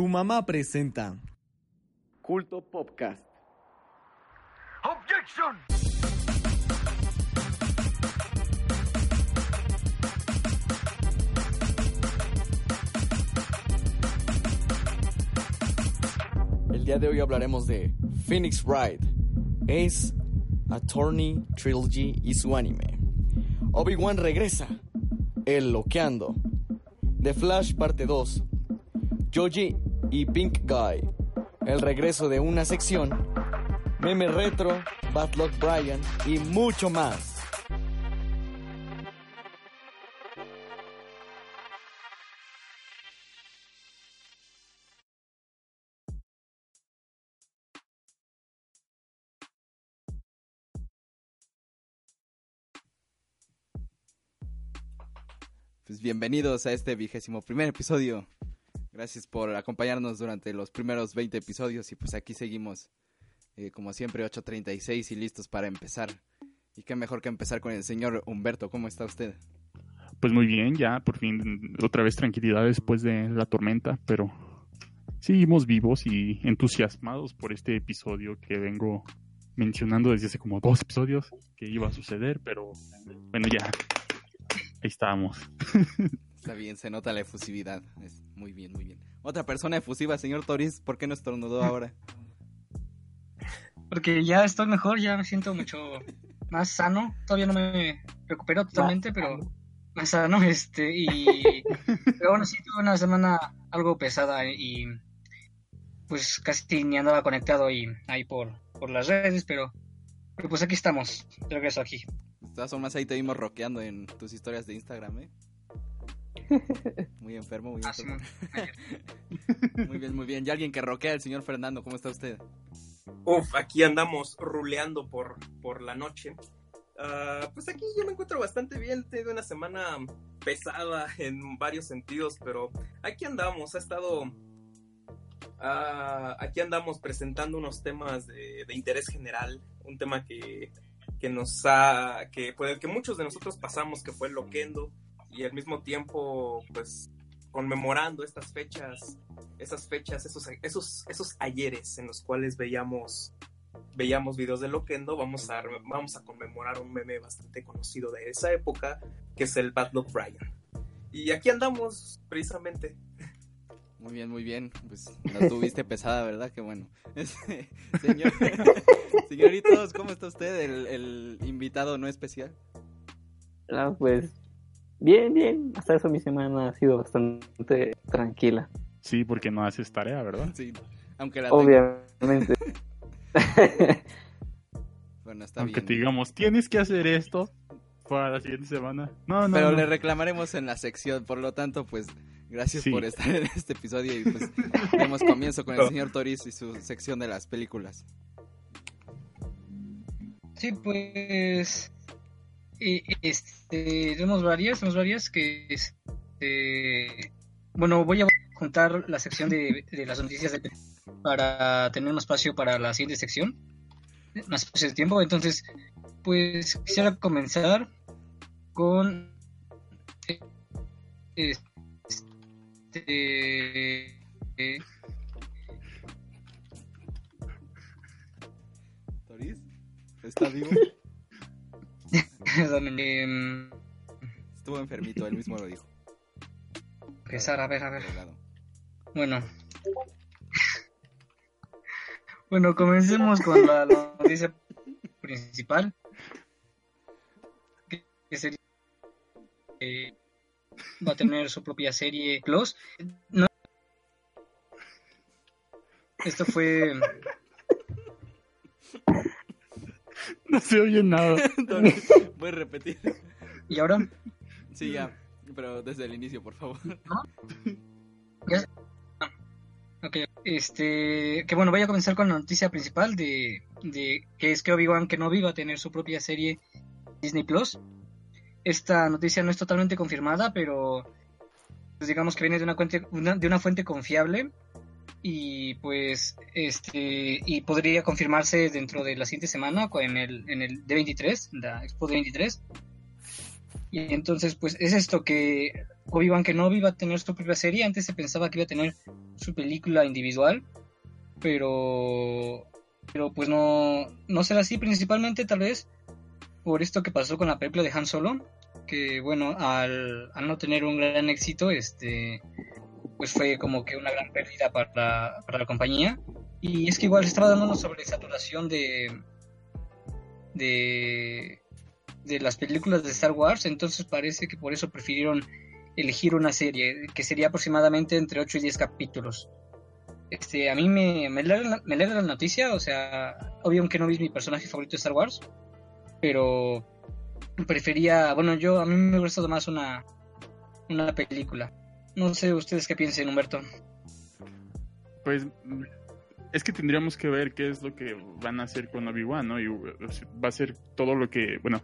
Tu mamá presenta Culto Podcast. Objection. El día de hoy hablaremos de Phoenix Wright, Ace Attorney Trilogy y su anime. Obi-Wan regresa, El Loqueando, The Flash parte 2, Joji y Pink Guy, el regreso de una sección, meme retro, Bad Luck Brian y mucho más. Pues bienvenidos a este vigésimo primer episodio. Gracias por acompañarnos durante los primeros 20 episodios y pues aquí seguimos eh, como siempre 8.36 y listos para empezar. Y qué mejor que empezar con el señor Humberto. ¿Cómo está usted? Pues muy bien, ya por fin otra vez tranquilidad después de la tormenta, pero seguimos vivos y entusiasmados por este episodio que vengo mencionando desde hace como dos episodios que iba a suceder, pero bueno, ya ahí estábamos. Está bien, se nota la efusividad. Es muy bien, muy bien. Otra persona efusiva, señor Toris, ¿por qué no estornudó ahora? Porque ya estoy mejor, ya me siento mucho más sano. Todavía no me recupero totalmente, pero más sano. Este, y. Pero bueno, sí tuve una semana algo pesada y. Pues casi ni andaba conectado ahí, ahí por, por las redes, pero. Pero pues aquí estamos, de regreso aquí. Estás más ahí te vimos rockeando en tus historias de Instagram, ¿eh? Muy enfermo, muy Ah, enfermo. Muy bien, muy bien. Y alguien que roquea, el señor Fernando, ¿cómo está usted? Uf, aquí andamos ruleando por, por la noche. Ah, pues aquí yo me encuentro bastante bien. He tenido una semana pesada en varios sentidos, pero aquí andamos. Ha estado. ah, aquí andamos presentando unos temas de, de interés general. Un tema que, que nos ha. Que, por el que muchos de nosotros pasamos, que fue el Loquendo. Y al mismo tiempo, pues conmemorando estas fechas, esas fechas, esos, esos, esos ayeres en los cuales veíamos, veíamos videos de Loquendo, vamos a, vamos a conmemorar un meme bastante conocido de esa época, que es el Bad Luck Brian. Y aquí andamos, precisamente. Muy bien, muy bien. Pues la tuviste pesada, ¿verdad? Qué bueno. Este, señor, señoritos, ¿cómo está usted? El, el invitado no especial. Ah, pues bien, bien. Hasta eso mi semana ha sido bastante tranquila. Sí, porque no haces tarea, ¿verdad? Sí, aunque la. Obviamente. Bueno, está Aunque bien. te digamos, tienes que hacer esto para la siguiente semana. No, no, Pero no. le reclamaremos en la sección, por lo tanto, pues gracias Sí. por estar en este episodio y pues demos comienzo con el señor Toris y su sección de las películas. Sí, pues. Eh, Este, tenemos varias, tenemos varias que. Este, bueno, voy a juntar la sección de, las noticias de- para tener más espacio para la siguiente sección. Más espacio de tiempo. Entonces, pues quisiera comenzar con. Este. eh. ¿Está vivo? donde, em, Estuvo enfermito, él mismo lo dijo. empezar, a ver, a ver. Bueno. Bueno, comencemos con la noticia principal. Que sería va a tener su propia serie Plus. No- Esto fue No se oye nada. ¿Puedes repetir? y ahora Sí, ya. Pero desde el inicio, por favor. Ok, este, que bueno, voy a comenzar con la noticia principal de, de que es que Obi-Wan Kenobi va a tener su propia serie Disney Plus. Esta noticia no es totalmente confirmada, pero pues digamos que viene de una, fuente, una- de una fuente confiable y pues este y podría confirmarse dentro de la siguiente semana en el en el D23, la Expo D23. Y entonces pues es esto que Obi-Wan Kenobi iba a tener su propia serie, antes se pensaba que iba a tener su película individual, pero pero pues no no será así principalmente tal vez por esto que pasó con la película de Han Solo, que bueno, al, al no tener un gran éxito, este pues fue como que una gran pérdida para, la compañía. Y es que igual se estaba dando una sobresaturación de, de, las películas de Star Wars, entonces parece que por eso prefirieron elegir una serie que sería aproximadamente entre 8 y 10 capítulos. Este, a mí me, me, alegra, la noticia, o sea, obvio que no vi mi personaje favorito de Star Wars, pero prefería, bueno, yo a mí me gusta más una, una película. No sé ustedes qué piensen, Humberto. Pues es que tendríamos que ver qué es lo que van a hacer con Obi-Wan, ¿no? Y va a ser todo lo que, bueno,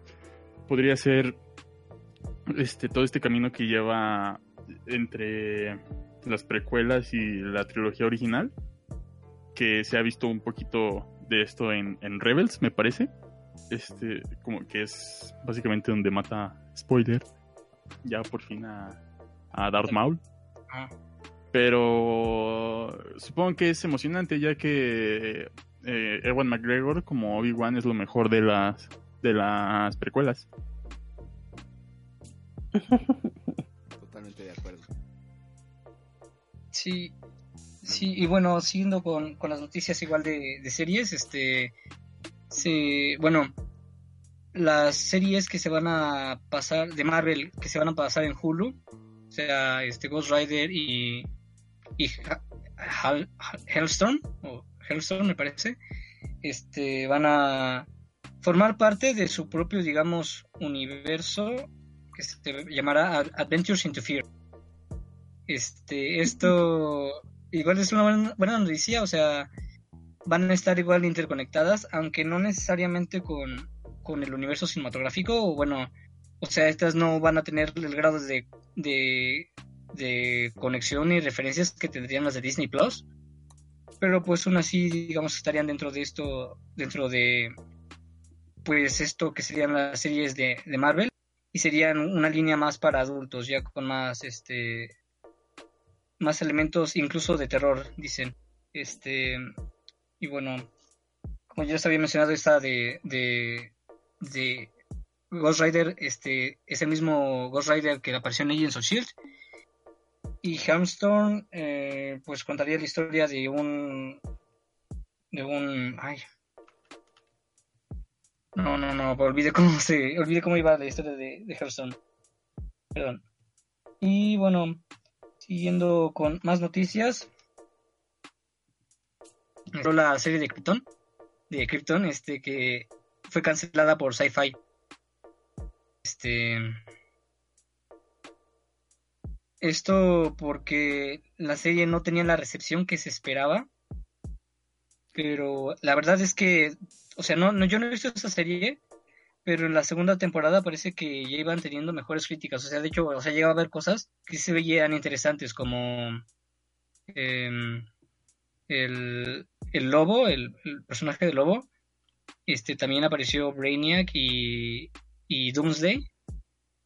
podría ser este todo este camino que lleva entre las precuelas y la trilogía original, que se ha visto un poquito de esto en, Rebels, me parece. Este, como que es básicamente donde mata, spoiler, ya por fin a, a Darth Maul. Pero supongo que es emocionante ya que eh, Ewan McGregor como Obi-Wan es lo mejor de las de las precuelas. Totalmente de acuerdo. Sí, sí, y bueno, siguiendo con, con las noticias igual de, de series, este, se, bueno, las series que se van a pasar de Marvel, que se van a pasar en Hulu, sea, este Ghost Rider y, y Hal, Hellstrom, o Hellstrom me parece, este, van a formar parte de su propio, digamos, universo que se llamará Adventures into Fear. Este, esto igual es una buena, buena noticia, o sea, van a estar igual interconectadas, aunque no necesariamente con, con el universo cinematográfico, o bueno, o sea, estas no van a tener el grado de, de, de conexión y referencias que tendrían las de Disney Plus, pero pues aún así, digamos, estarían dentro de esto, dentro de, pues esto que serían las series de, de Marvel, y serían una línea más para adultos, ya con más, este, más elementos incluso de terror, dicen. Este, y bueno, como ya les había mencionado, esta de, de, de Ghost Rider, este, es el mismo Ghost Rider que apareció en Agents of Shield. Y Helmstone, eh, pues contaría la historia de un, de un, ay, no, no, no, olvidé cómo se, olvidé cómo iba la historia de, de Hearthstone. Perdón. Y bueno, siguiendo con más noticias, la serie de Krypton, de Krypton, este que fue cancelada por Sci-Fi. Este esto porque la serie no tenía la recepción que se esperaba. Pero la verdad es que, o sea, no, no yo no he visto esa serie, pero en la segunda temporada parece que ya iban teniendo mejores críticas. O sea, de hecho, o sea, llegaba a ver cosas que se veían interesantes, como em, el, el lobo, el, el, personaje del lobo. Este también apareció Brainiac y, y Doomsday.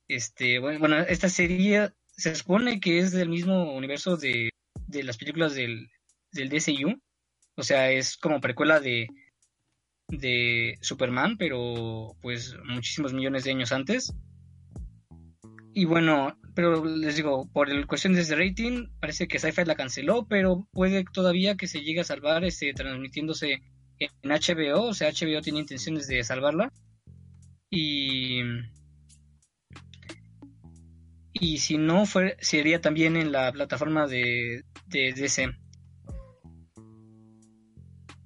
Este, bueno, bueno, esta serie se supone que es del mismo universo de, de las películas del, del DCU. O sea, es como precuela de, de Superman, pero pues muchísimos millones de años antes. Y bueno, pero les digo, por el cuestión de rating, parece que Sci-Fi la canceló, pero puede todavía que se llegue a salvar este, transmitiéndose en HBO, o sea, HBO tiene intenciones de salvarla. Y y si no fue sería también en la plataforma de, de DC.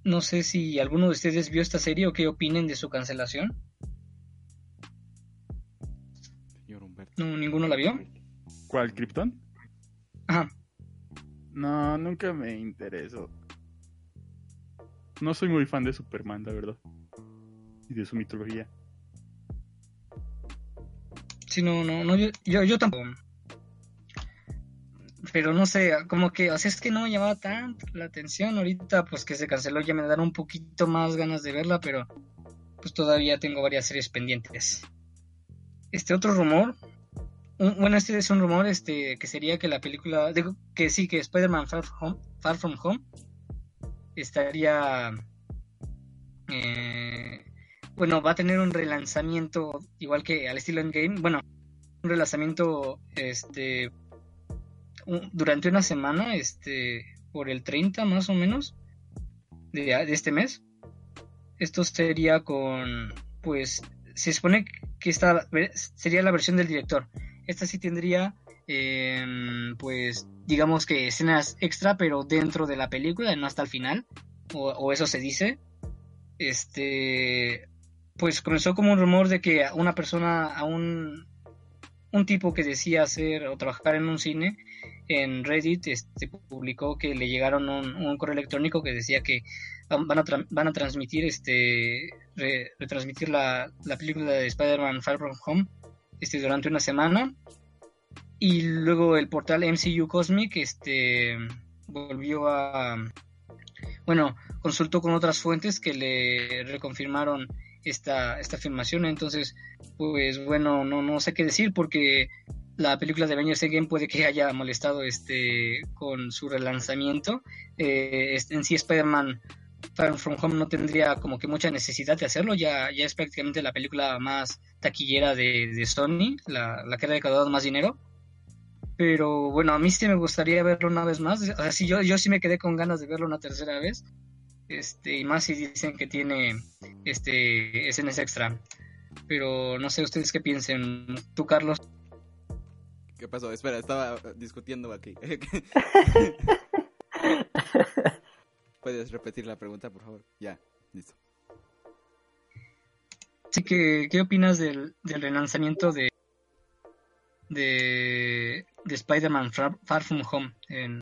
No sé si alguno de ustedes vio esta serie o qué opinen de su cancelación. Señor Humberto. No, ninguno la vio. ¿Cuál, Krypton? Ajá. No, nunca me interesó. No soy muy fan de Superman, la verdad. Y de su mitología. Sí, no, no, no yo, yo, yo tampoco pero no sé, como que, sea, es que no me llamaba tanto la atención. Ahorita, pues que se canceló, ya me dan un poquito más ganas de verla, pero pues todavía tengo varias series pendientes. Este otro rumor bueno, este es un rumor este que sería que la película, digo, que sí, que Spider-Man Far, Far From Home estaría, eh, bueno, va a tener un relanzamiento igual que al estilo Endgame, bueno, un relanzamiento este un- durante una semana, este, por el 30 más o menos de, este mes. Esto sería con, pues, se supone que esta sería la versión del director. Esta sí tendría, em, pues, digamos que escenas extra, pero dentro de la película, no hasta el final, o, o eso se dice. Este, pues comenzó como un rumor de que una persona, a un, un tipo que decía hacer o trabajar en un cine, en Reddit este, publicó que le llegaron un, correo electrónico que decía que van a, van a transmitir este re- retransmitir la, la película de Spider-Man Far From Home este, durante una semana. Y luego el portal MCU Cosmic este volvió a bueno consultó con otras fuentes que le reconfirmaron esta esta afirmación entonces pues bueno no no sé qué decir porque la película de Avengers Endgame puede que haya molestado este con su relanzamiento eh, en sí Spider-Man Far From Home no tendría como que mucha necesidad de hacerlo, ya, ya es prácticamente la película más taquillera de, de Sony, la, la que ha recaudado más dinero. Pero bueno, a mí sí me gustaría verlo una vez más. O sí, yo, yo sí me quedé con ganas de verlo una tercera vez. Este, y más si dicen que tiene este escenas extra. Pero no sé ustedes qué piensen. Tú, Carlos. ¿Qué pasó? Espera, estaba discutiendo aquí. ¿Puedes repetir la pregunta, por favor? Ya, listo. Así que, ¿qué opinas del, del relanzamiento de de, de Spider-Man Far, Far From Home en-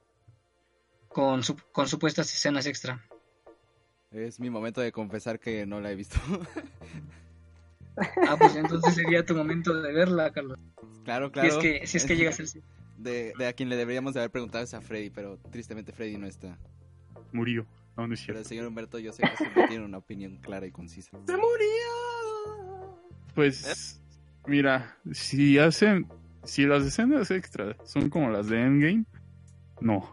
con, su- con supuestas escenas extra? Es mi momento de confesar que no la he visto. Ah, pues entonces sería tu momento de verla, Carlos. claro, Si claro. es que, si es que llegas al cine. De, de a quien le deberíamos de haber preguntado es a Freddy, pero tristemente Freddy no está. Murió. No, no es Pero cierto. el señor Humberto yo sé que siempre tiene una opinión clara y concisa. ¡Se murió! Pues, mira, si hacen, si las escenas extras son como las de Endgame, no,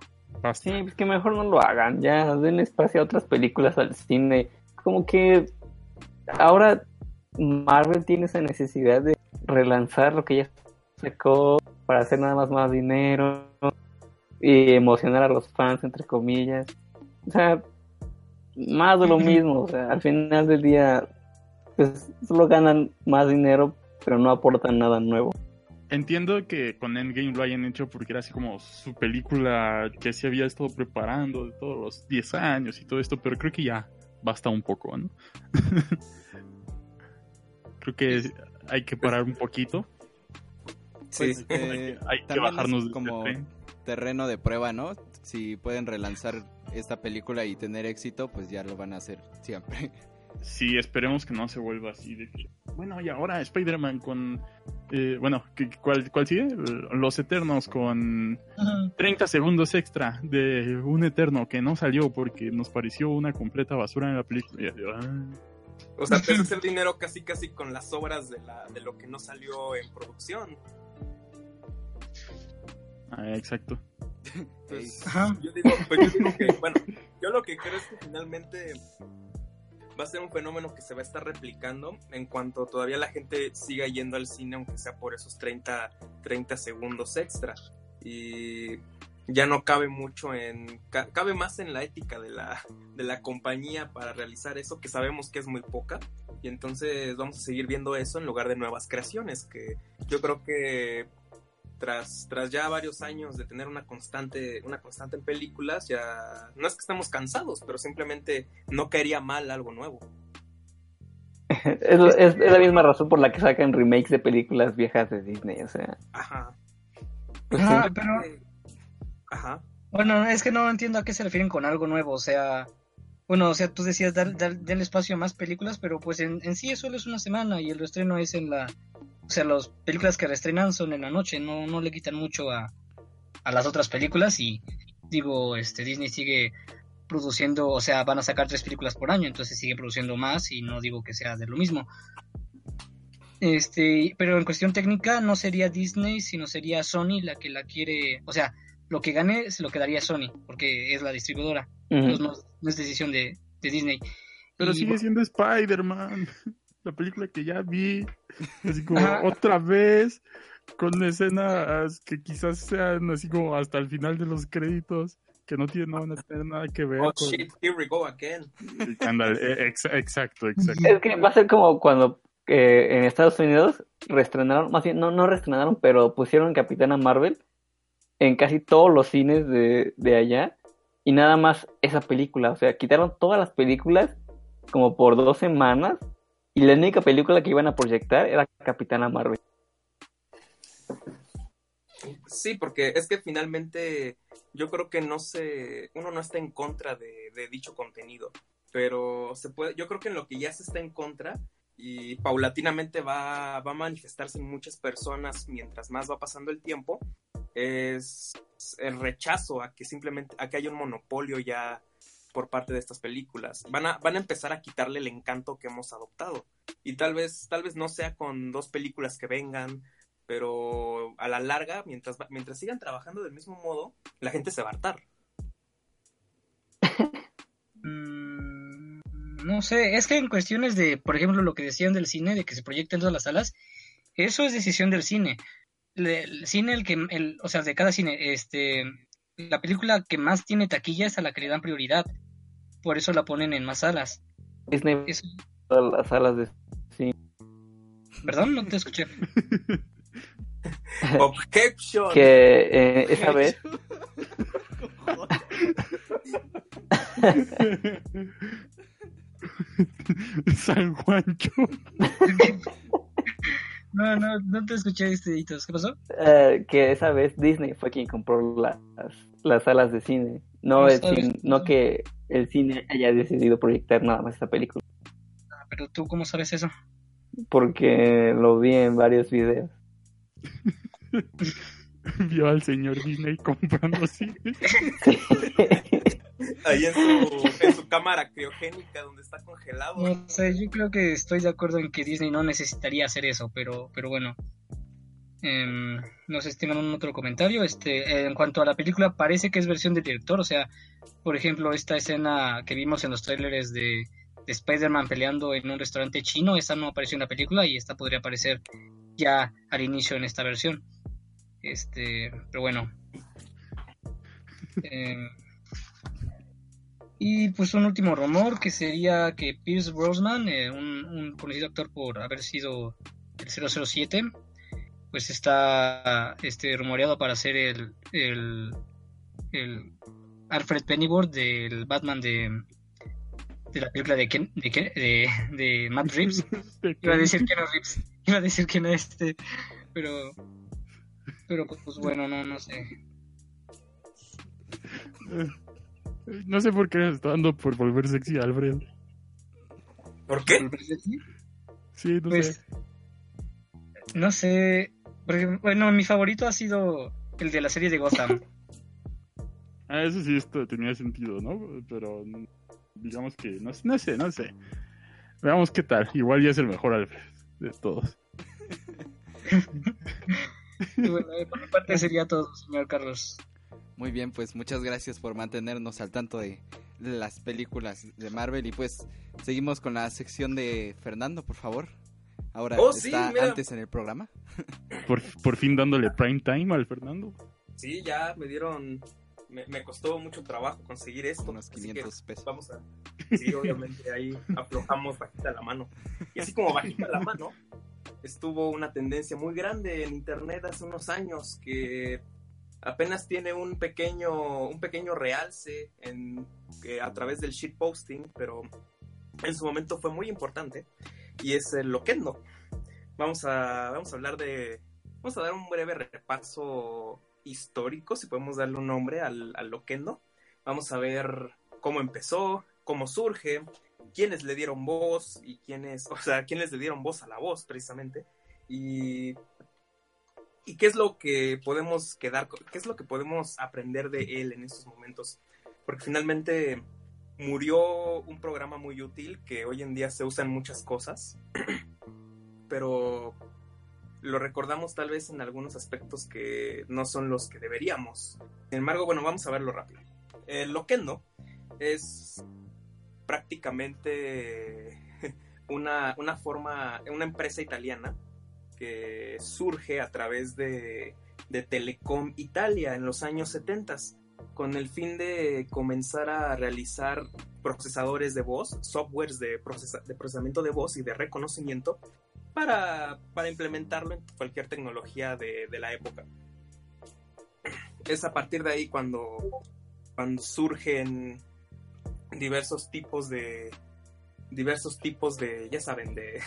Sí, pues que mejor no lo hagan, ya den espacio a otras películas al cine. Como que ahora Marvel tiene esa necesidad de relanzar lo que ya sacó para hacer nada más más dinero y emocionar a los fans, entre comillas. O sea, más de lo mismo, o sea, al final del día, pues solo ganan más dinero, pero no aportan nada nuevo. Entiendo que con Endgame lo hayan hecho porque era así como su película que se había estado preparando de todos los 10 años y todo esto, pero creo que ya basta un poco, ¿no? creo que hay que parar un poquito. Sí. Pues, eh, hay que, es bajarnos como tren. terreno de prueba, ¿no? Si pueden relanzar esta película y tener éxito, pues ya lo van a hacer siempre. Sí, esperemos que no se vuelva así de que, bueno, y ahora Spider-Man con, eh, bueno, ¿qué- ¿cuál, ¿cuál sigue? Los Eternos con 30 segundos extra de un Eterno que no salió porque nos pareció una completa basura en la película. Ah, O sea, te haces el dinero casi casi con las obras de, la, de lo que no salió en producción. ah, exacto. Pues, Ajá. yo digo, pues yo digo que, bueno, yo lo que creo es que finalmente va a ser un fenómeno que se va a estar replicando en cuanto todavía la gente siga yendo al cine, aunque sea por esos 30, 30 segundos extra. Y ya no cabe mucho en. ca- cabe más en la ética de la, de la compañía para realizar eso, que sabemos que es muy poca. Y entonces vamos a seguir viendo eso en lugar de nuevas creaciones, que yo creo que tras, tras ya varios años de tener una constante, una constante en películas, ya no es que estemos cansados, pero simplemente no caería mal algo nuevo. Es, es- es la misma razón por la que sacan remakes de películas viejas de Disney, o sea. Ajá. pues, Ajá, sí. pero Ajá. bueno, es que no entiendo a qué se refieren con algo nuevo, o sea, bueno, o sea, tú decías dar, dar, darle espacio a más películas, pero pues en, en sí solo es una semana y el reestreno es en la, o sea, las películas que reestrenan son en la noche, no, no le quitan mucho a, a las otras películas y digo, este Disney sigue produciendo, o sea, van a sacar tres películas por año, entonces sigue produciendo más y no digo que sea de lo mismo. Este, pero en cuestión técnica no sería Disney, sino sería Sony la que la quiere, o sea, lo que gane se lo quedaría Sony, porque es la distribuidora. Entonces no, no es decisión de, de Disney. Pero Y, sigue bueno, siendo Spider-Man. La película que ya vi. Así como Ajá. otra vez. Con escenas que quizás sean así como hasta el final de los créditos. Que no, tienen, no van a tener nada que ver Oh con. shit, here we go again. Ex- exacto, exacto. Es que va a ser como cuando eh, en Estados Unidos reestrenaron, más bien, no, no reestrenaron, pero pusieron Capitana Marvel en casi todos los cines de, de allá y nada más esa película. O sea, quitaron todas las películas como por dos semanas y la única película que iban a proyectar era Capitana Marvel. Sí, porque es que finalmente yo creo que no se, uno no está en contra de, de dicho contenido, pero se puede, yo creo que en lo que ya se está en contra y paulatinamente va, va a manifestarse en muchas personas mientras más va pasando el tiempo, es el rechazo a que simplemente, a que haya un monopolio ya por parte de estas películas. Van a, van a empezar a quitarle el encanto que hemos adoptado. Y tal vez, tal vez no sea con dos películas que vengan, pero a la larga, mientras, mientras sigan trabajando del mismo modo, la gente se va a hartar. mm, no sé, es que en cuestiones de, por ejemplo, lo que decían del cine, de que se proyecten en todas las salas, eso es decisión del cine. El, cine, el que, el, o sea, de cada cine, este, la película que más tiene taquilla es a la que le dan prioridad. Por eso la ponen en más salas. Disney Eso- todas las salas de cine. Perdón, no te escuché. Objection. que eh, esa vez San Juancho. No, no, no te escuché, este Hitos. ¿Qué pasó? eh, que esa vez Disney fue quien compró las, las salas de cine. No, No el cine- no que el cine haya decidido proyectar nada más esta película. Ah, Pero tú, ¿cómo sabes eso? Porque lo vi en varios videos. Vio al señor Disney comprando cine. Ahí en su, en su cámara criogénica donde está congelado. No sé, yo creo que estoy de acuerdo en que Disney no necesitaría hacer eso, pero, pero bueno. Em, no sé si tengan un otro comentario. Este, en cuanto a la película, parece que es versión del director. O sea, por ejemplo, esta escena que vimos en los trailers de, de Spider-Man peleando en un restaurante chino, esa no apareció en la película y esta podría aparecer ya al inicio en esta versión. Este, pero bueno. Em, y pues un último rumor que sería que Pierce Brosnan, eh, un, un conocido actor por haber sido el 007, pues está este rumoreado para ser el, el, el Alfred Pennyworth del Batman de, de la película de, Ken- de, Ken- de, de Matt Reeves. Iba a decir que no Reeves, iba a decir que no este, pero pero pues, pues, bueno, no, no sé. No sé por qué está dando por volver sexy a Alfred. ¿Por qué? Sí, no Pues, sé. no sé. Porque, bueno, mi favorito ha sido el de la serie de Gotham. Ah, eso sí esto tenía sentido, ¿no? Pero digamos que no, no sé, no sé. Veamos qué tal. Igual ya es el mejor Alfred de todos. Y bueno, eh, por mi parte sería todo, señor Carlos. Muy bien, pues muchas gracias por mantenernos al tanto de, las películas de Marvel y pues seguimos con la sección de Fernando, por favor. Ahora Oh, sí, está mira. antes en el programa. Por, por fin dándole prime time al Fernando. Sí, ya me dieron. Me, me costó mucho trabajo conseguir esto. Unos así que 500 pesos. Vamos a. Sí, obviamente ahí aflojamos bajita la mano. Y así como bajita la mano, estuvo una tendencia muy grande en internet hace unos años que apenas tiene un pequeño, un pequeño realce en, que a través del shitposting, pero en su momento fue muy importante. Y es el Loquendo. Vamos a, vamos a hablar de. Vamos a dar un breve repaso histórico, si podemos darle un nombre al, al Loquendo. Vamos a ver cómo empezó, cómo surge, quiénes le dieron voz y quiénes, o sea, quiénes le dieron voz a la voz precisamente. Y, y qué es lo que podemos quedar, qué es lo que podemos aprender de él en estos momentos. Porque finalmente murió un programa muy útil que hoy en día se usa en muchas cosas. pero lo recordamos tal vez en algunos aspectos que no son los que deberíamos. Sin embargo, bueno, vamos a verlo rápido. El Loquendo es prácticamente una, una forma, una empresa italiana que surge a través de, Telecom Italia en los años 70 con el fin de comenzar a realizar procesadores de voz, softwares de, procesamiento de voz y de reconocimiento para, implementarlo en cualquier tecnología de, de, la época. Es a partir de ahí cuando, cuando surgen diversos tipos de diversos tipos de, ya saben, de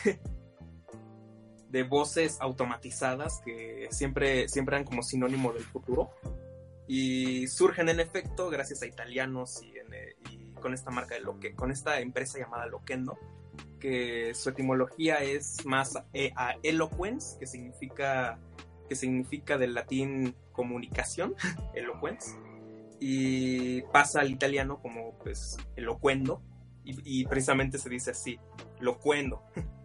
de voces automatizadas que siempre, siempre eran como sinónimo del futuro. Y surgen en efecto gracias a italianos y, con esta marca de Loque, con esta empresa llamada Loquendo que su etimología es más e, a eloquence que significa que significa del latín comunicación eloquence. Y pasa al italiano como pues elocuendo y, y precisamente se dice así locuendo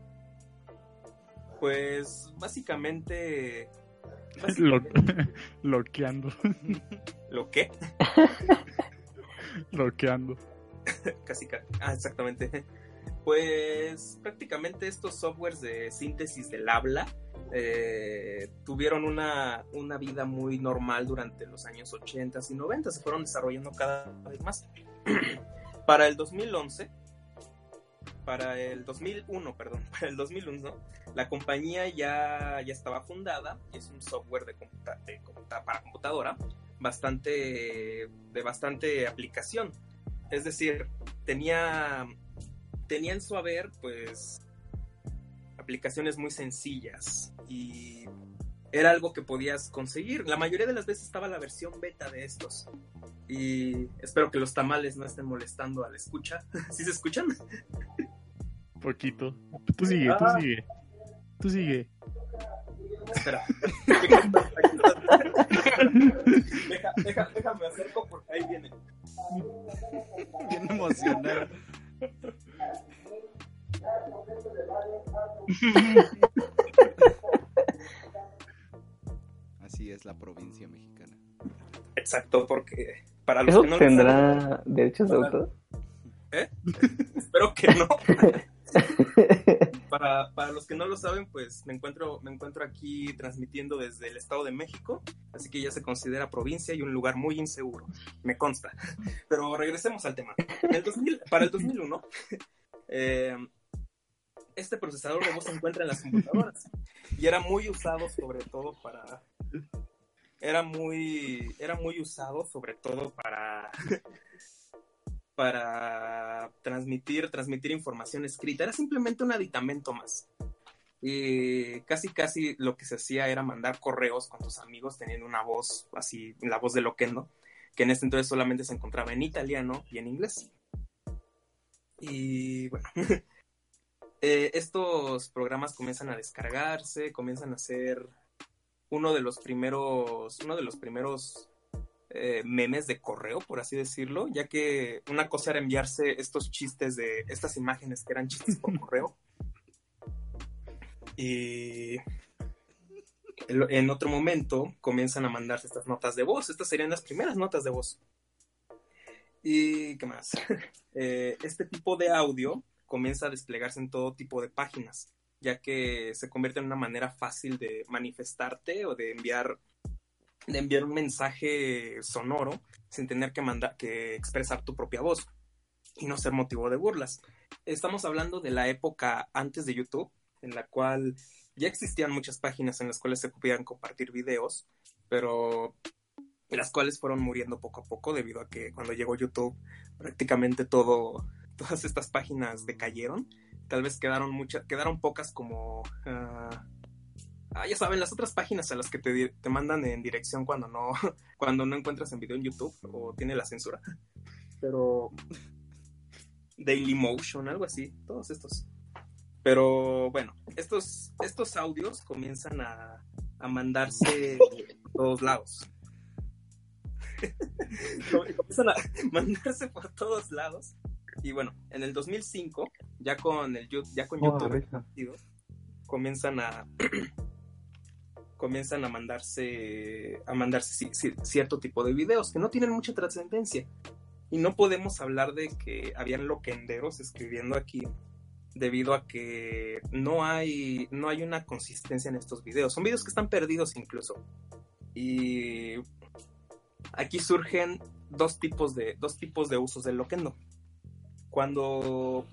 Pues básicamente. loqueando. ¿Lo qué? Loqueando. Casi, ah, exactamente. Pues prácticamente estos softwares de síntesis del habla eh, tuvieron una, una, vida muy normal durante los años 80 y 90, se fueron desarrollando cada vez más. Para el 2011 para el 2001, perdón, para el 2001, la compañía ya, ya estaba fundada y es un software de, para computadora bastante, de bastante aplicación. Es decir, tenía, tenía en su haber, pues, aplicaciones muy sencillas y era algo que podías conseguir. La mayoría de las veces estaba la versión beta de estos. Y espero que los tamales no estén molestando a la escucha. ¿Sí se escuchan? Poquito. Tú sigue, tú ah. sigue. Tú sigue. Espera. Deja, déjame acerco porque ahí viene. Bien emocionado. Así es la provincia mexicana. Exacto, porque para los ¿Eso que no tendrá derechos de autor? ¿Eh? Espero que no. para, los que no lo saben, pues me encuentro, me encuentro aquí transmitiendo desde el Estado de México, así que ya se considera provincia y un lugar muy inseguro, me consta. Pero regresemos al tema. para el 2001, eh, este procesador de voz se encuentra en las computadoras y era muy usado sobre todo para... Era muy, era muy usado sobre todo para para transmitir, transmitir información escrita, era simplemente un aditamento más. Y casi, casi lo que se hacía era mandar correos con tus amigos teniendo una voz así, la voz de Loquendo, que en este entonces solamente se encontraba en italiano y en inglés. Y bueno, eh, estos programas comienzan a descargarse, comienzan a ser uno de los primeros, uno de los primeros eh, memes de correo, por así decirlo, ya que una cosa era enviarse estos chistes de estas imágenes que eran chistes por correo. Y en otro momento comienzan a mandarse estas notas de voz. Estas serían las primeras notas de voz. ¿Y qué más? Eh, este tipo de audio comienza a desplegarse en todo tipo de páginas, ya que se convierte en una manera fácil de manifestarte o de enviar de enviar un mensaje sonoro sin tener que mandar que expresar tu propia voz y no ser motivo de burlas. Estamos hablando de la época antes de YouTube, en la cual ya existían muchas páginas en las cuales se podían compartir videos, pero las cuales fueron muriendo poco a poco debido a que cuando llegó YouTube prácticamente todo todas estas páginas decayeron. Tal vez quedaron muchas, quedaron pocas como ah, Ah, ya saben, las otras páginas a las que te, te mandan en dirección cuando no, cuando no encuentras en video en YouTube o tiene la censura. Pero Dailymotion, algo así, todos estos. Pero bueno, estos, estos audios comienzan a, a mandarse por todos lados. comienzan a mandarse por todos lados. Y bueno, en el 2005, ya con el ya con oh, YouTube, comienzan a comienzan a mandarse a mandarse cierto tipo de videos que no tienen mucha trascendencia. Y no podemos hablar de que habían loquenderos escribiendo aquí debido a que no hay no hay una consistencia en estos videos. Son videos que están perdidos incluso. Y aquí surgen dos tipos de dos tipos de usos del loquendo. Cuando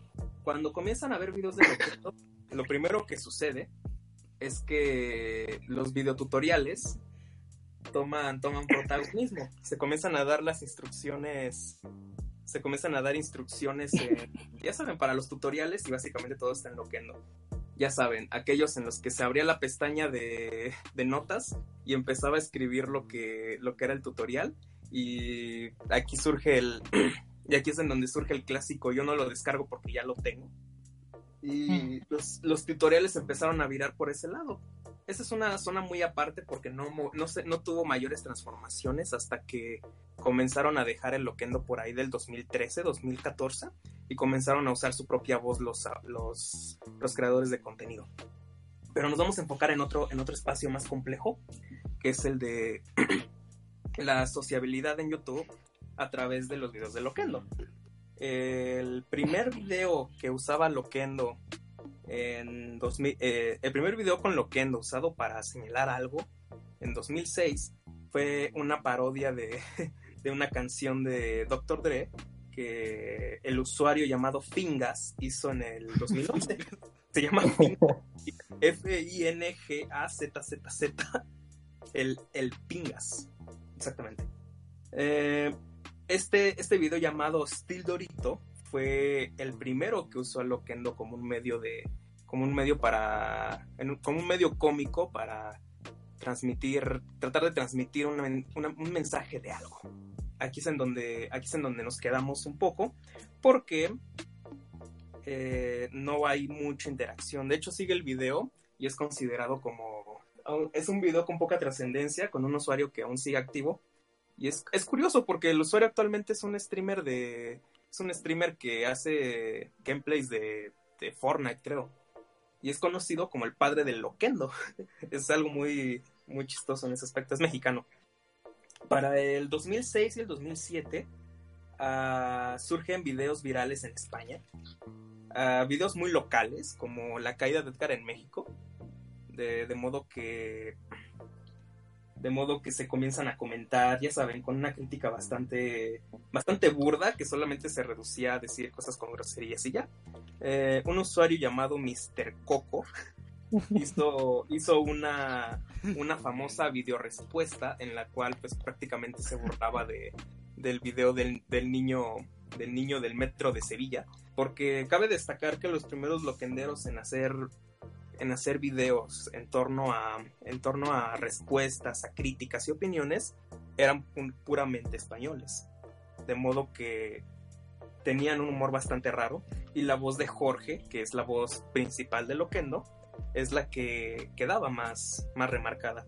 cuando comienzan a ver videos de loquendo lo primero que sucede es que los videotutoriales toman, toman protagonismo. Se comienzan a dar las instrucciones, se comienzan a dar instrucciones, ya saben, para los tutoriales y básicamente todo está en. Ya saben, aquellos en los que se abría la pestaña de, de, notas y empezaba a escribir lo que, lo que era el tutorial. Y aquí surge el. Y aquí es en donde surge el clásico. Yo no lo descargo porque ya lo tengo y los, los, tutoriales empezaron a virar por ese lado. Esa es una zona muy aparte porque no, no, se, no tuvo mayores transformaciones hasta que comenzaron a dejar el loquendo por ahí del 2013, 2014 y comenzaron a usar su propia voz los, los, los creadores de contenido. Pero nos vamos a enfocar en otro, en otro espacio más complejo, que es el de la sociabilidad en YouTube a través de los videos de Loquendo el primer video que usaba Loquendo en 2000, eh, el primer video con Loquendo usado para señalar algo en 2006 fue una parodia de, de una canción de Dr. Dre que el usuario llamado Fingas hizo en el 2011. Se llama F-I-N-G-A-Z-Z-Z. El, el Pingas. Exactamente. Eh, este, este video llamado Still Dorito fue el primero que usó a Loquendo como un medio de como un medio para como un medio cómico para transmitir tratar de transmitir un mensaje de algo. Aquí es en donde aquí es en donde nos quedamos un poco porque eh, no hay mucha interacción. De hecho sigue el video y es considerado como es un video con poca trascendencia con un usuario que aún sigue activo y es, curioso porque el usuario actualmente es un streamer de. Es un streamer que hace gameplays de, de Fortnite, creo. Y es conocido como el padre del Loquendo. es algo muy, muy chistoso en ese aspecto. Es mexicano. Para el 2006 y el 2007 ah, surgen videos virales en España. Uh, videos muy locales, como la caída de Edgar en México. De, de modo que de modo que se comienzan a comentar, ya saben, con una crítica bastante, bastante burda, que solamente se reducía a decir cosas con groserías y ya. Eh, un usuario llamado Mr. Coco hizo, hizo una, una famosa videorespuesta en la cual pues prácticamente se burlaba de, del video del, del niño del niño del metro de Sevilla, porque cabe destacar que los primeros loquenderos en hacer en hacer videos en torno a, en torno a respuestas, a críticas y opiniones, eran puramente españoles. De modo que tenían un humor bastante raro y la voz de Jorge, que es la voz principal de Loquendo, es la que quedaba más, más remarcada.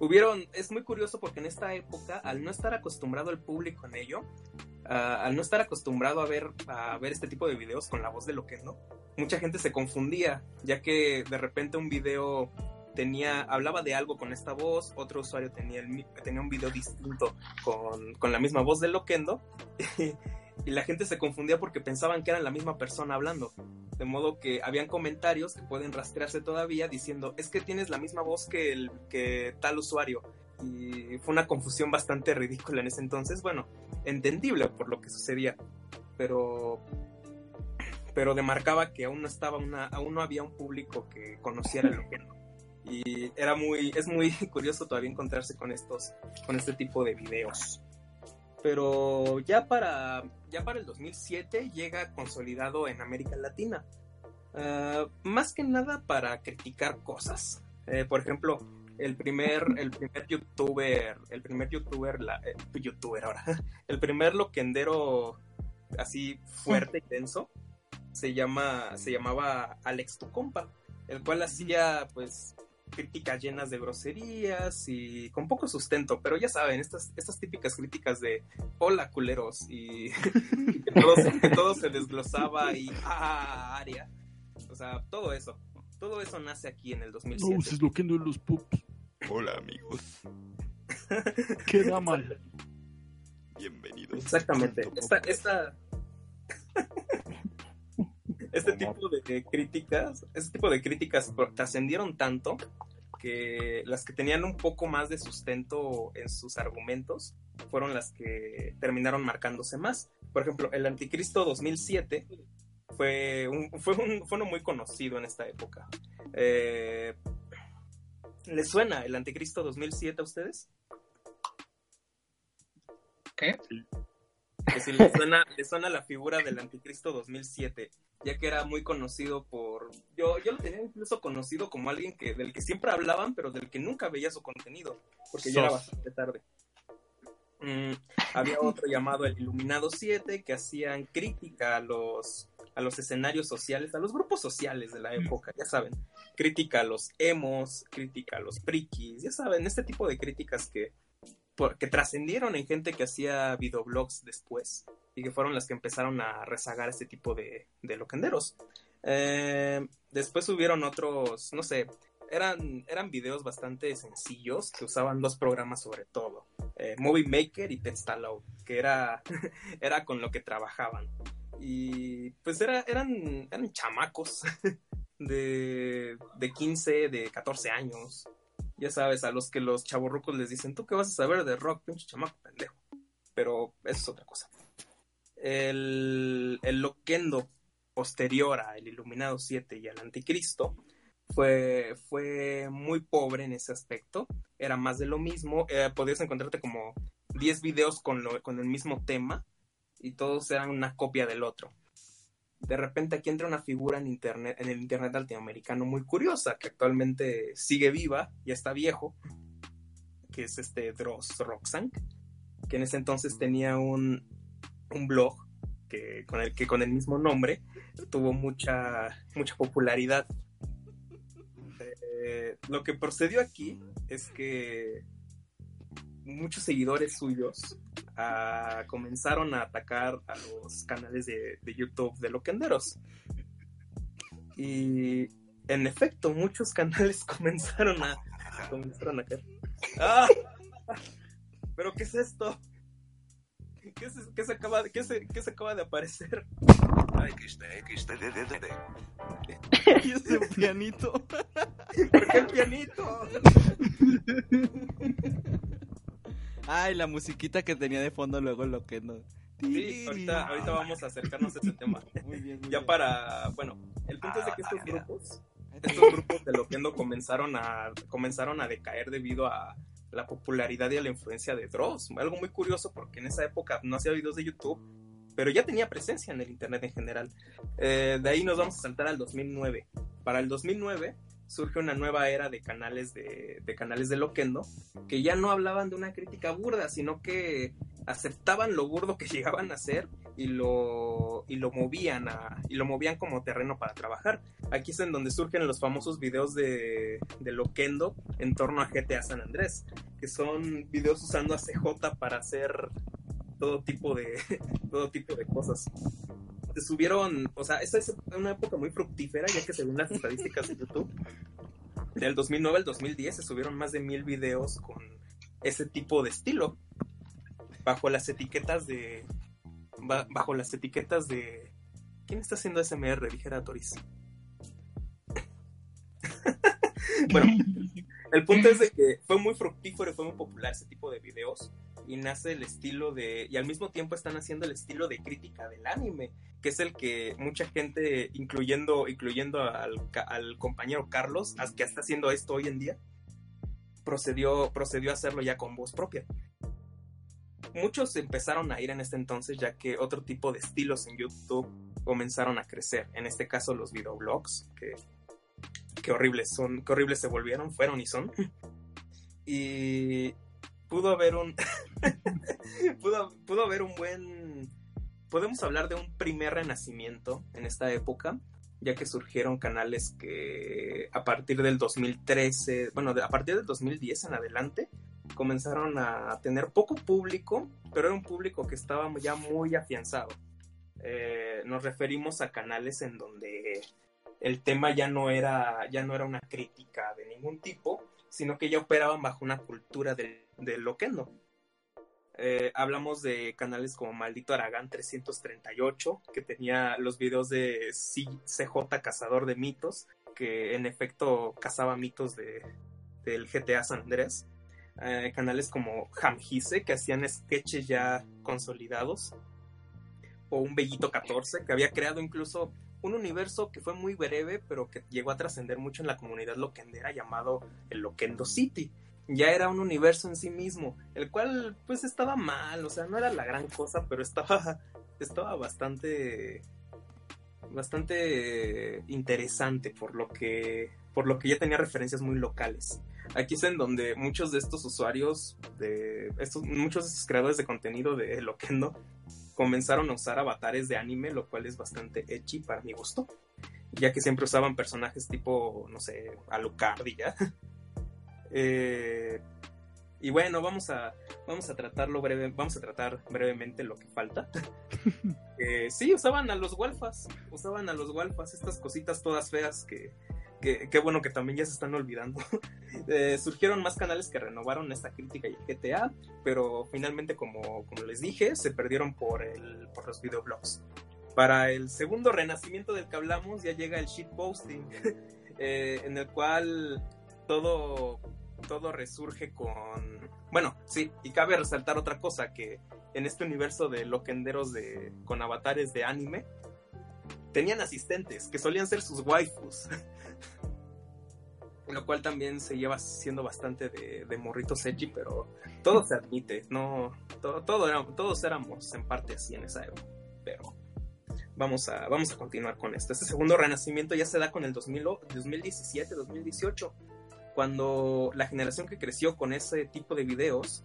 Hubieron, es muy curioso porque en esta época, al no estar acostumbrado el público en ello, al no estar acostumbrado a ver, a ver este tipo de videos con la voz de Loquendo, mucha gente se confundía, ya que de repente un video tenía, hablaba de algo con esta voz, otro usuario tenía, un video distinto con, con la misma voz de Loquendo, y la gente se confundía porque pensaban que eran la misma persona hablando. De modo que habían comentarios que pueden rastrearse todavía diciendo, es que tienes la misma voz que, el, que tal usuario. Y fue una confusión bastante ridícula en ese entonces. Bueno, entendible por lo que sucedía. Pero pero demarcaba que aún no estaba una, aún no había un público que conociera lo que Y era muy, es muy curioso todavía encontrarse con estos, con este tipo de videos. Pero ya para, ya para el 2007 llega consolidado en América Latina. Ah, más que nada para criticar cosas. Eh, por ejemplo, el primer, el primer youtuber, el primer youtuber, la, eh, youtuber ahora, el primer loquendero así fuerte y denso se llama, se llamaba Alex tu compa, el cual hacía pues críticas llenas de groserías y con poco sustento, pero ya saben, estas, estas típicas críticas de hola culeros y que, todo se, desglosaba y ah, aria. O sea, todo eso. Todo eso nace aquí en el No 2007. uses loquendo en los pups. Hola amigos, Queda mal. bienvenidos. Exactamente. Esta, esta... este tipo de críticas, este tipo de críticas trascendieron tanto que las que tenían un poco más de sustento en sus argumentos fueron las que terminaron marcándose más. Por ejemplo, el Anticristo 2007 fue, un, fue, un- fue uno muy conocido en esta época. Eh, ¿Les suena el Anticristo 2007 a ustedes? ¿Qué? que si suena, le suena la figura del Anticristo 2007, ya que era muy conocido por... Yo, yo lo tenía incluso conocido como alguien que del que siempre hablaban, pero del que nunca veía su contenido, porque ya era bastante tarde. Mm, había otro llamado el Iluminado 7, que hacían crítica a los, a los escenarios sociales, a los grupos sociales de la época, ya saben. Crítica a los emos, crítica a los frikis, ya saben, este tipo de críticas que, que trascendieron en gente que hacía videoblogs después y que fueron las que empezaron a rezagar este tipo de, de loquenderos. Eh, después hubieron otros, no sé, eran, eran videos bastante sencillos que usaban dos programas sobre todo, eh, Movie Maker y Textaload, que era, era con lo que trabajaban. Y pues era, eran, eran chamacos de, de 15, de 14 años, ya sabes, a los que los chavorrucos les dicen, ¿tú qué vas a saber de rock, pinche chamaco pendejo? Pero eso es otra cosa. El, el loquendo posterior a El Iluminado 7 y al Anticristo fue, fue muy pobre en ese aspecto. Era más de lo mismo. Eh, podías encontrarte como 10 videos con, lo- con el mismo tema y todos eran una copia del otro. De repente aquí entra una figura en internet, en el internet latinoamericano muy curiosa, que actualmente sigue viva, ya está viejo, que es este Dross Roxanne, que en ese entonces tenía un, un blog que con el que con el mismo nombre tuvo mucha mucha popularidad. Eh, lo que procedió aquí es que muchos seguidores suyos comenzaron a atacar a los canales de, de YouTube de loquenderos. Y en efecto, muchos canales comenzaron a, comenzaron a caer. ¡Ah! ¿Pero qué es esto? ¿Qué se, qué se acaba, de, qué se, qué se acaba de aparecer? Y ese pianito. ¿Por qué el pianito? Ay, la musiquita que tenía de fondo luego lo que no. Sí, ahorita, ahorita vamos a acercarnos a ese tema. Muy bien, muy Ya bien. para, bueno, el punto es de que estos grupos, estos grupos de Loquendo comenzaron a, comenzaron a decaer debido a la popularidad y a la influencia de Dross. Algo muy curioso porque en esa época no hacía videos de YouTube, pero ya tenía presencia en el Internet en general. Eh, de ahí nos vamos a saltar al 2009. Para el 2009 surge una nueva era de canales de, canales de Loquendo que ya no hablaban de una crítica burda, sino que aceptaban lo burdo que llegaban a hacer y lo, y lo movían y lo movían como terreno para trabajar. Aquí es en donde surgen los famosos videos de, de Loquendo en torno a GTA San Andrés, que son videos usando a CJ para hacer todo tipo de todo tipo de cosas. Subieron, o sea, esta es una época muy fructífera, ya que según las estadísticas de YouTube, del 2009 al 2010 se subieron más de mil videos con ese tipo de estilo, bajo las etiquetas de, ba- bajo las etiquetas de, ¿quién está haciendo SMR? Dijera Toris. bueno, el punto es de que fue muy fructífero y fue muy popular ese tipo de videos y nace el estilo de y al mismo tiempo están haciendo el estilo de crítica del anime que es el que mucha gente incluyendo incluyendo al, compañero Carlos que está haciendo esto hoy en día procedió procedió a hacerlo ya con voz propia muchos empezaron a ir en este entonces ya que otro tipo de estilos en YouTube comenzaron a crecer en este caso los videoblogs que qué horribles son, qué horribles se volvieron, fueron y son. Y pudo haber un pudo, pudo haber un buen podemos hablar de un primer renacimiento en esta época, ya que surgieron canales que a partir del 2013, bueno, a partir del 2010 en adelante comenzaron a tener poco público, pero era un público que estaba ya muy afianzado. Eh, nos referimos a canales en donde el tema ya no era, ya no era una crítica de ningún tipo, sino que ya operaban bajo una cultura del, del loquendo. Eh, hablamos de canales como Maldito Aragán 338, que tenía los videos de CJ Cazador de Mitos, que en efecto cazaba mitos de, del GTA San Andrés. Eh, canales como Hamgise, que hacían sketches ya consolidados. O un Bellito 14, que había creado incluso un universo que fue muy breve, pero que llegó a trascender mucho en la comunidad loquendera llamado el Loquendo City. Ya era un universo en sí mismo, el cual pues estaba mal, o sea, no era la gran cosa, pero estaba, estaba bastante, bastante interesante por lo que, por lo que ya tenía referencias muy locales. Aquí es en donde muchos de estos usuarios, de estos, muchos de estos creadores de contenido de Loquendo comenzaron a usar avatares de anime, lo cual es bastante edgy para mi gusto, ya que siempre usaban personajes tipo, no sé, Alucard y ya. eh, y bueno, vamos a, vamos a tratarlo breve, vamos a tratar brevemente lo que falta. eh, sí, usaban a los Walfas, usaban a los Walfas, estas cositas todas feas que, que, bueno que también ya se están olvidando. eh, surgieron más canales que renovaron esta crítica y el GTA, pero finalmente, como, como les dije, se perdieron por, el, por los videoblogs. Para el segundo renacimiento del que hablamos ya llega el shitposting, eh, en el cual todo, todo resurge con... Bueno, sí, y cabe resaltar otra cosa, que en este universo de loquenderos de, con avatares de anime, tenían asistentes que solían ser sus waifus. lo cual también se lleva siendo bastante de, de morritos edgy, pero todo se admite, no, todo, todos éramos en parte así en esa época, pero vamos a, vamos a continuar con esto. Este segundo renacimiento ya se da con el 2000, 2017, 2018, cuando la generación que creció con ese tipo de videos,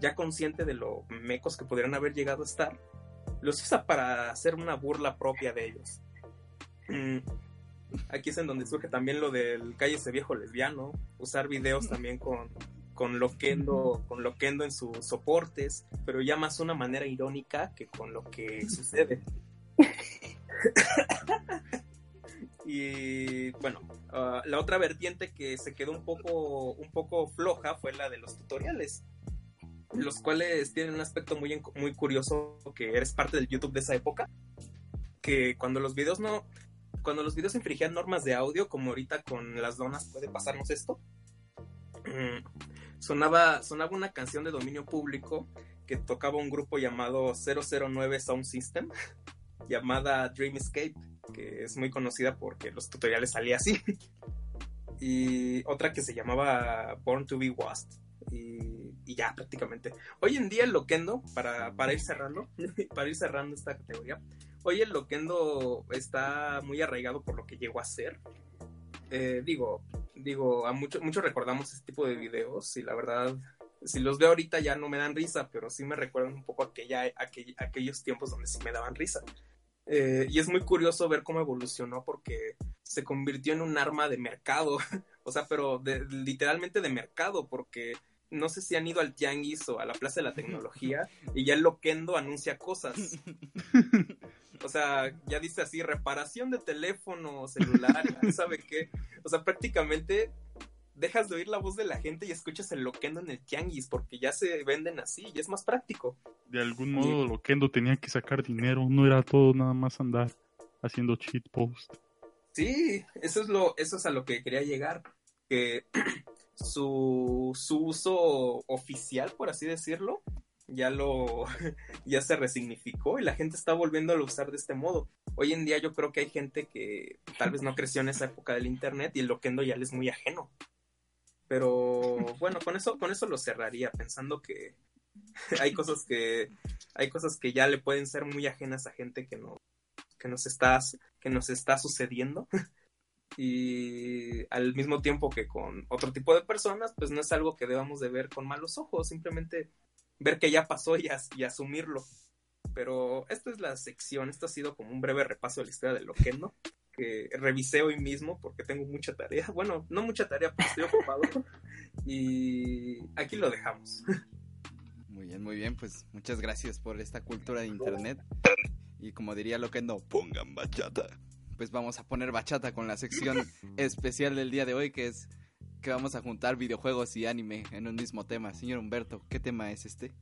ya consciente de lo mecos que podrían haber llegado a estar, los usa para hacer una burla propia de ellos. Mm, aquí es en donde surge también lo del calle ese viejo lesbiano, usar videos también con, con Loquendo, con Loquendo en sus soportes, pero ya más una manera irónica que con lo que sucede. y bueno, uh, la otra vertiente que se quedó un poco, un poco floja fue la de los tutoriales los cuales tienen un aspecto muy, muy curioso que eres parte del YouTube de esa época, que cuando los videos no, cuando los videos infringían normas de audio, como ahorita con las donas puede pasarnos esto, sonaba, sonaba una canción de dominio público que tocaba un grupo llamado 009 Sound System, llamada Dream Escape, que es muy conocida porque los tutoriales salían así. y otra que se llamaba Born to be Washed. Y ya prácticamente. Hoy en día el Loquendo, para, para ir cerrando, para ir cerrando esta categoría, hoy el Loquendo está muy arraigado por lo que llegó a ser. Eh, digo, digo, a muchos mucho recordamos este tipo de videos y la verdad, si los veo ahorita ya no me dan risa, pero sí me recuerdan un poco aquella, aquell, aquellos tiempos donde sí me daban risa. Eh, y es muy curioso ver cómo evolucionó porque se convirtió en un arma de mercado, o sea, pero de, literalmente de mercado, porque no sé si han ido al Tianguis o a la Plaza de la Tecnología y ya el Loquendo anuncia cosas. O sea, ya dice así, reparación de teléfono celular, ¿sabe qué? O sea, prácticamente dejas de oír la voz de la gente y escuchas el Loquendo en el Tianguis porque ya se venden así y es más práctico. De algún modo, Loquendo tenía que sacar dinero, no era todo nada más andar haciendo cheat post. Sí, eso es lo, eso es a lo que quería llegar. Que su, su uso oficial, por así decirlo, ya lo ya se resignificó y la gente está volviendo a usar de este modo. Hoy en día yo creo que hay gente que tal vez no creció en esa época del internet y el loquendo ya le es muy ajeno. Pero bueno, con eso con eso lo cerraría pensando que hay cosas que hay cosas que ya le pueden ser muy ajenas a gente que no que nos está que nos está sucediendo y al mismo tiempo que con otro tipo de personas, pues no es algo que debamos de ver con malos ojos, simplemente ver que ya pasó y, y asumirlo. Pero esta es la sección, esto ha sido como un breve repaso de la historia de Loquendo, que revisé hoy mismo porque tengo mucha tarea, bueno, no mucha tarea, porque estoy ocupado, y aquí lo dejamos. Muy bien, muy bien, pues muchas gracias por esta cultura de internet. Y como diría Loquendo, pongan bachata. pues vamos a poner bachata con la sección especial del día de hoy, que es que vamos a juntar videojuegos y anime en un mismo tema. Señor Humberto, ¿qué tema es este?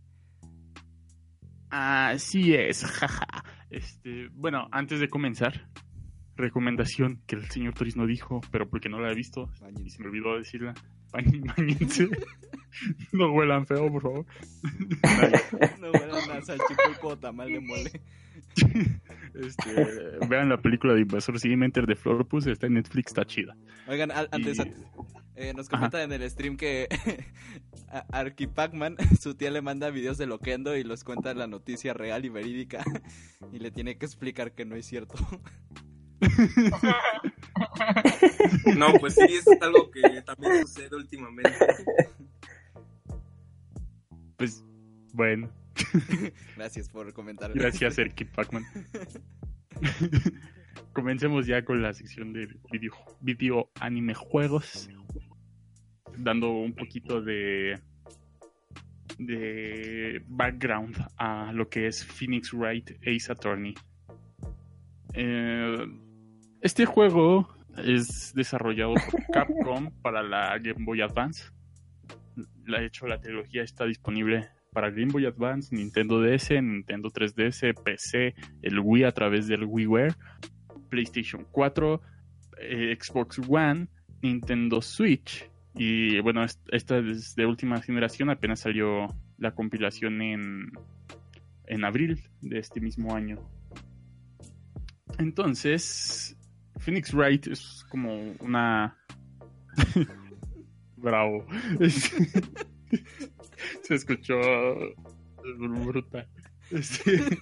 Así es, jaja. Este, bueno, antes de comenzar, recomendación que el señor Toris no dijo, pero porque no la he visto Bañense. y se me olvidó decirla. Bañense. no huelan feo, por favor. No, bueno, nada, salchipulpo o tamal de mole. Este, vean la película de Invasor Sim Enter the Florpus, está en Netflix, está chida. Oigan, al- antes, Y- eh, nos Ajá. comentan en el stream que a- Arky Pacman, su tía le manda videos de Loquendo y los cuenta la noticia real y verídica. Y le tiene que explicar que no es cierto. No, pues sí, es algo que también sucede últimamente. Pues, bueno, Gracias por comentar. gracias, Erky Pacman. Comencemos ya con la sección de video, video anime juegos. Dando un poquito de de background a lo que es Phoenix Wright Ace Attorney. Eh, este juego es desarrollado por Capcom para la Game Boy Advance. De hecho, la trilogía está disponible para Game Boy Advance, Nintendo DS, Nintendo 3DS, PC, el Wii a través del WiiWare, PlayStation 4, eh, Xbox One, Nintendo Switch. Y bueno, est- esta es de última generación, apenas salió la compilación en, en abril de este mismo año. Entonces, Phoenix Wright es como una... Bravo. Se escuchó brutal. Este-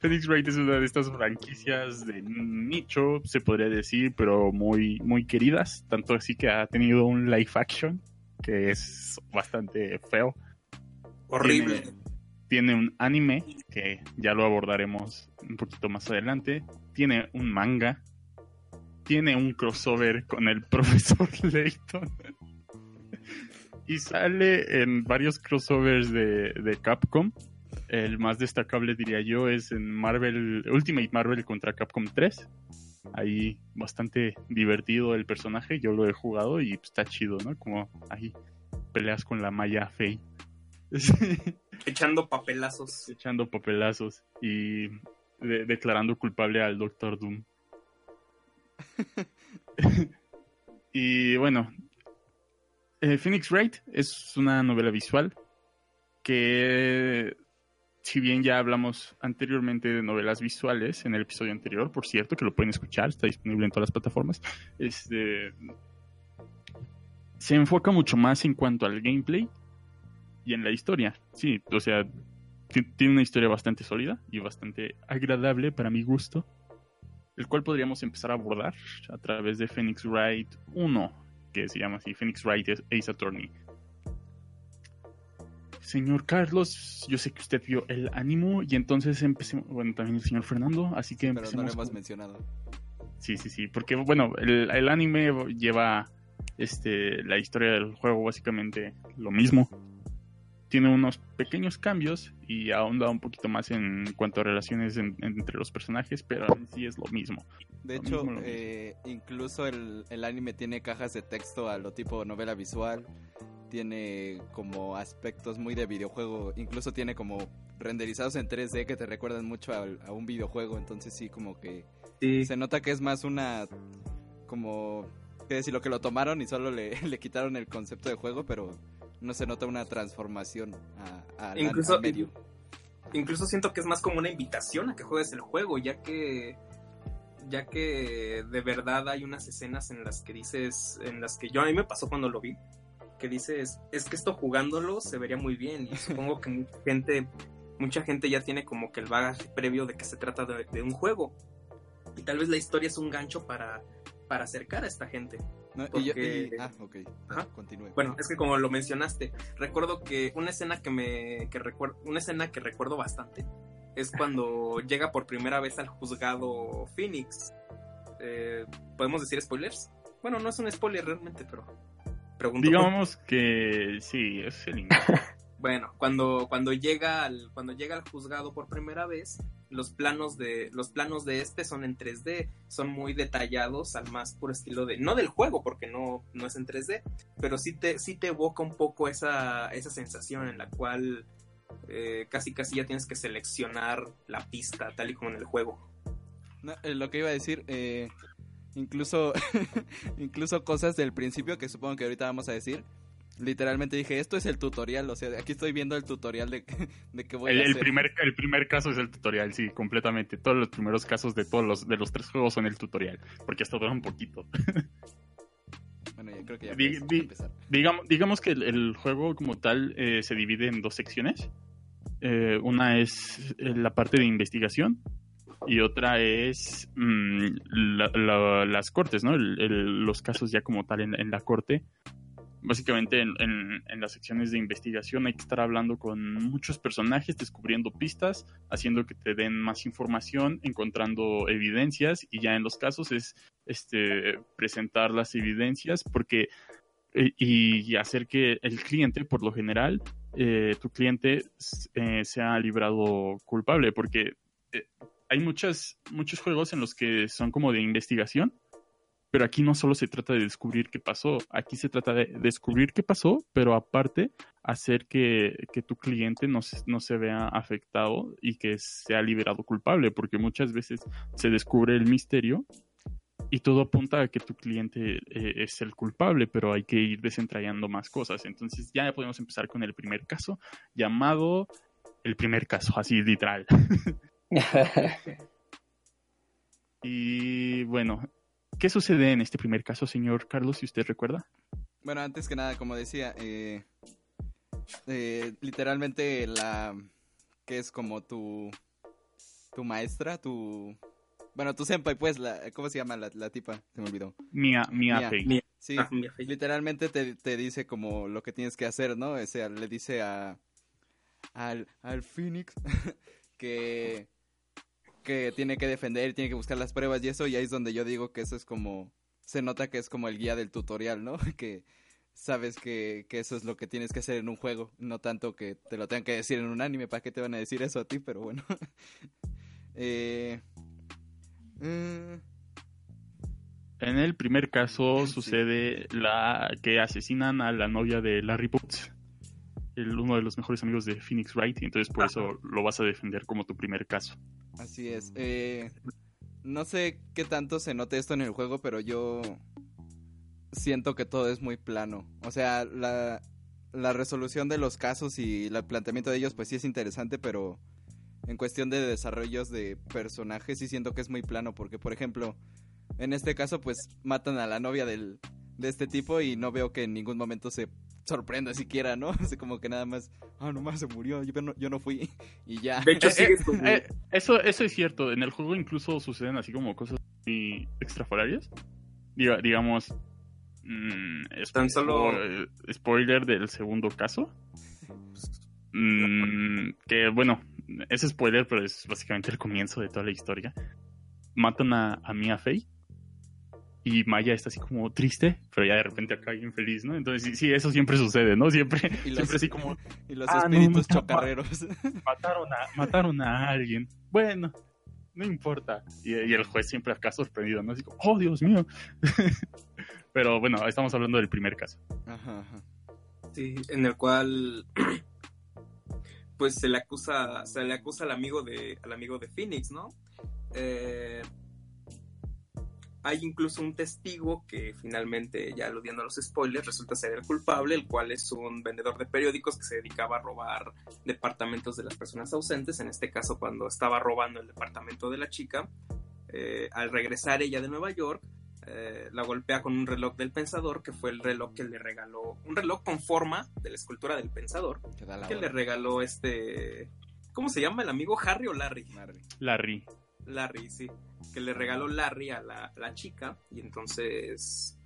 Phoenix Wright es una de estas franquicias de nicho, se podría decir, pero muy, muy queridas. Tanto así que ha tenido un live action que es bastante feo. Horrible. Tiene, tiene un anime que ya lo abordaremos un poquito más adelante. Tiene un manga. Tiene un crossover con el profesor Layton. y sale en varios crossovers de, de Capcom. El más destacable, diría yo, es en Marvel Ultimate Marvel contra Capcom 3. Ahí bastante divertido el personaje. Yo lo he jugado y está chido, ¿no? Como ahí peleas con la Maya Fey. Echando papelazos. echando papelazos y de- declarando culpable al Doctor Doom. y bueno, eh, Phoenix Wright es una novela visual que, si bien ya hablamos anteriormente de novelas visuales en el episodio anterior, por cierto, que lo pueden escuchar, está disponible en todas las plataformas, este, se enfoca mucho más en cuanto al gameplay y en la historia. Sí, o sea, tiene una historia bastante sólida y bastante agradable para mi gusto, el cual podríamos empezar a abordar a través de Phoenix Wright 1, que se llama así, Phoenix Wright Ace Attorney. Señor Carlos, yo sé que usted vio el ánimo y entonces empecemos, bueno, también el señor Fernando, así que Pero no empecemos lo hemos con- mencionado. Sí, sí, sí, porque bueno, el, el anime lleva este la historia del juego básicamente lo mismo. Tiene unos pequeños cambios y ahonda un poquito más en cuanto a relaciones en- entre los personajes, pero en sí es lo mismo. De Lo hecho, mismo, lo mismo. eh, incluso el, el anime tiene cajas de texto a lo tipo novela visual. Tiene como aspectos muy de videojuego. Incluso tiene como renderizados en 3D que te recuerdan mucho a, un videojuego. Entonces sí, como que Sí. se nota que es más una... Como... ¿Qué decir? Lo que lo tomaron y solo le, le quitaron el concepto de juego, pero no se nota una transformación a, a- Incluso- al medio. Incluso siento que es más como una invitación a que juegues el juego, ya que ya que de verdad hay unas escenas en las que dices, en las que yo a mí me pasó cuando lo vi, que dices, es que esto jugándolo se vería muy bien y supongo que mucha gente mucha gente ya tiene como que el bagaje previo de que se trata de, de un juego y tal vez la historia es un gancho para para acercar a esta gente. ¿No? Y yo- porque- y- ah, ok. Ajá. Continúe. Bueno, es que como lo mencionaste, recuerdo que una escena que me que recuerdo una escena que recuerdo bastante es cuando llega por primera vez al juzgado Phoenix. Eh, ¿Podemos decir spoilers? Bueno, no es un spoiler realmente, pero pregunto. Digamos que sí, es el. Bueno, cuando, cuando llega al, cuando llega al juzgado por primera vez, los planos de, los planos de este son en 3D, son muy detallados al más puro estilo de, no del juego, porque no, no es en 3D, pero sí te, sí te evoca un poco esa, esa sensación en la cual eh, casi casi ya tienes que seleccionar la pista, tal y como en el juego. No, eh, lo que iba a decir, eh, incluso, incluso cosas del principio que supongo que ahorita vamos a decir. Literalmente dije, esto es el tutorial, o sea, aquí estoy viendo el tutorial de, de que voy El, a el hacer. primer, el primer caso es el tutorial, sí, completamente. Todos los primeros casos de todos los, de los tres juegos son el tutorial, porque hasta dura un poquito. Bueno, ya creo que ya Di- empezar. digamos, digamos que el, el juego como tal eh, se divide en dos secciones. Eh, una es eh, la parte de investigación y otra es mm, la- la- las cortes, ¿no? El- el- los casos ya como tal en, en la corte. Básicamente en, en- las secciones de investigación hay que estar hablando con muchos personajes, descubriendo pistas, haciendo que te den más información, encontrando evidencias y ya en los casos es este, presentar las evidencias porque eh, y hacer que el cliente, por lo general, eh, tu cliente eh, sea librado culpable, porque eh, hay muchas, muchos juegos en los que son como de investigación, pero aquí no solo se trata de descubrir qué pasó, aquí se trata de descubrir qué pasó, pero aparte hacer que, que tu cliente no se, no se vea afectado y que sea liberado culpable, porque muchas veces se descubre el misterio y todo apunta a que tu cliente eh, es el culpable, pero hay que ir desentrañando más cosas. Entonces ya podemos empezar con el primer caso, llamado el primer caso, así literal. Y bueno, ¿qué sucede en este primer caso, señor Carlos, si usted recuerda? Bueno, antes que nada, como decía, eh, eh, literalmente la que es como tu tu maestra, tu bueno, tu senpai, pues, la, ¿cómo se llama la, la tipa? Se me olvidó. Mia, Mia, Mia. Mia. Sí, Ah, Mia literalmente te, te dice como lo que tienes que hacer, ¿no? O sea, le dice a al, al Phoenix que que tiene que defender, tiene que buscar las pruebas y eso, y ahí es donde yo digo que eso es como se nota que es como el guía del tutorial, ¿no? Que sabes que, que eso es lo que tienes que hacer en un juego, no tanto que te lo tengan que decir en un anime, ¿para qué te van a decir eso a ti? Pero bueno. eh, mm, En el primer caso Sí. sucede la que asesinan a la novia de Larry Boots, el, uno de los mejores amigos de Phoenix Wright, y entonces por eso lo vas a defender como tu primer caso. Así es. Eh, no sé qué tanto se note esto en el juego, pero yo siento que todo es muy plano. O sea, la, resolución de los casos y el planteamiento de ellos, pues sí es interesante, pero en cuestión de desarrollos de personajes sí siento que es muy plano, porque por ejemplo, en este caso, pues matan a la novia del, de este tipo y no veo que en ningún momento se sorprenda siquiera, ¿no? Así como que nada más, ah, nomás se murió, yo no, yo no fui y ya. De hecho, Eh, sigues eh, como- eh, eso, eso es cierto. En el juego incluso suceden así como cosas muy extrafolarias. Diga, digamos, mm, es- Tan solo- spoiler del segundo caso. Mm, que bueno, es spoiler, pero es básicamente el comienzo de toda la historia. Matan a, a Mia Fey. Y Maya está así como triste, pero ya de repente acá bien feliz, ¿no? Entonces sí, sí, eso siempre sucede, ¿no? Siempre, Y los- siempre así como, y los Ah, no, espíritus no, no, chocarreros. mataron a, mataron a alguien. Bueno, no importa. Y, y el juez siempre acá sorprendido, ¿no? Así como, oh, Dios mío. Pero bueno, estamos hablando del primer caso. Ajá, ajá. Sí, en el cual pues se le acusa, se le acusa al amigo de, al amigo de Phoenix, ¿no? Eh, hay incluso un testigo que finalmente, ya aludiendo a los spoilers, resulta ser el culpable, el cual es un vendedor de periódicos que se dedicaba a robar departamentos de las personas ausentes, en este caso cuando estaba robando el departamento de la chica, eh, al regresar ella de Nueva York, eh, la golpea con un reloj del pensador, que fue el reloj que le regaló, un reloj con forma de la escultura del pensador, Que le regaló este, ¿cómo se llama el amigo Harry o Larry? Larry. Larry. Larry, sí, que le regaló Larry a la, la chica y entonces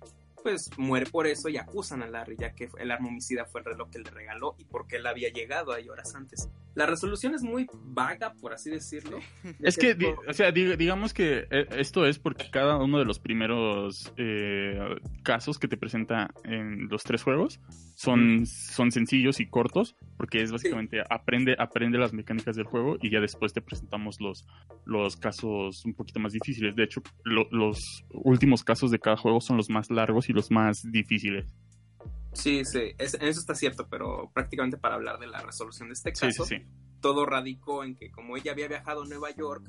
pues muere por eso y acusan a Larry ya que el arma homicida fue el reloj que le regaló y porque él había llegado ahí horas antes. la resolución es muy vaga, por así decirlo. Es que, o sea, di- digamos que eh, esto es porque cada uno de los primeros eh, casos que te presenta en los tres juegos son, son sencillos y cortos, porque es básicamente aprende, aprende las mecánicas del juego y ya después te presentamos los, los casos un poquito más difíciles. De hecho, lo- los últimos casos de cada juego son los más largos y los más difíciles. Sí, sí, es- eso está cierto, pero prácticamente para hablar de la resolución de este caso, sí, sí. todo radicó en que como ella había viajado a Nueva York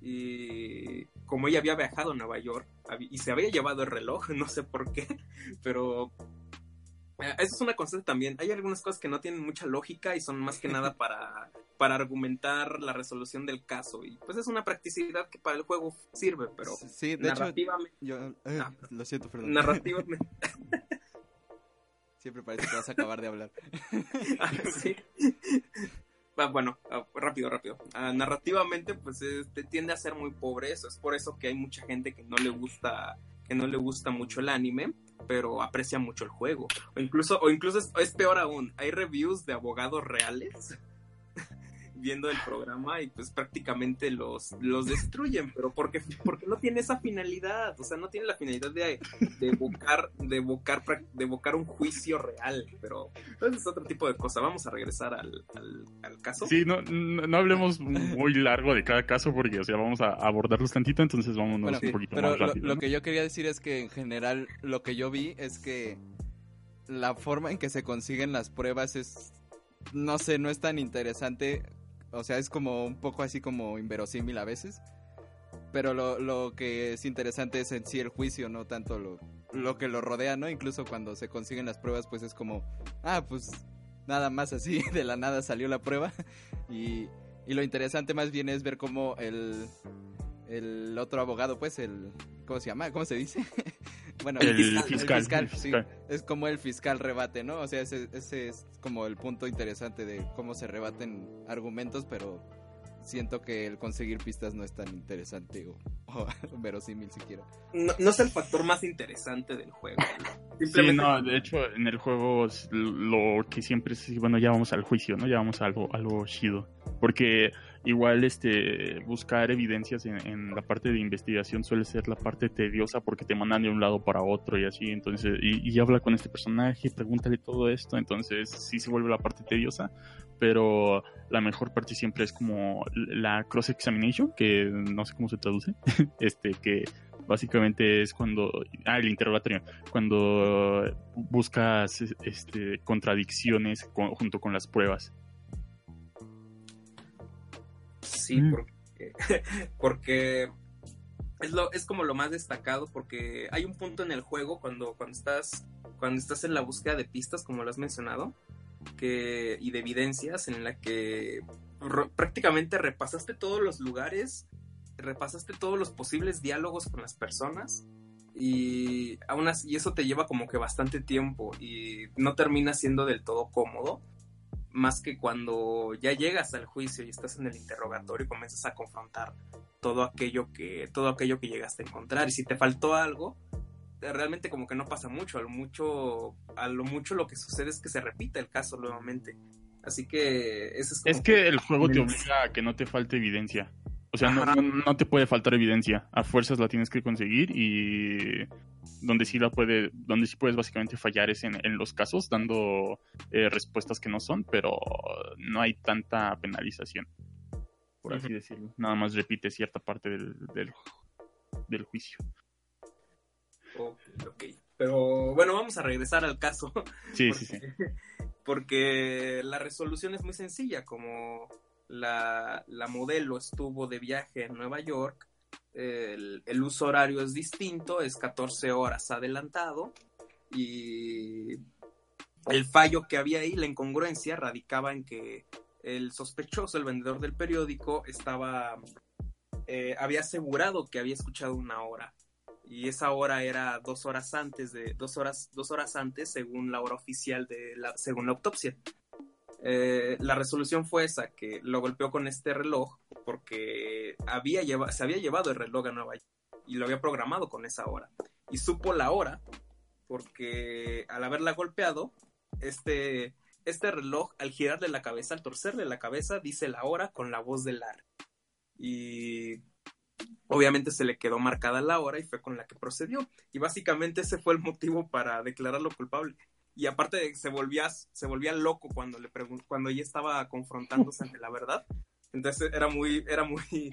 y como ella había viajado a Nueva York y se había llevado el reloj, no sé por qué, pero eh, eso es una constante también. Hay algunas cosas que no tienen mucha lógica y son más que nada para, para argumentar la resolución del caso y pues es una practicidad que para el juego sirve, pero Sí, de hecho, narrativamente, yo... eh, Ah. lo siento, perdón. narrativamente Siempre parece que vas a acabar de hablar. Ah, sí. Ah, bueno, ah, rápido, rápido. Narrativamente, pues este, tiende a ser muy pobre eso. Es por eso que hay mucha gente que no le gusta, que no le gusta mucho el anime, pero aprecia mucho el juego. O incluso, o incluso es, es peor aún, hay reviews de abogados reales viendo el programa y pues prácticamente los, los destruyen, pero porque, porque no tiene esa finalidad, o sea, no tiene la finalidad de, de evocar, de evocar, de evocar un juicio real, pero eso es otro tipo de cosa. Vamos a regresar al, al, al caso. Sí, no, no, no hablemos muy largo de cada caso porque, o sea, vamos a abordarlos tantito, entonces vámonos Bueno, un poquito pero más lo, rápido. lo ¿no? que yo quería decir es que en general lo que yo vi es que la forma en que se consiguen las pruebas es, no sé, no es tan interesante. O sea, es como un poco así como inverosímil a veces. Pero lo, lo que es interesante es en sí el juicio, no tanto lo, lo que lo rodea, ¿no? Incluso cuando se consiguen las pruebas, pues es como, ah, pues nada más así, de la nada salió la prueba. Y, y lo interesante más bien es ver cómo el, el otro abogado, pues el, ¿cómo se llama? ¿Cómo se dice? bueno, El fiscal, el sí. fiscal. Es como el fiscal rebate, ¿no? O sea, ese, ese es como el punto interesante de cómo se rebaten argumentos, pero siento que el conseguir pistas no es tan interesante o, o verosímil siquiera. No, no es el factor más interesante del juego. Sí, Simplemente no, de hecho, en el juego lo que siempre es, bueno, ya vamos al juicio, ¿no? Ya vamos a algo, algo chido. Porque igual este buscar evidencias en, en la parte de investigación suele ser la parte tediosa porque te mandan de un lado para otro y así, entonces, y, habla con este personaje, pregúntale todo esto, entonces sí se vuelve la parte tediosa, pero la mejor parte siempre es como la cross examination, que no sé cómo se traduce, este, que básicamente es cuando, ah, el interrogatorio, cuando buscas este, contradicciones con- junto con las pruebas. Sí, Mm. porque, porque es, lo, es como lo más destacado, porque hay un punto en el juego cuando, cuando, estás, cuando estás en la búsqueda de pistas, como lo has mencionado, que, y de evidencias, en la que prácticamente repasaste todos los lugares, repasaste todos los posibles diálogos con las personas. Y aún así, y eso te lleva como que bastante tiempo y no termina siendo del todo cómodo más que cuando ya llegas al juicio y estás en el interrogatorio y comienzas a confrontar todo aquello que todo aquello que llegaste a encontrar. Y si te faltó algo eh, realmente como que no pasa mucho. A lo mucho a lo mucho lo que sucede es que se repite el caso nuevamente. Así que ese es como Es que el juego te obliga a que no te falte evidencia. O sea, no, te puede faltar evidencia. A fuerzas la tienes que conseguir y donde sí la puede, donde sí puedes básicamente fallar es en, en los casos dando eh, respuestas que no son, pero no hay tanta penalización, por así decirlo. Nada más repite cierta parte del, del, del juicio. Ok, ok. pero bueno vamos a regresar al caso Sí, porque, sí, sí. porque la resolución es muy sencilla, como la, modelo estuvo de viaje en Nueva York, el, uso horario es distinto, es 14 horas adelantado, y el fallo que había ahí, la incongruencia, radicaba en que el sospechoso, el vendedor del periódico, estaba eh, había asegurado que había escuchado una hora y esa hora era dos horas antes de dos horas dos horas antes según la hora oficial de según la autopsia Eh, la resolución fue esa que lo golpeó con este reloj porque había se había llevado el reloj a Nueva York y lo había programado con esa hora y supo la hora porque al haberla golpeado este este reloj, al girarle la cabeza, al torcerle la cabeza, dice la hora con la voz de Larry. Y obviamente se le quedó marcada la hora y fue con la que procedió. Y básicamente ese fue el motivo para declararlo culpable. Y aparte se volvía, se volvía loco cuando le cuando ella estaba confrontándose ante la verdad. Entonces era muy, era muy,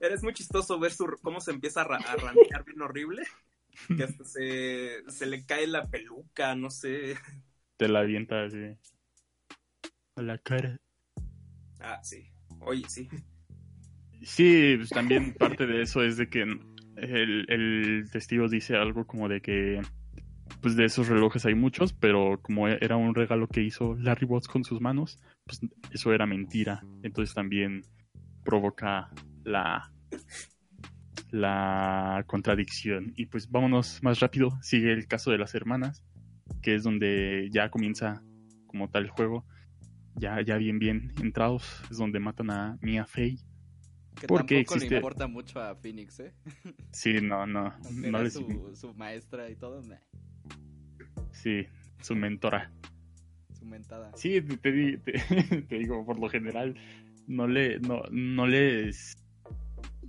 era, muy chistoso ver su, cómo se empieza a, a rantear bien horrible. Que hasta se, se le cae la peluca, no sé. Te la avienta así. A la cara. Ah, sí. Oye, sí. Sí, pues también parte de eso es de que el, el testigo dice algo como de que pues de esos relojes hay muchos, pero como era un regalo que hizo Larry Watts con sus manos, pues eso era mentira. Entonces también provoca la la contradicción. Y pues vámonos más rápido. Sigue el caso de las hermanas, que es donde ya comienza como tal el juego. Ya, ya bien, bien entrados. Es donde matan a Mia Fey. Que porque tampoco existe... le importa mucho a Phoenix, ¿eh? Sí, no, no. no su, maestra y todo. Sí, su mentora. Su mentada. Sí, te, te, te, digo, por lo general, no le, no, no les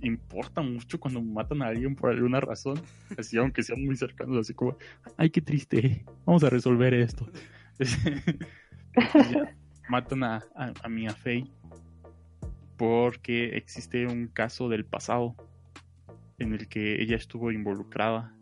importa mucho cuando matan a alguien por alguna razón, así aunque sean muy cercanos, así como, ay, qué triste, vamos a resolver esto. matan a, a, a Mia Fey porque existe un caso del pasado en el que ella estuvo involucrada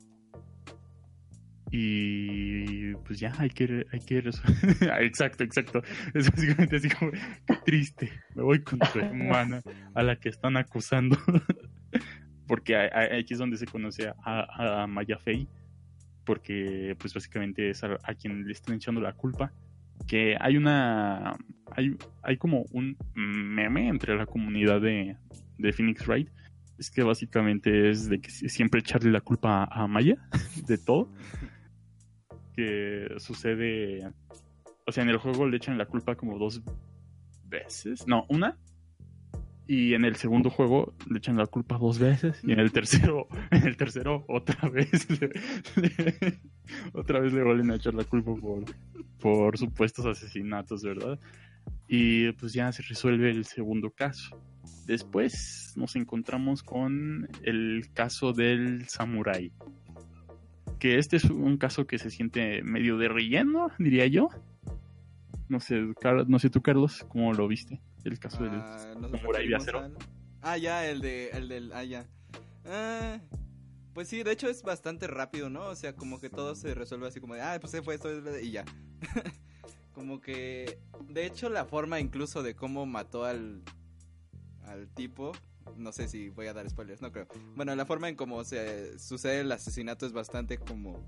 y pues ya hay que hay que exacto exacto. Es básicamente así como qué triste me voy con tu hermana a la que están acusando. Porque aquí es donde se conoce a, a Maya Fey porque pues básicamente es a, quien le están echando la culpa. Que hay una hay, hay como un meme entre la comunidad de, de Phoenix Wright. Es que básicamente es de que siempre echarle la culpa a Maya de todo que sucede. O sea, en el juego le echan la culpa como dos veces. No, una. Y en el segundo juego le echan la culpa dos veces. Y en el tercero, en el tercero, otra vez. otra vez le vuelven a echar la culpa por, por supuestos asesinatos, ¿verdad? Y pues ya se resuelve el segundo caso. Después nos encontramos con el caso del samurái que este es un caso que se siente medio de relleno, diría yo. No sé, no sé tú, Carlos, ¿cómo lo viste? El caso del ah, de Ah, ya, el de, el del, ah, ya. Ah, pues sí, de hecho es bastante rápido, ¿no? O sea, como que todo se resuelve así como de, ah, pues se fue esto y ya. como que, de hecho, la forma incluso de cómo mató al, al tipo, no sé si voy a dar spoilers, no creo. Bueno, la forma en cómo se sucede el asesinato es bastante como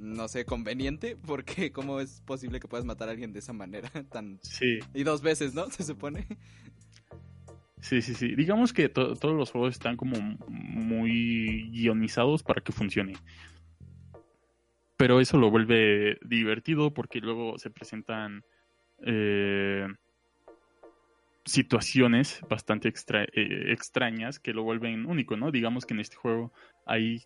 no sé, conveniente, porque cómo es posible que puedas matar a alguien de esa manera tan Sí. Y dos veces, ¿no? Se supone. Sí, sí, sí. Digamos que todos los juegos están como muy guionizados para que funcione. Pero eso lo vuelve divertido porque luego se presentan eh, situaciones bastante eh, extrañas que lo vuelven único, ¿no? Digamos que en este juego hay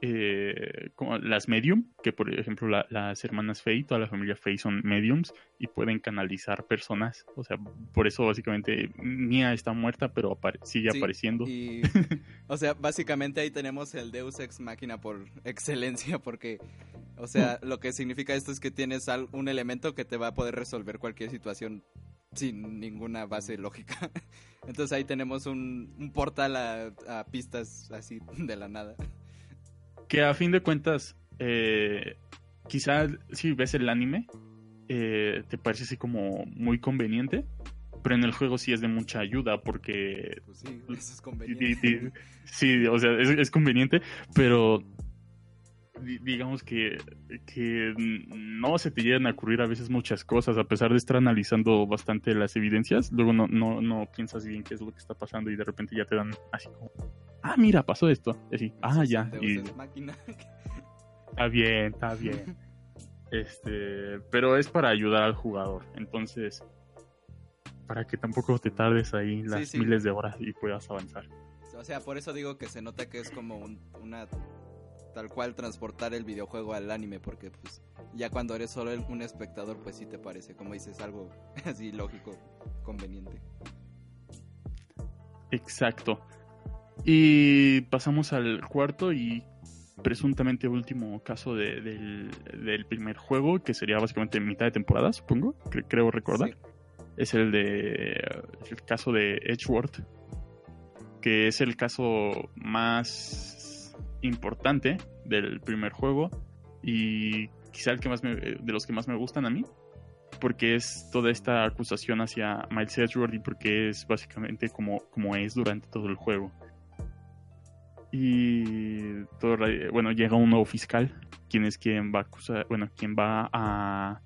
eh, como las medium, que por ejemplo las hermanas Faye, toda la familia Faye son mediums y pueden canalizar personas. O sea, por eso básicamente Mia está muerta, pero sigue apareciendo. o sea, básicamente ahí tenemos el Deus Ex Máquina por excelencia, porque, o sea, lo que significa esto es que tienes un elemento que te va a poder resolver cualquier situación sin ninguna base lógica. Entonces ahí tenemos un, portal a, pistas así de la nada. Que a fin de cuentas, eh, quizá si ves el anime, eh, te parece así como muy conveniente, pero en el juego sí es de mucha ayuda porque... Pues sí, eso es conveniente. Sí, o sea, es conveniente, pero digamos que, que no se te llegan a ocurrir a veces muchas cosas, a pesar de estar analizando bastante las evidencias, luego no, no, no piensas bien qué es lo que está pasando y de repente ya te dan así como, ah, mira, pasó esto, y así, ah, ya. Y, está bien, está bien. Este, pero es para ayudar al jugador, entonces, para que tampoco te tardes ahí las miles de horas y puedas avanzar. O sea, por eso digo que se nota que es como una tal cual transportar el videojuego al anime, porque pues ya cuando eres solo el- un espectador, pues sí te parece, como dices, algo así lógico, conveniente. Exacto. Y pasamos al cuarto y presuntamente último caso de- del, del primer juego, que sería básicamente mitad de temporada, supongo, cre- creo recordar. Sí. Es el de el caso de Edgeworth, que es el caso más importante del primer juego y quizá el que más me- de los que más me gustan a mí, porque es toda esta acusación hacia Miles Edgeworth y porque es básicamente como, es durante todo el juego. Y todo, la- bueno, llega un nuevo fiscal, quien es quien va a acusar, bueno, quien va a,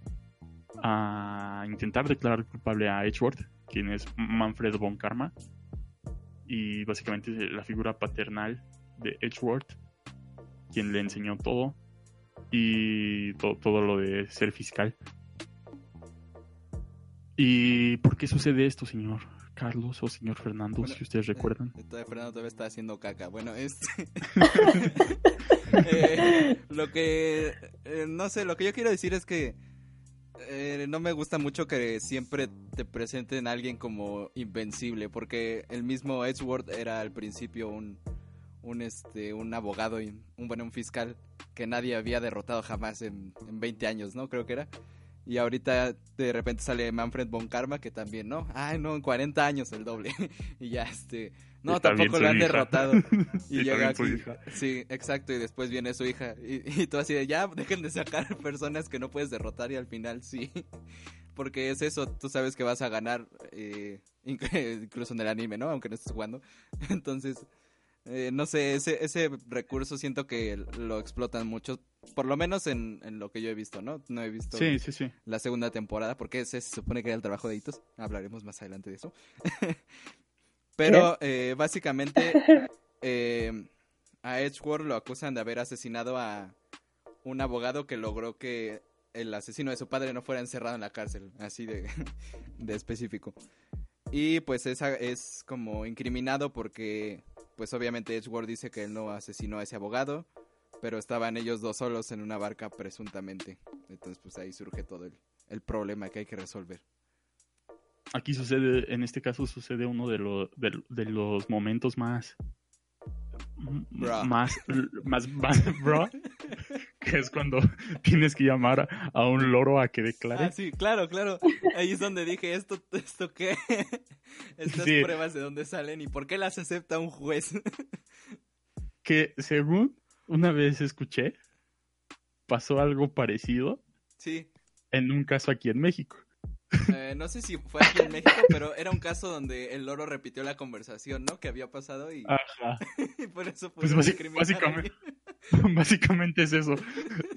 intentar declarar culpable a Edgeworth, quien es Manfred von Karma, y básicamente la figura paternal de Edgeworth, quien le enseñó todo y to- todo lo de ser fiscal. ¿Y por qué sucede esto, señor Carlos o señor Fernando, Bueno, si ustedes recuerdan? Eh, todavía Fernando todavía está haciendo caca. Bueno, es... Eh, lo que... eh, no sé, lo que yo quiero decir es que... eh, no me gusta mucho que siempre te presenten a alguien como invencible, porque el mismo Edgeworth era al principio un, un, este, un abogado y un, bueno, un fiscal que nadie había derrotado jamás en, en 20 años, ¿no? Creo que era. Y ahorita de repente sale Manfred von Karma, que también, ¿no? Ay, no, en 40 años el doble. y ya, este... No, tampoco lo han hija. derrotado. Y, Y llega aquí. hija. Sí, exacto. Y después viene su hija. Y, y tú así de, ya, dejen de sacar personas que no puedes derrotar y al final sí. Porque es eso, tú sabes que vas a ganar, eh, inc- incluso en el anime, ¿no? Aunque no estés jugando. Entonces, eh, no sé, ese, ese recurso siento que lo explotan mucho. Por lo menos en, en lo que yo he visto, ¿no? No he visto Sí, sí, sí. la segunda temporada, porque ese se supone que era el trabajo de Hitos. Hablaremos más adelante de eso. Pero eh, básicamente eh, a Edgeworth lo acusan de haber asesinado a un abogado que logró que el asesino de su padre no fuera encerrado en la cárcel, así de, de específico. Y pues es, es como incriminado porque pues obviamente Edgeworth dice que él no asesinó a ese abogado, pero estaban ellos dos solos en una barca presuntamente. Entonces pues ahí surge todo el, el problema que hay que resolver. Aquí sucede, en este caso sucede uno de, lo- de, de los momentos más Bra. más más más bra, que es cuando tienes que llamar a, un loro a que declare. Ah, sí, claro, claro. Ahí es donde dije, ¿esto, esto qué? Estas Sí. pruebas de dónde salen y por qué las acepta un juez. Que según una vez escuché, pasó algo parecido sí. en un caso aquí en México. Eh, no sé si fue aquí en México, pero era un caso donde el loro repitió la conversación, ¿no? Que había pasado y, Ajá. y por eso. Pues básicamente- alguien. Básicamente es eso.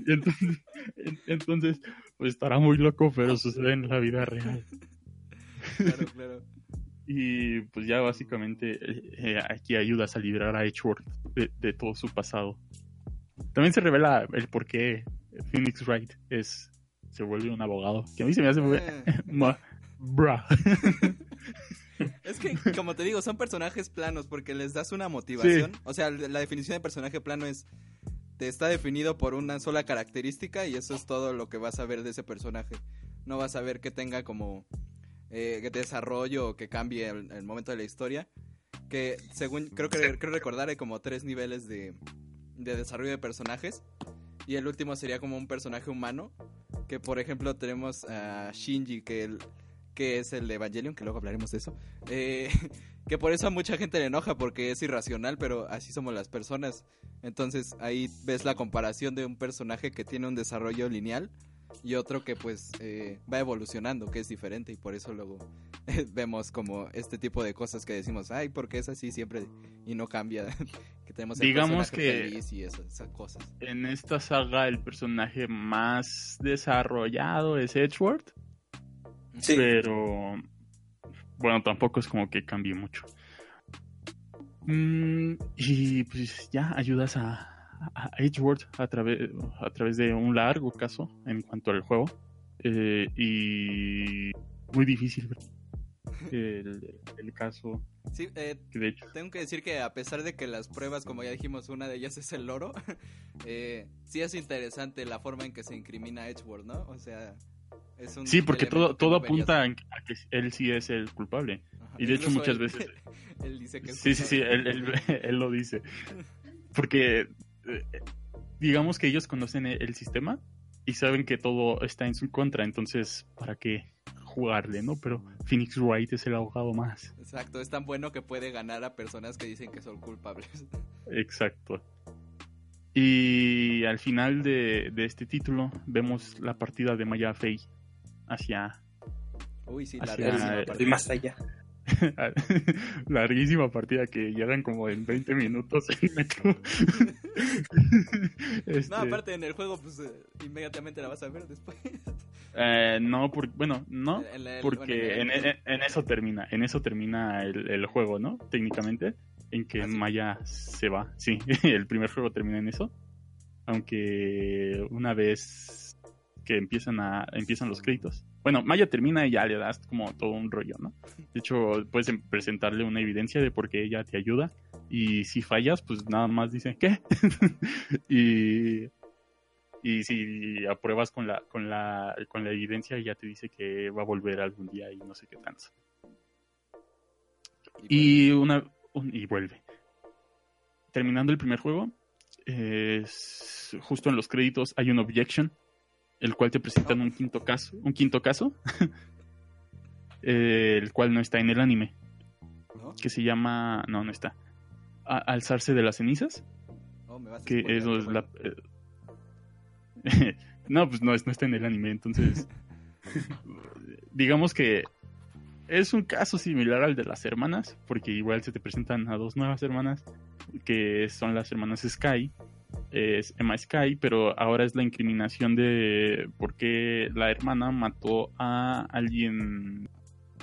Entonces, en- entonces, pues estará muy loco, pero sucede en la vida real. Claro, claro. Y pues ya básicamente eh, eh, aquí ayudas a liberar a Edgeworth de, de todo su pasado. También se revela el por qué Phoenix Wright es, se vuelve un abogado. Que a mí se me hace muy... Eh, Bra. Es que, como te digo, son personajes planos porque les das una motivación. O sea, la definición de personaje plano es. Te está definido por una sola característica y eso es todo lo que vas a ver de ese personaje. No vas a ver que tenga como eh, desarrollo o que cambie el, el momento de la historia. Que según creo que creo recordar hay como tres niveles de, de desarrollo de personajes. Y el último sería como un personaje humano. Que por ejemplo tenemos a Shinji, que el, que es el de Evangelion, que luego hablaremos de eso. Eh, que por eso a mucha gente le enoja porque es irracional, pero así somos las personas. Entonces ahí ves la comparación de un personaje que tiene un desarrollo lineal y otro que pues eh, va evolucionando, que es diferente y por eso luego vemos como este tipo de cosas que decimos, ay, porque es así siempre y no cambia. que tenemos el Digamos que- feliz y esas, esas cosas. En esta saga el personaje más desarrollado es Edgeworth. Sí. Pero bueno, tampoco es como que cambie mucho. Mm, y pues ya ayudas a, a Edgeworth a través, a través de un largo caso en cuanto al juego. Eh, y muy difícil. el, el caso. Sí, eh, Que de hecho, tengo que decir que a pesar de que las pruebas, como ya dijimos, una de ellas es el loro, eh, sí es interesante la forma en que se incrimina a Edgeworth, ¿no? O sea, es un sí, porque todo, todo apunta a que él sí es el culpable. Ajá, y de hecho muchas él- veces- él dice que es Sí, sí, sí, él, él- él lo dice. Porque eh, digamos que ellos conocen el, el sistema y saben que todo está en su contra, entonces, ¿para qué jugarle, no? Pero Phoenix Wright es el abogado más. Exacto, es tan bueno que puede ganar a personas que dicen que son culpables. Exacto. Y al final de, de este título vemos la partida de Maya Fey hacia Uy, sí, Hacia larguísima el- partida. Más allá. larguísima partida que llegan como en 20 minutos metro. Este, No, aparte en el juego, pues eh, inmediatamente la vas a ver después. eh, no, por- bueno, no, porque bueno, en, en- en eso termina, en eso termina el, el juego, ¿no? Técnicamente, en que ¿Ah, sí? Maya se va. Sí, el primer juego termina en eso. Aunque una vez que empiezan a empiezan los créditos. Bueno, Maya termina y ya le das como todo un rollo, ¿no? De hecho, puedes em- presentarle una evidencia de por qué ella te ayuda. Y si fallas, pues nada más dice, ¿qué? y, y si apruebas con la, con la, con la evidencia, ya te dice que va a volver algún día y no sé qué tanto. Y una un- y vuelve. Terminando el primer juego, es- justo en los créditos hay un objection, el cual te presentan un quinto caso, un quinto caso, eh, el cual no está en el anime, ¿no? que se llama, no, no está, A- alzarse de las cenizas, Oh, me vas a que es la, eh, no, pues no, no está en el anime, entonces digamos que es un caso similar al de las hermanas, porque igual se te presentan a dos nuevas hermanas, que son las hermanas Sky, es Emma Sky, pero ahora es la incriminación de por qué la hermana mató a alguien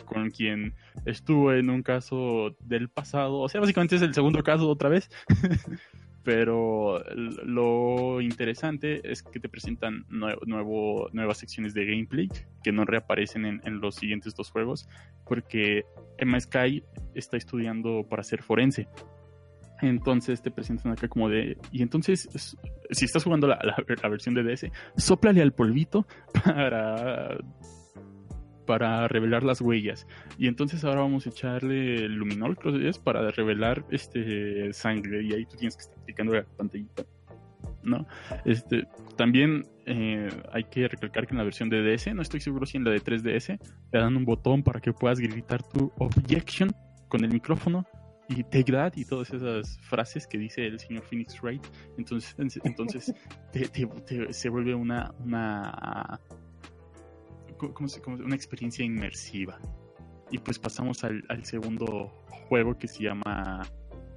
con quien estuvo en un caso del pasado, o sea, básicamente es el segundo caso otra vez. Pero lo interesante es que te presentan nue- nuevo, nuevas secciones de gameplay que no reaparecen en, en los siguientes dos juegos, porque Emma Sky está estudiando para ser forense. Entonces te presentan acá como de... Y entonces, es- si estás jugando la, la- versión de DS, sóplale al polvito para, para revelar las huellas. Y entonces ahora vamos a echarle luminol, creo que es, para revelar este sangre. Y ahí tú tienes que estar clicando la pantallita. ¿No? Este, también eh, hay que recalcar que en la versión de DS, no estoy seguro si en la de 3DS, te dan un botón para que puedas gritar tu objection con el micrófono that y todas esas frases que dice el señor Phoenix Wright. Entonces, entonces se vuelve una, una ¿cómo se- cómo una experiencia inmersiva. Y pues pasamos al, segundo juego que se llama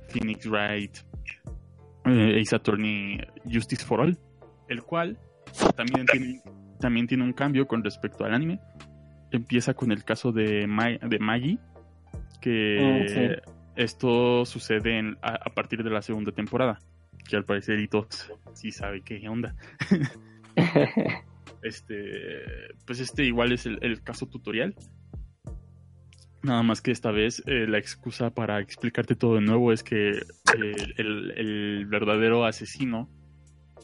Phoenix Wright eh, Ace Attorney Justice for All, el cual también tiene, también tiene un cambio con respecto al anime. Empieza con el caso de, de Maggie, que sí. Esto sucede en- a, a partir de la segunda temporada, que al parecer Itos sí sabe qué onda. Este, pues este igual es el, el caso tutorial. Nada más que esta vez eh, la excusa para explicarte todo de nuevo es que eh, el, el verdadero asesino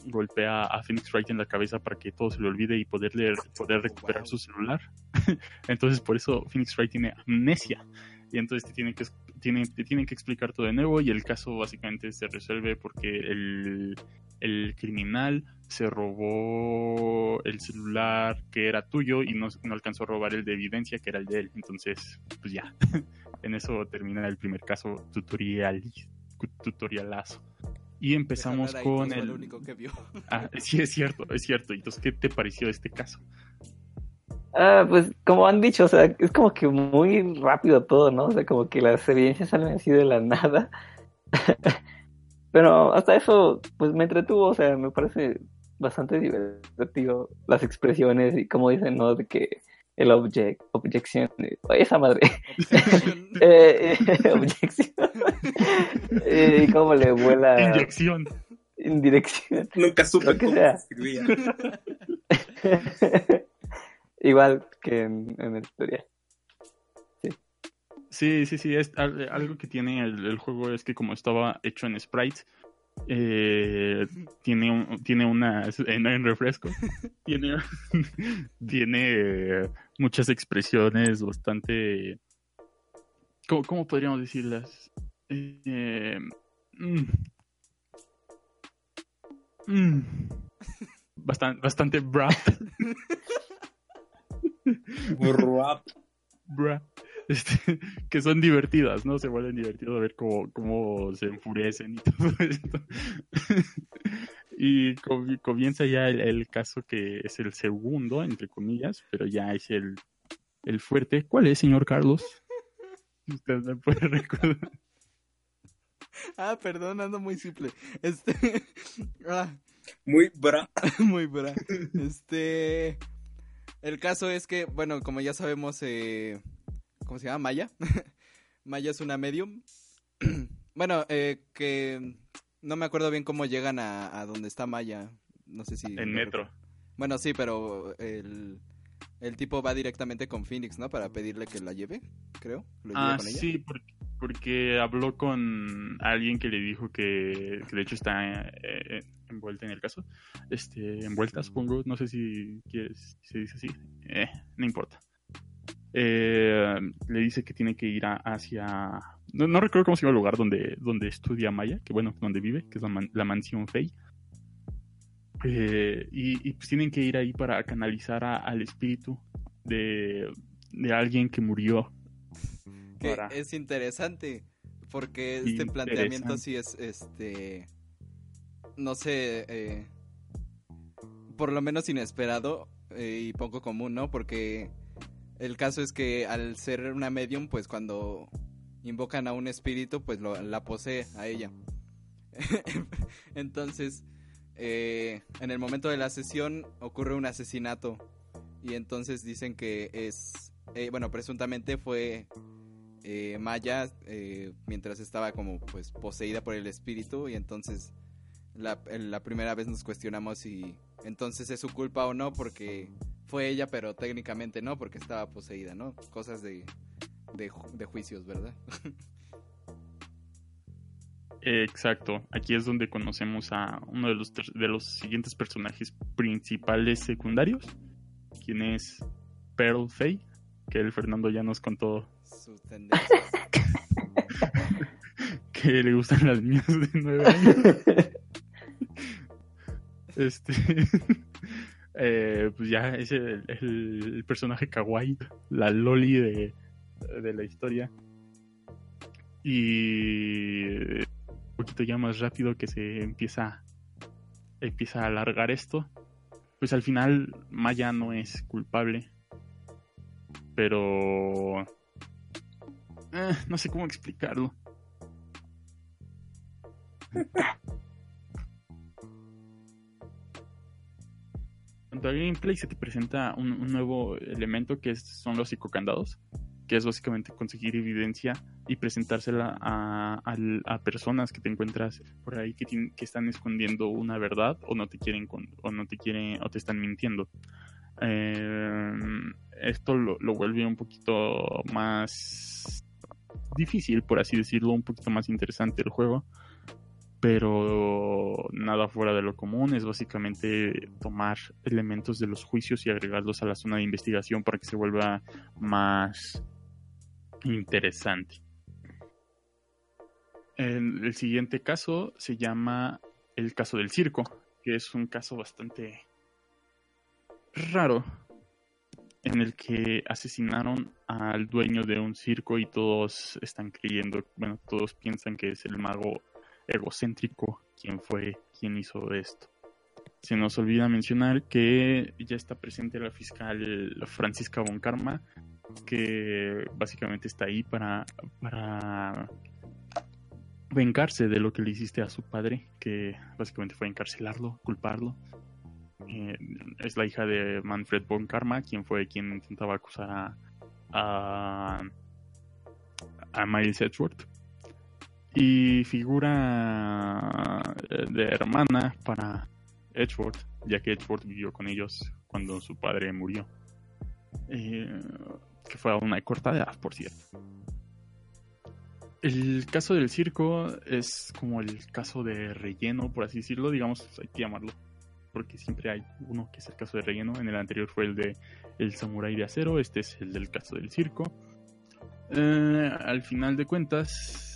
golpea a Phoenix Wright en la cabeza para que todo se le olvide y poderle, poder recuperar su celular. entonces por eso Phoenix Wright tiene amnesia. Y entonces te tienen, que, tienen, te tienen que explicar todo de nuevo y el caso básicamente se resuelve porque el, el criminal se robó el celular que era tuyo y no, no alcanzó a robar el de evidencia que era el de él. Entonces, pues ya, en eso termina el primer caso tutorial, tutorialazo. Y empezamos con el... lo único que vio. Ah, sí, es cierto, es cierto. Entonces, ¿qué te pareció este caso? Ah, pues como han dicho, o sea, es como que muy rápido todo, ¿no? O sea, como que las evidencias salen así de la nada. Pero hasta eso, pues me entretuvo, o sea, me parece bastante divertido las expresiones y como dicen, ¿no? De que el object, objection, eh, esa madre, eh, eh, objection, Eh, cómo le vuela Inyección. en dirección. Nunca supe Lo que cómo sea. se escribía. Igual que en, en el tutorial. Sí, sí, sí. Es, al- algo que tiene el, el juego es que como estaba hecho en sprites, eh, tiene, un- tiene una en, en refresco, tiene, tiene muchas expresiones bastante, ¿cómo, cómo podríamos decirlas? Eh, mm, mm, bastan- bastante brap. Burrap. Bruh. Este, que son divertidas, ¿no? Se vuelven divertidos ver cómo, cómo se enfurecen y todo esto. y com- comienza ya el, el caso que es el segundo, entre comillas, pero ya es el, el fuerte. ¿Cuál es, señor Carlos? Usted me puede recordar. Ah, perdón, ando muy simple. Este. ah, Muy bra. muy bra. Este. El caso es que, bueno, como ya sabemos, eh, ¿cómo se llama? Maya. Maya es una medium. bueno, eh, que no me acuerdo bien cómo llegan a, a donde está Maya. No sé si. En metro. Bueno, sí, pero el, el tipo va directamente con Phoenix, ¿no? Para pedirle que la lleve, creo. ¿Lo lleve Ah, con ella? sí, porque, porque habló con alguien que le dijo que, que de hecho está eh, eh, envuelta en el caso. Este, envuelta, supongo. No sé si quieres, si se dice así. Eh, no importa. Eh, le dice que tiene que ir a- hacia... No, no recuerdo cómo se llama el lugar donde, donde estudia Maya, que bueno, donde vive, que es la, man- la mansión Fey. Eh, y, y, pues tienen que ir ahí para canalizar a- al espíritu de, de alguien que murió Que es interesante, porque este planteamiento sí es, este, no sé, eh, por lo menos inesperado eh, y poco común, ¿no? Porque el caso es que al ser una medium, pues cuando invocan a un espíritu, pues lo- la posee a ella. entonces, eh, en el momento de la sesión ocurre un asesinato y entonces dicen que es, eh, bueno, presuntamente fue eh, Maya mientras estaba como pues poseída por el espíritu y entonces la, en la primera vez nos cuestionamos si entonces es su culpa o no porque fue ella pero técnicamente no porque estaba poseída, ¿no? Cosas de, de, ju- de juicios, ¿verdad? Exacto, aquí es donde conocemos a uno de los, de los siguientes personajes principales secundarios, quien es Pearl Fay, que el Fernando ya nos contó Sus tendencias. que le gustan las niñas de 9 años. Este, eh, pues ya es el, personaje kawaii, la loli de, de la historia. Y un poquito ya más rápido que se empieza, empieza a alargar esto. Pues al final Maya no es culpable. Pero... eh, no sé cómo explicarlo. cuanto al gameplay se te presenta un, nuevo elemento que son los psicocandados, que es básicamente conseguir evidencia y presentársela a, personas que te encuentras por ahí que, tien- que están escondiendo una verdad o no te quieren con- o no te quieren o te están mintiendo. Eh, esto lo, lo vuelve un poquito más difícil, por así decirlo, un poquito más interesante el juego pero nada fuera de lo común, es básicamente tomar elementos de los juicios y agregarlos a la zona de investigación para que se vuelva más interesante. El, siguiente caso se llama el caso del circo, que es un caso bastante raro en el que asesinaron al dueño de un circo y todos están creyendo, bueno, todos piensan que es el mago egocéntrico quien fue quien hizo esto. Se nos olvida mencionar que ya está presente la fiscal Francisca Boncarma, que básicamente está ahí para, para vengarse de lo que le hiciste a su padre, que básicamente fue encarcelarlo, culparlo. Eh, es la hija de Manfred Bonkarma, quien fue quien intentaba acusar a, a, a Miles Edgeworth y figura eh, de hermana para Edgeworth, ya que Edgeworth vivió con ellos cuando su padre murió. Eh, que fue a una corta edad, por cierto. El caso del circo es como el caso de relleno, por así decirlo, digamos, hay que llamarlo. Porque siempre hay uno que es el caso de relleno. En el anterior fue el de El Samurai de Acero, este es el del caso del circo. Eh, al final de cuentas,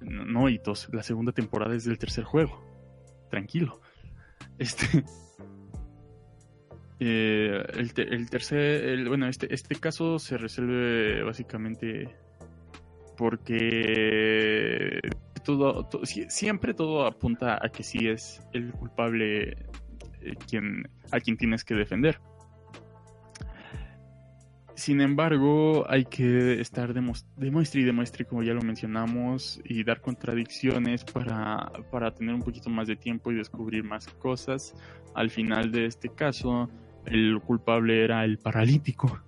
no, hitos, la segunda temporada es del tercer juego. Tranquilo. Este. eh, el, el tercer. bueno, este, este caso se resuelve básicamente porque siempre todo apunta a que sí es el culpable eh, quien, a quien tienes que defender. Sin embargo, hay que estar demuestre y demuestre, como ya lo mencionamos, y dar contradicciones para, para tener un poquito más de tiempo y descubrir más cosas. Al final de este caso, el culpable era el paralítico,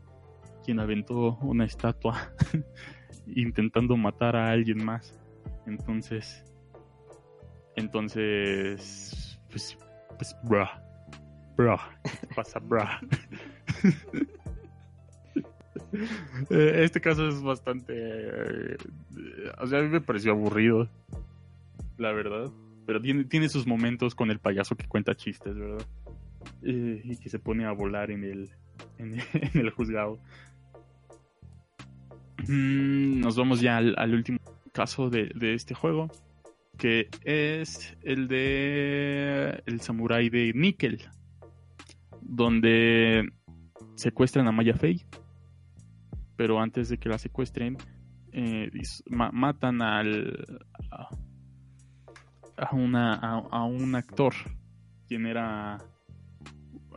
quien aventó una estatua intentando matar a alguien más. Entonces, entonces, pues, pues, bruh, bruh, ¿qué pasa, bruh? Eh, Este caso es bastante, eh, o sea, a mí me pareció aburrido, la verdad. Pero tiene, tiene sus momentos con el payaso que cuenta chistes, ¿verdad? Eh, y que se pone a volar en el, en, el juzgado. Mm, nos vamos ya al, último caso de, de este juego, que es el de el samurái de Níquel, donde secuestran a Maya Fey, pero antes de que la secuestren, eh, matan a, a una a, un actor quien era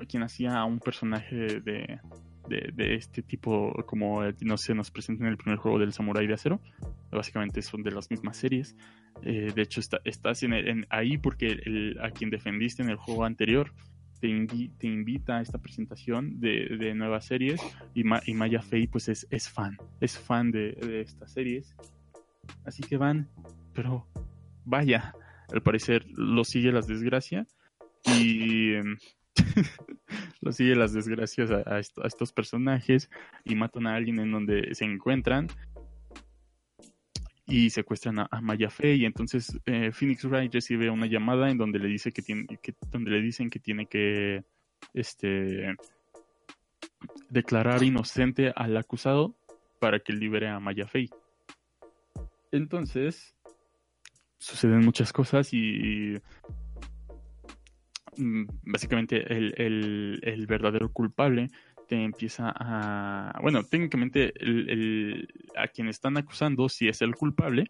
quien hacía a un personaje de, de, este tipo como eh, no sé nos presenta en el primer juego del Samurai de Acero básicamente son de las mismas series Eh, de hecho está, estás en en- ahí porque a quien defendiste en el juego anterior te, invi- te invita a esta presentación de, nuevas series y, Ma- y Maya Fey pues es, fan, es fan de, estas series. Así que van, pero vaya, al parecer lo sigue las desgracias y em, lo sigue las desgracias a estos personajes y matan a alguien en donde se encuentran y secuestran a, a Maya Fey y entonces eh, Phoenix Wright recibe una llamada en donde le dice que tiene que donde le dicen que tiene que este declarar inocente al acusado para que libere a Maya Fey. Entonces suceden muchas cosas y mm, básicamente el- el verdadero culpable te empieza a... Bueno, técnicamente el, a quien están acusando si es el culpable.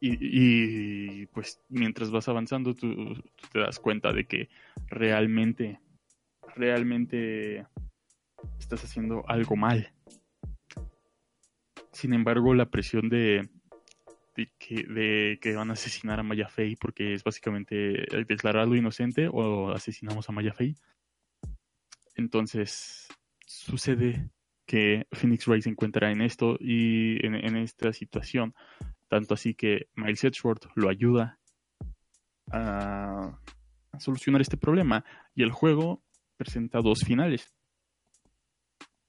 Y, y, pues mientras vas avanzando tú, tú te das cuenta de que realmente, realmente estás haciendo algo mal. Sin embargo, la presión de, de, que, de que van a asesinar a Maya Fey, porque es básicamente declararlo inocente o asesinamos a Maya Fey. Entonces, sucede que Phoenix Wright se encuentra en esto y en, esta situación. Tanto así que Miles Edgeworth lo ayuda a, a solucionar este problema. Y el juego presenta dos finales.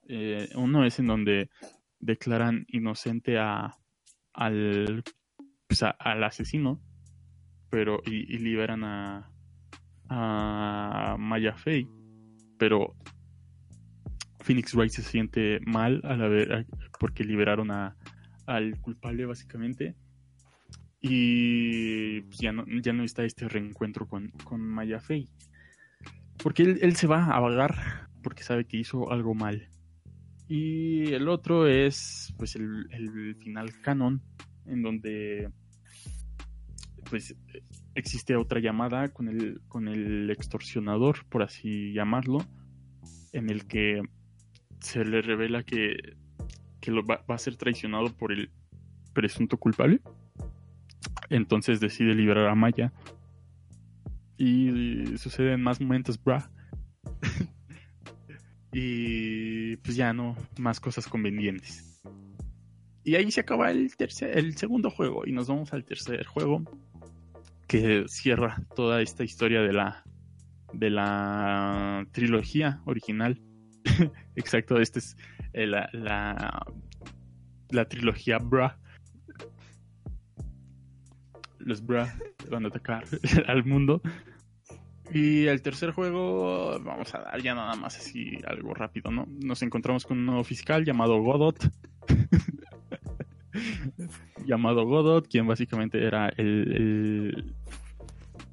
Eh, uno es en donde declaran inocente a, al, pues al asesino, pero y, y liberan a, a Maya Fey, pero Phoenix Wright se siente mal al haber, porque liberaron a, al culpable básicamente y pues, ya no, ya no está este reencuentro con, con Maya Fey. Porque él, él se va a vagar porque sabe que hizo algo mal. Y el otro es pues el, el final canon en donde pues existe otra llamada con el, con el extorsionador, por así llamarlo, en el que se le revela que, que va, a ser traicionado por el presunto culpable. Entonces decide liberar a Maya. Y suceden más momentos, bra. y pues ya no, más cosas convenientes. Y ahí se acaba el, tercer, el segundo juego y nos vamos al tercer juego que cierra toda esta historia de la de la trilogía original. Exacto, este es eh, la, la la trilogía Bra. Los Bra van a atacar al mundo. Y el tercer juego, vamos a dar ya nada más así algo rápido, ¿no? Nos encontramos con un nuevo fiscal llamado Godot. llamado Godot, quien básicamente era el,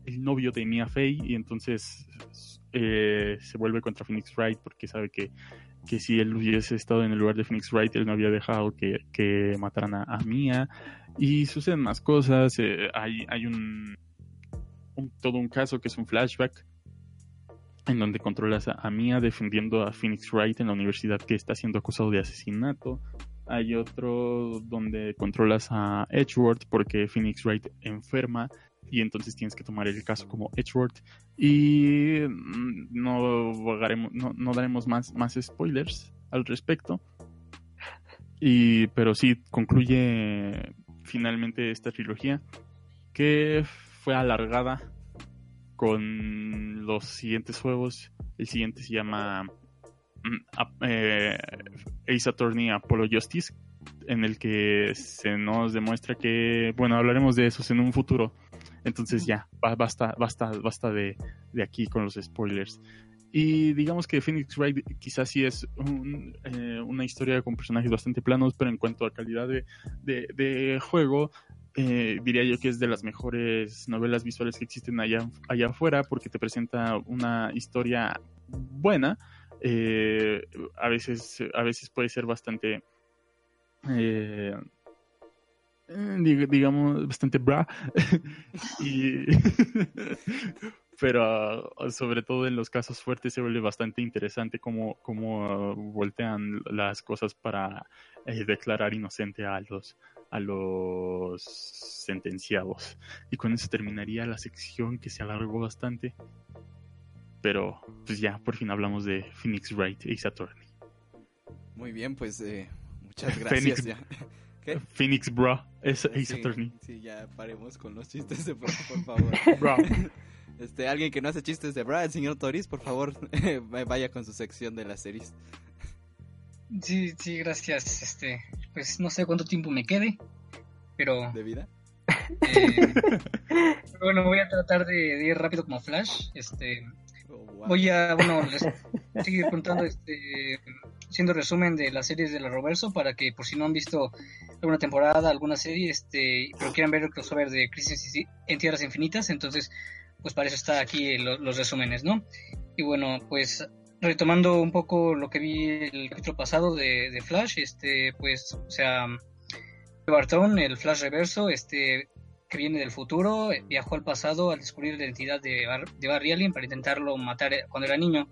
el, novio de Mia Fey y entonces eh, se vuelve contra Phoenix Wright porque sabe que, que si él hubiese estado en el lugar de Phoenix Wright, él no había dejado que, que mataran a, a Mia. Y suceden más cosas. eh, hay hay un, un- todo un caso que es un flashback en donde controlas a, a Mia defendiendo a Phoenix Wright en la universidad que está siendo acusado de asesinato. Hay otro donde controlas a Edgeworth porque Phoenix Wright enferma y entonces tienes que tomar el caso como Edgeworth. Y mm, no, no, no daremos más, más spoilers al respecto. Y, pero sí, concluye finalmente esta trilogía que fue alargada con los siguientes juegos. El siguiente se llama eh, Ace Attorney Apollo Justice, en el que se nos demuestra que, bueno, hablaremos de esos en un futuro. Entonces ya, ba- basta, basta, basta de, de aquí con los spoilers. Y digamos que Phoenix Wright quizás sí es un, eh, una historia con personajes bastante planos, pero en cuanto a calidad de, de, de juego, eh, diría yo que es de las mejores novelas visuales que existen allá, allá afuera, porque te presenta una historia buena. Eh, a, veces, a veces puede ser bastante... eh, dig- digamos, bastante bra. y, pero uh, sobre todo en los casos fuertes se vuelve bastante interesante cómo, cómo voltean las cosas para eh, declarar inocente a los, a los sentenciados. Y con eso terminaría la sección que se alargó bastante. Pero pues ya, por fin hablamos de Phoenix Wright Ace Attorney. Muy bien, pues eh, muchas gracias. Phoenix- ya. ¿Qué? Phoenix Bro es Ace Sí, Attorney. sí, ya paremos con los chistes de Bra, por favor. Bro. Este, alguien que no hace chistes de Bra, el señor Toris, por favor, vaya con su sección de las series. Sí, sí, gracias. Este, pues no sé cuánto tiempo me quede, pero ¿De vida? eh, bueno, voy a tratar de, de ir rápido como Flash. Este. Voy a, bueno, seguir contando, este, haciendo resumen de las series de la Roverso para que por si no han visto alguna temporada, alguna serie, este, pero quieran ver el crossover de Crisis en Tierras Infinitas, entonces, pues para eso está aquí lo- los resúmenes, ¿no? Y bueno, pues retomando un poco lo que vi el capítulo pasado de, de Flash, este, pues, o sea, Barton, el Flash reverso, este, que viene del futuro, viajó al pasado al descubrir la identidad de, Bar- de Barry Allen para intentarlo matar eh, cuando era niño,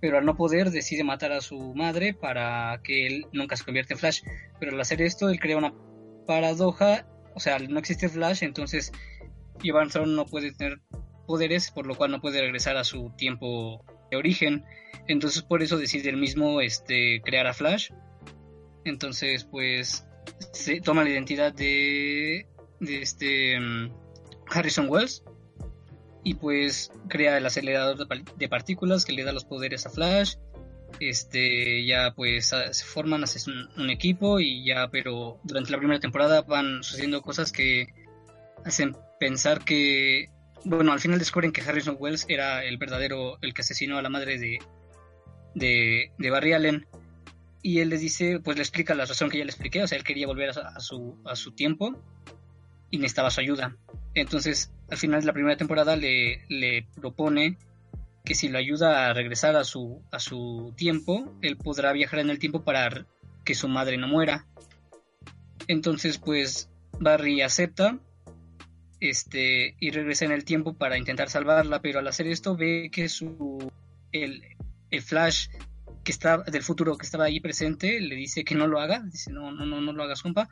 pero al no poder decide matar a su madre para que él nunca se convierta en Flash. Pero al hacer esto, él crea una paradoja, o sea, no existe Flash, entonces Barton no puede tener poderes, por lo cual no puede regresar a su tiempo de origen. Entonces por eso decide él mismo este, crear a Flash. Entonces pues se toma la identidad de, de este mm, Harrison Wells y pues crea el acelerador de, partículas que le da los poderes a Flash. Este ya pues a- se forman, hacen un, un equipo y ya pero durante la primera temporada van sucediendo cosas que hacen pensar que bueno, al final descubren que Harrison Wells era el verdadero, el que asesinó a la madre de, de, de Barry Allen. Y él les dice, pues le explica la razón que ya le expliqué, o sea, él quería volver a, a su, a su tiempo y necesitaba su ayuda. Entonces, al final de la primera temporada le, le propone que si lo ayuda a regresar a su, a su tiempo, él podrá viajar en el tiempo para que su madre no muera. Entonces, pues Barry acepta este y regresa en el tiempo para intentar salvarla, pero al hacer esto ve que su el, el Flash que está del futuro que estaba ahí presente le dice que no lo haga, dice no no no no lo hagas compa.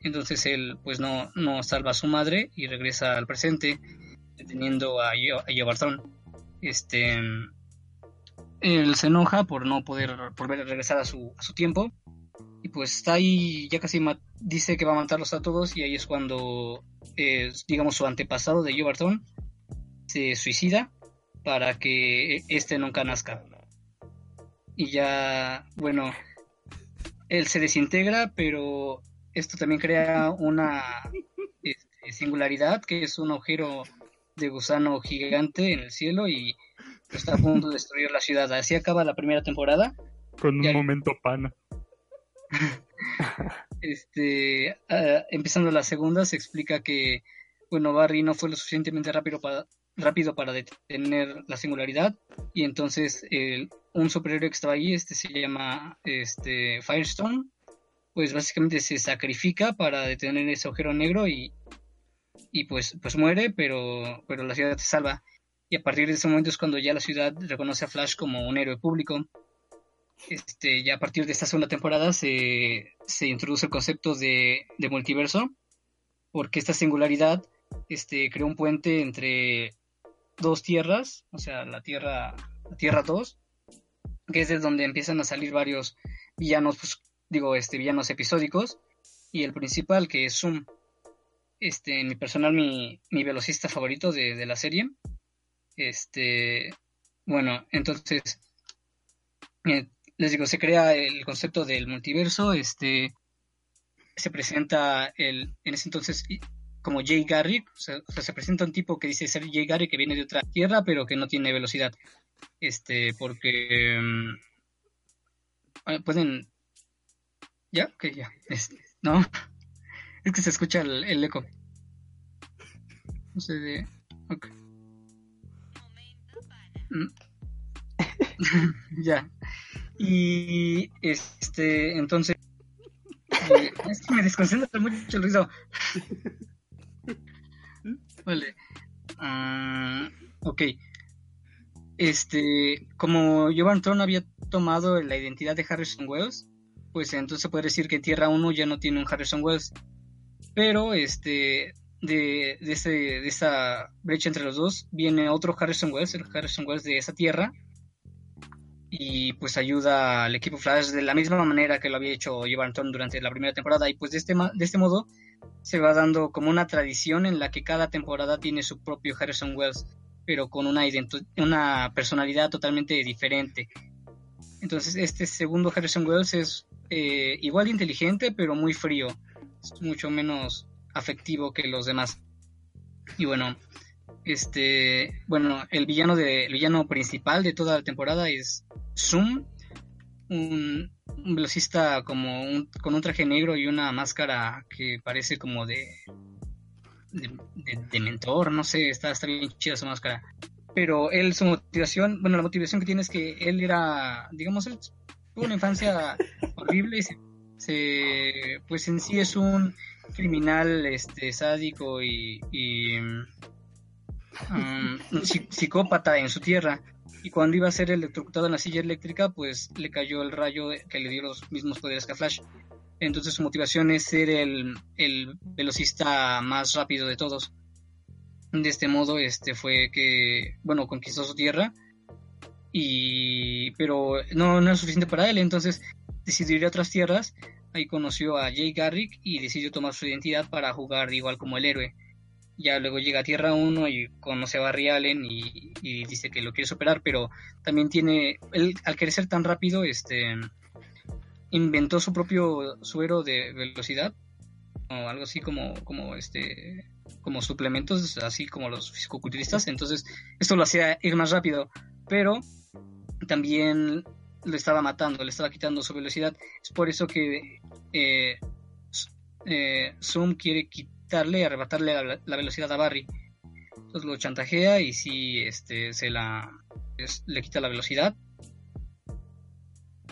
Entonces él pues no no salva a su madre y regresa al presente deteniendo a Yo- a Barton. Este él se enoja por no poder volver a regresar a su a su tiempo y pues está ahí ya casi dice que va a matarlos a todos y ahí es cuando eh, digamos su antepasado de Joe Barton se suicida para que este nunca nazca y ya bueno él se desintegra, pero esto también crea una este, singularidad, que es un agujero de gusano gigante en el cielo y está a punto de destruir la ciudad. Así acaba la primera temporada. Con un momento pana. Este, ah, empezando la segunda, se explica que, bueno, Barry no fue lo suficientemente rápido para, rápido para detener la singularidad y entonces el- un superhéroe que estaba ahí, este se llama este, Firestone, pues básicamente se sacrifica para detener ese agujero negro y, y pues, pues muere, pero, pero la ciudad se salva. Y a partir de ese momento es cuando ya la ciudad reconoce a Flash como un héroe público. Este, ya a partir de esta segunda temporada se, se introduce el concepto de, de multiverso, porque esta singularidad este, creó un puente entre dos tierras, o sea, la Tierra, la Tierra 2, que es de donde empiezan a salir varios villanos, pues, digo, este, villanos episódicos, y el principal, que es Zoom, este, en mi personal, mi, mi velocista favorito de, de la serie, este, bueno, entonces, eh, les digo, se crea el concepto del multiverso, este, se presenta el, en ese entonces como Jay Garrick, o sea, o sea, se presenta un tipo que dice ser Jay Garrick que viene de otra tierra, pero que no tiene velocidad, este, porque mm, ah, pueden, ya, que ya, este, no, es que se escucha el, el eco, no sé de, ok. Mm. ya. Y este, entonces, eh, es que me desconcentra mucho el ruido. Vale. Ah, ok. Este, como Jovan Tron había tomado la identidad de Harrison Wells, pues entonces se puede decir que Tierra 1 ya no tiene un Harrison Wells. Pero este, de, de, ese, de esa brecha entre los dos viene otro Harrison Wells, el Harrison Wells de esa tierra, y pues ayuda al equipo Flash de la misma manera que lo había hecho Tron durante la primera temporada, y pues de este, de este modo se va dando como una tradición en la que cada temporada tiene su propio Harrison Wells, pero con una, una personalidad totalmente diferente. Entonces este segundo Harrison Wells es eh, igual inteligente, pero muy frío, mucho menos afectivo que los demás. Y bueno, este, bueno, el villano de, el villano principal de toda la temporada es Zoom, un, velocista como un, con un traje negro y una máscara que parece como de- de mentor, no sé, está, está bien chida su máscara. Pero él, su motivación, bueno, la motivación que tiene es que él era, digamos, él tuvo una infancia horrible y se, pues en sí es un criminal este sádico y, psi- psicópata en su tierra. Y cuando iba a ser electrocutado en la silla eléctrica pues le cayó el rayo que le dio los mismos poderes que a Flash. Entonces su motivación es ser el, el velocista más rápido de todos. De este modo este fue que bueno conquistó su tierra y pero no, no es suficiente para él. Entonces decidió ir a otras tierras. Ahí conoció a Jay Garrick y decidió tomar su identidad para jugar igual como el héroe. Ya luego llega a Tierra 1 y conoce a Barry Allen y, dice que lo quiere superar, pero también tiene, él al ser tan rápido, este, inventó su propio suero de velocidad, o algo así como, como este, como suplementos, así como los fisicoculturistas, entonces esto lo hacía ir más rápido, pero también lo estaba matando, le estaba quitando su velocidad, es por eso que eh, eh, Zoom quiere quitarle, arrebatarle la, la velocidad a Barry. Entonces lo chantajea y si este se la es- le quita la velocidad.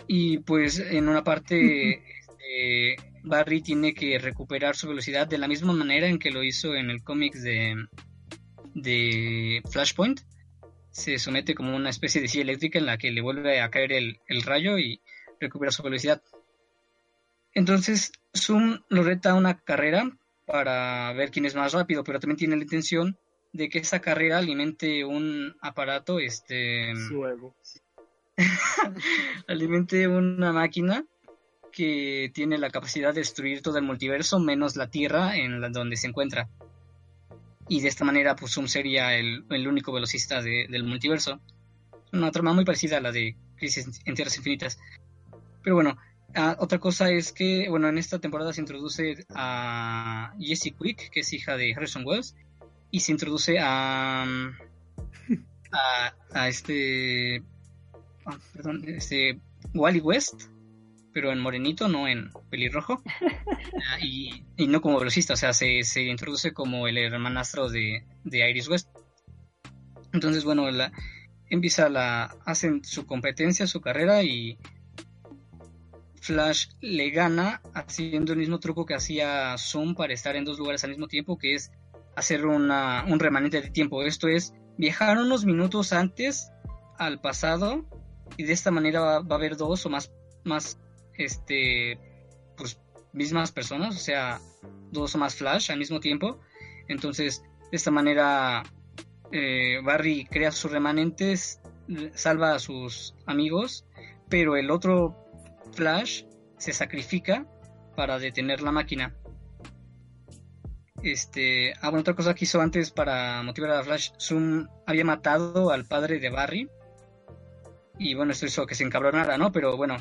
Y pues en una parte este, Barry tiene que recuperar su velocidad de la misma manera en que lo hizo en el cómic de, de Flashpoint. Se somete como una especie de silla eléctrica en la que le vuelve a caer el, el rayo y recupera su velocidad. Entonces, Zoom lo reta a una carrera para ver quién es más rápido, pero también tiene la intención de que esa carrera alimente un aparato, este, Luego. alimente una máquina que tiene la capacidad de destruir todo el multiverso menos la Tierra en la donde se encuentra. Y de esta manera, pues Zoom sería el, el único velocista de- del multiverso. Una trama muy parecida a la de Crisis en Tierras Infinitas. Pero bueno, ah, otra cosa es que, bueno, en esta temporada se introduce a Jessie Quick, que es hija de Harrison Wells, y se introduce a, a, a este, ah, perdón, este Wally West, pero en morenito, no en pelirrojo, Ah, y, y no como velocista, o sea, se, se introduce como el hermanastro de, de Iris West. Entonces, bueno, la, empieza la, hacen su competencia, su carrera y Flash le gana haciendo el mismo truco que hacía Zoom para estar en dos lugares al mismo tiempo, que es hacer una, un remanente de tiempo. Esto es viajar unos minutos antes al pasado y de esta manera va, va a haber dos o más, más, este, pues mismas personas, o sea, dos o más Flash al mismo tiempo. Entonces, de esta manera eh, Barry crea sus remanentes, salva a sus amigos, pero el otro Flash se sacrifica para detener la máquina. Este, ah, bueno, otra cosa que hizo antes para motivar a Flash, Zoom había matado al padre de Barry. Y bueno, esto hizo que se encabronara, ¿no? Pero bueno,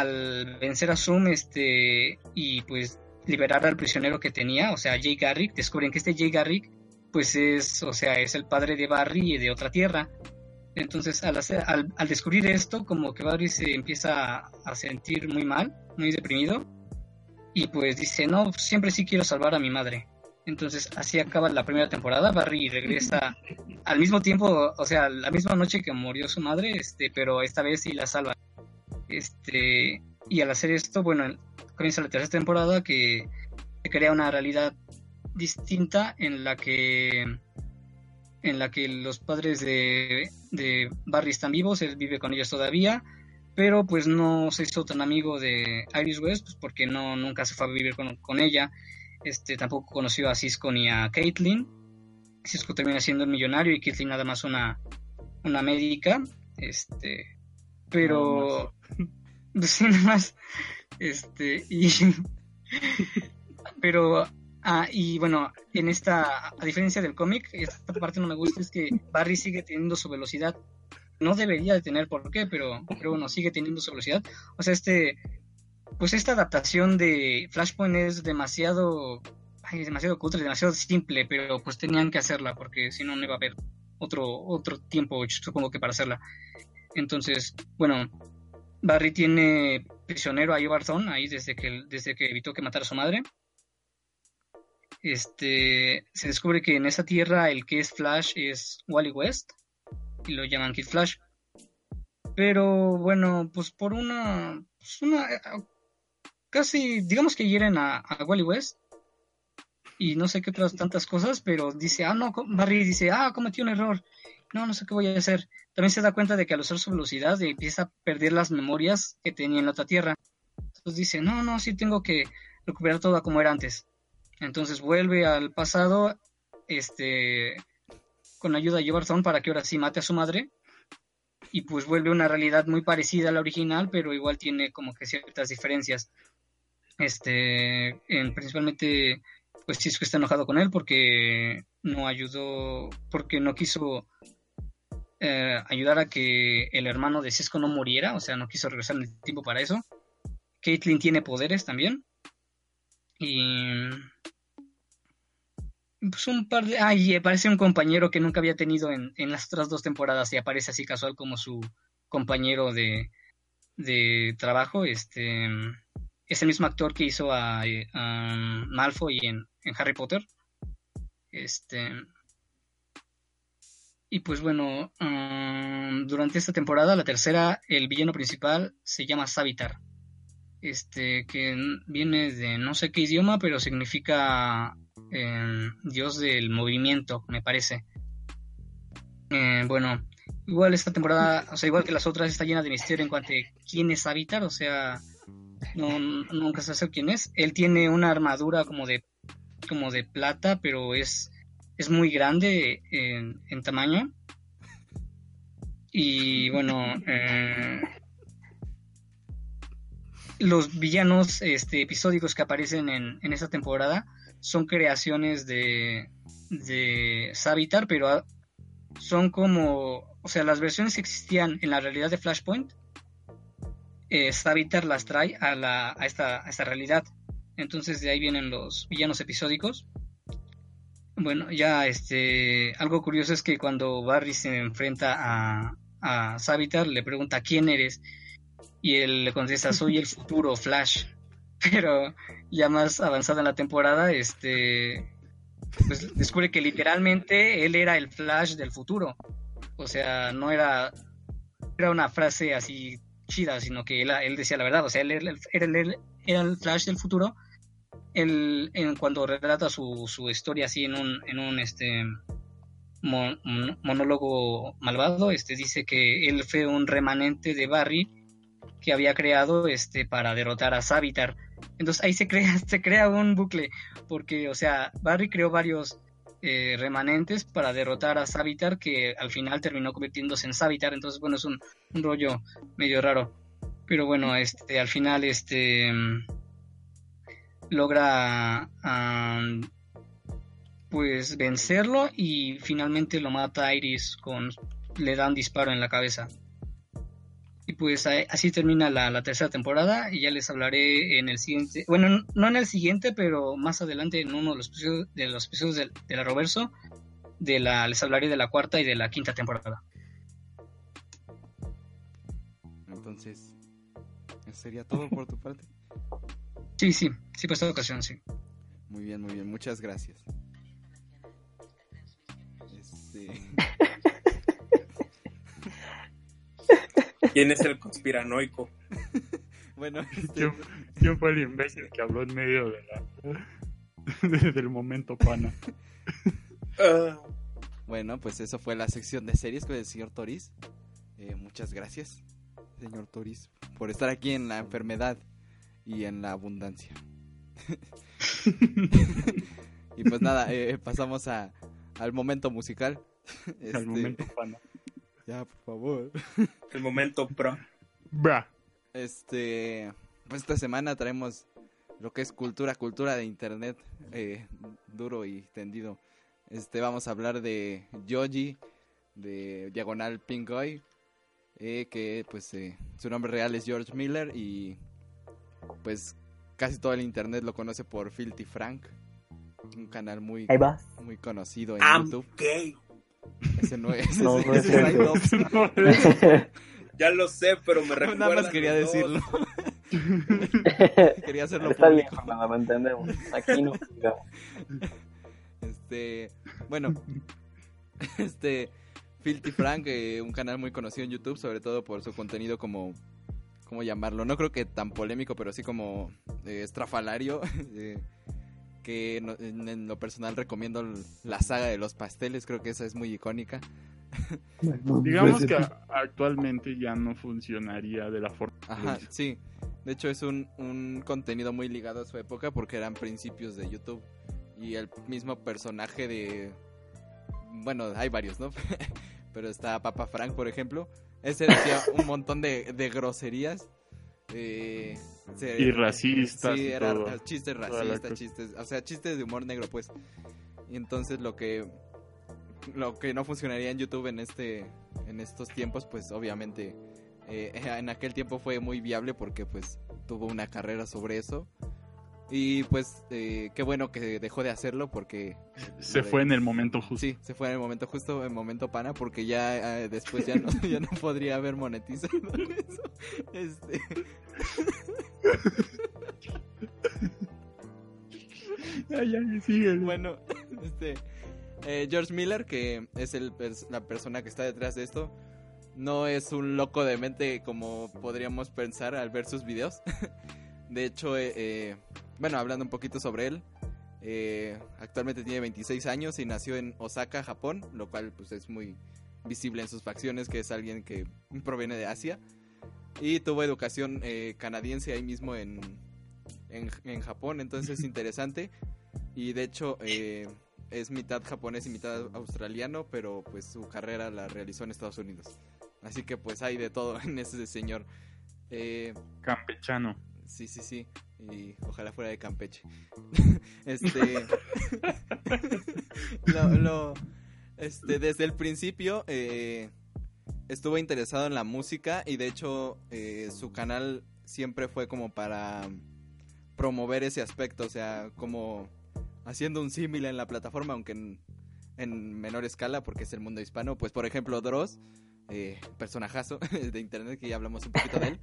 al vencer a Zoom, este, y pues liberar al prisionero que tenía, o sea, Jay Garrick, descubren que este Jay Garrick pues es, o sea, es el padre de Barry y de otra tierra. Entonces, al, hacer, al, descubrir esto, como que Barry se empieza a, a, sentir muy mal, muy deprimido, y pues dice, no, siempre sí quiero salvar a mi madre. Entonces, así acaba la primera temporada, Barry regresa al mismo tiempo, o sea, la misma noche que murió su madre, este, pero esta vez sí la salva. Este, y al hacer esto, bueno, comienza la tercera temporada que se crea una realidad distinta en la que en la que los padres de, de, Barry están vivos, él vive con ellos todavía, pero pues no se hizo tan amigo de Iris West pues porque no nunca se fue a vivir con, con ella, este tampoco conoció a Cisco ni a Caitlyn, Cisco termina siendo el millonario y Caitlyn nada más una una médica, este pero sí nada más este y pero Ah, y bueno, en esta, a diferencia del cómic, esta parte no me gusta, es que Barry sigue teniendo su velocidad. No debería de tener por qué, pero, pero bueno, sigue teniendo su velocidad. O sea, este, pues esta adaptación de Flashpoint es demasiado, ay, demasiado cutre, demasiado simple, pero pues tenían que hacerla porque si no, no iba a haber otro, otro tiempo, supongo que para hacerla. Entonces, bueno, Barry tiene prisionero a Ibarzón ahí desde que, desde que evitó que matara a su madre este, se descubre que en esa tierra el que es Flash es Wally West y lo llaman Kid Flash. Pero bueno, pues por una, pues una casi, digamos que hieren a, a, Wally West y no sé qué otras tantas cosas, pero dice, ah, no, Barry dice, ah, cometí un error, no, no sé qué voy a hacer. También se da cuenta de que al usar su velocidad empieza a perder las memorias que tenía en la otra tierra. Entonces dice, no, no, sí tengo que recuperar todo como era antes. Entonces vuelve al pasado, este, con ayuda de Jobarthon para que ahora sí mate a su madre. Y pues vuelve una realidad muy parecida a la original, pero igual tiene como que ciertas diferencias. Este, en, principalmente, pues Cisco está enojado con él porque no ayudó, porque no quiso eh, ayudar a que el hermano de Cisco no muriera, o sea, no quiso regresar en el tiempo para eso. Caitlyn tiene poderes también. Y pues un par de... Ah, y aparece un compañero que nunca había tenido en, las otras dos temporadas y aparece así casual como su compañero de, de trabajo. Este es el mismo actor que hizo a, a Malfoy en, en, Harry Potter. Este... Y pues bueno, um, durante esta temporada, la tercera, el villano principal se llama Savitar. Este, que viene de no sé qué idioma, pero significa eh, dios del movimiento, me parece. Eh, bueno, igual esta temporada, o sea, igual que las otras, está llena de misterio en cuanto a quién es Avatar, o sea, no, nunca se sabe quién es. Él tiene una armadura como de, como de plata, pero es, es muy grande en, en tamaño. Y bueno, eh, los villanos este, episódicos que aparecen en, en esta temporada son creaciones de, de Savitar, pero son como, o sea, las versiones que existían en la realidad de Flashpoint eh, Savitar las trae a, la, a, esta, a esta realidad. Entonces de ahí vienen los villanos episódicos. Bueno, ya este algo curioso es que cuando Barry se enfrenta a, a Savitar, le pregunta quién eres y él le contesta soy el futuro Flash. Pero ya más avanzada en la temporada, este pues descubre que literalmente él era el Flash del futuro. O sea, no era era una frase así chida, sino que él, él decía la verdad. O sea, él, era el, era el Flash del futuro. Él, en, cuando relata su, su historia así en un, en un este mon, monólogo malvado, este dice que él fue un remanente de Barry que había creado este para derrotar a Savitar. Entonces ahí se crea, se crea un bucle, porque, o sea, Barry creó varios eh, remanentes para derrotar a Savitar, que al final terminó convirtiéndose en Savitar. Entonces, bueno, es un, un rollo medio raro. Pero bueno, este, al final, este logra pues vencerlo y finalmente lo mata Iris con le da un disparo en la cabeza. Y pues así termina la, la, tercera temporada y ya les hablaré en el siguiente, bueno, no en el siguiente, pero más adelante en uno de los episodios de los episodios del, del Arroverso, de la, les hablaré de la cuarta y de la quinta temporada. Entonces, ¿eso sería todo por tu parte? Sí, sí, sí, por esta ocasión, sí. Muy bien, muy bien, muchas gracias. Este... ¿Quién es el conspiranoico? bueno, este... ¿Quién, ¿quién, fue el imbécil que habló en medio de la del momento pana? Uh... Bueno, pues eso fue la sección de series con el señor Toris. Eh, muchas gracias, señor Toris, por estar aquí en la enfermedad y en la abundancia. y pues nada, eh, pasamos a, al momento musical. Este... Al momento pana. Ya, por favor. El momento pro. Bra. Este, pues esta semana traemos lo que es cultura, cultura de internet, eh, duro y tendido. Este, vamos a hablar de Yoji, de Diagonal Pingoy, eh, que pues eh, su nombre real es George Miller y pues casi todo el internet lo conoce por Filthy Frank, un canal muy, muy conocido en I'm YouTube. Gay. Ese no es. No, ese, no es ese. Ya lo sé, pero me recuerda. Nada más quería decirlo. quería hacerlo Está bien, público. Fernando, lo entendemos. Aquí no. Este, bueno, este Filthy Frank, eh, un canal muy conocido en YouTube, sobre todo por su contenido como, ¿cómo llamarlo? No creo que tan polémico, pero sí como eh, estrafalario. eh, que no- en, en lo personal recomiendo la saga de los pasteles, creo que esa es muy icónica. Digamos Pues, que a- actualmente ya no funcionaría de la forma. Ajá, sí. De hecho es un, un contenido muy ligado a su época porque eran principios de YouTube. Y el mismo personaje de... Bueno, hay varios, ¿no? Pero está Papa Frank, por ejemplo. Ese decía un montón de, de groserías. eh, se- Y racistas Sí, era todo. chistes racistas, chistes... O sea, chistes de humor negro, pues. Y entonces lo que... Lo que no funcionaría en YouTube en este en estos tiempos, pues obviamente eh, en aquel tiempo fue muy viable porque pues tuvo una carrera sobre eso y pues eh, qué bueno que dejó de hacerlo porque Se de- fue en el momento justo. sí se fue en el momento justo en el momento pana porque ya eh, después ya no ya no podría haber monetizado eso este Ay, ay, síguele. bueno este eh, George Miller que es el la persona que está detrás de esto no es un loco de mente como podríamos pensar al ver sus videos. De hecho, eh, bueno, hablando un poquito sobre él, eh, actualmente tiene 26 años y nació en Osaka, Japón, lo cual pues es muy visible en sus facciones que es alguien que proviene de Asia. Y tuvo educación eh, canadiense ahí mismo en, en, en Japón, entonces es interesante. Y de hecho eh, es mitad japonés y mitad australiano, pero pues su carrera la realizó en Estados Unidos. Así que pues hay de todo en ese señor. Eh, Campechano. Sí, sí, sí. Y ojalá fuera de Campeche. este. lo, lo- este, desde el principio, eh, estuvo interesado en la música y de hecho eh, su canal siempre fue como para promover ese aspecto, o sea, como haciendo un símil en la plataforma, aunque en, en menor escala porque es el mundo hispano. Pues por ejemplo, Dross, eh, personajazo de internet que ya hablamos un poquito de él,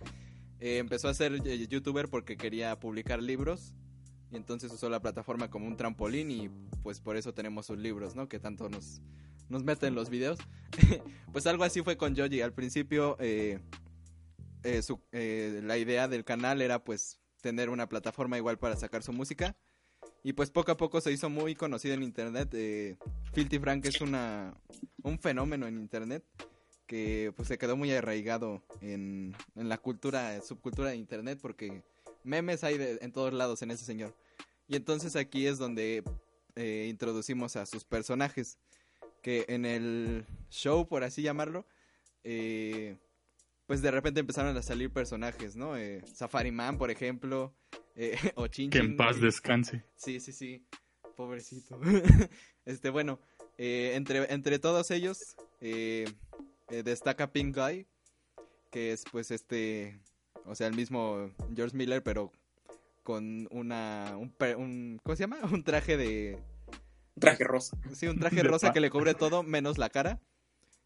eh, empezó a ser eh, youtuber porque quería publicar libros y entonces usó la plataforma como un trampolín y pues por eso tenemos sus libros, ¿no? Que tanto nos, nos meten en los videos. pues algo así fue con Joji. Al principio eh, eh, su- eh, la idea del canal era pues tener una plataforma igual para sacar su música. Y pues poco a poco se hizo muy conocido en internet. Eh, Filthy Frank es una, un fenómeno en internet que pues se quedó muy arraigado en, en la cultura, subcultura de internet porque memes hay de- en todos lados en ese señor. Y entonces aquí es donde eh, introducimos a sus personajes. Que en el show, por así llamarlo, eh, pues de repente empezaron a salir personajes, ¿no? Eh, Safari Man, por ejemplo, eh, o Chin Que en paz descanse. Sí, sí, sí. Pobrecito. este, bueno, eh, entre, entre todos ellos eh, destaca Pink Guy, que es pues este, o sea, el mismo George Miller, pero con una, un, ¿cómo se llama? Un traje de, Traje rosa. sí, un traje De rosa pa- que le cubre todo menos la cara.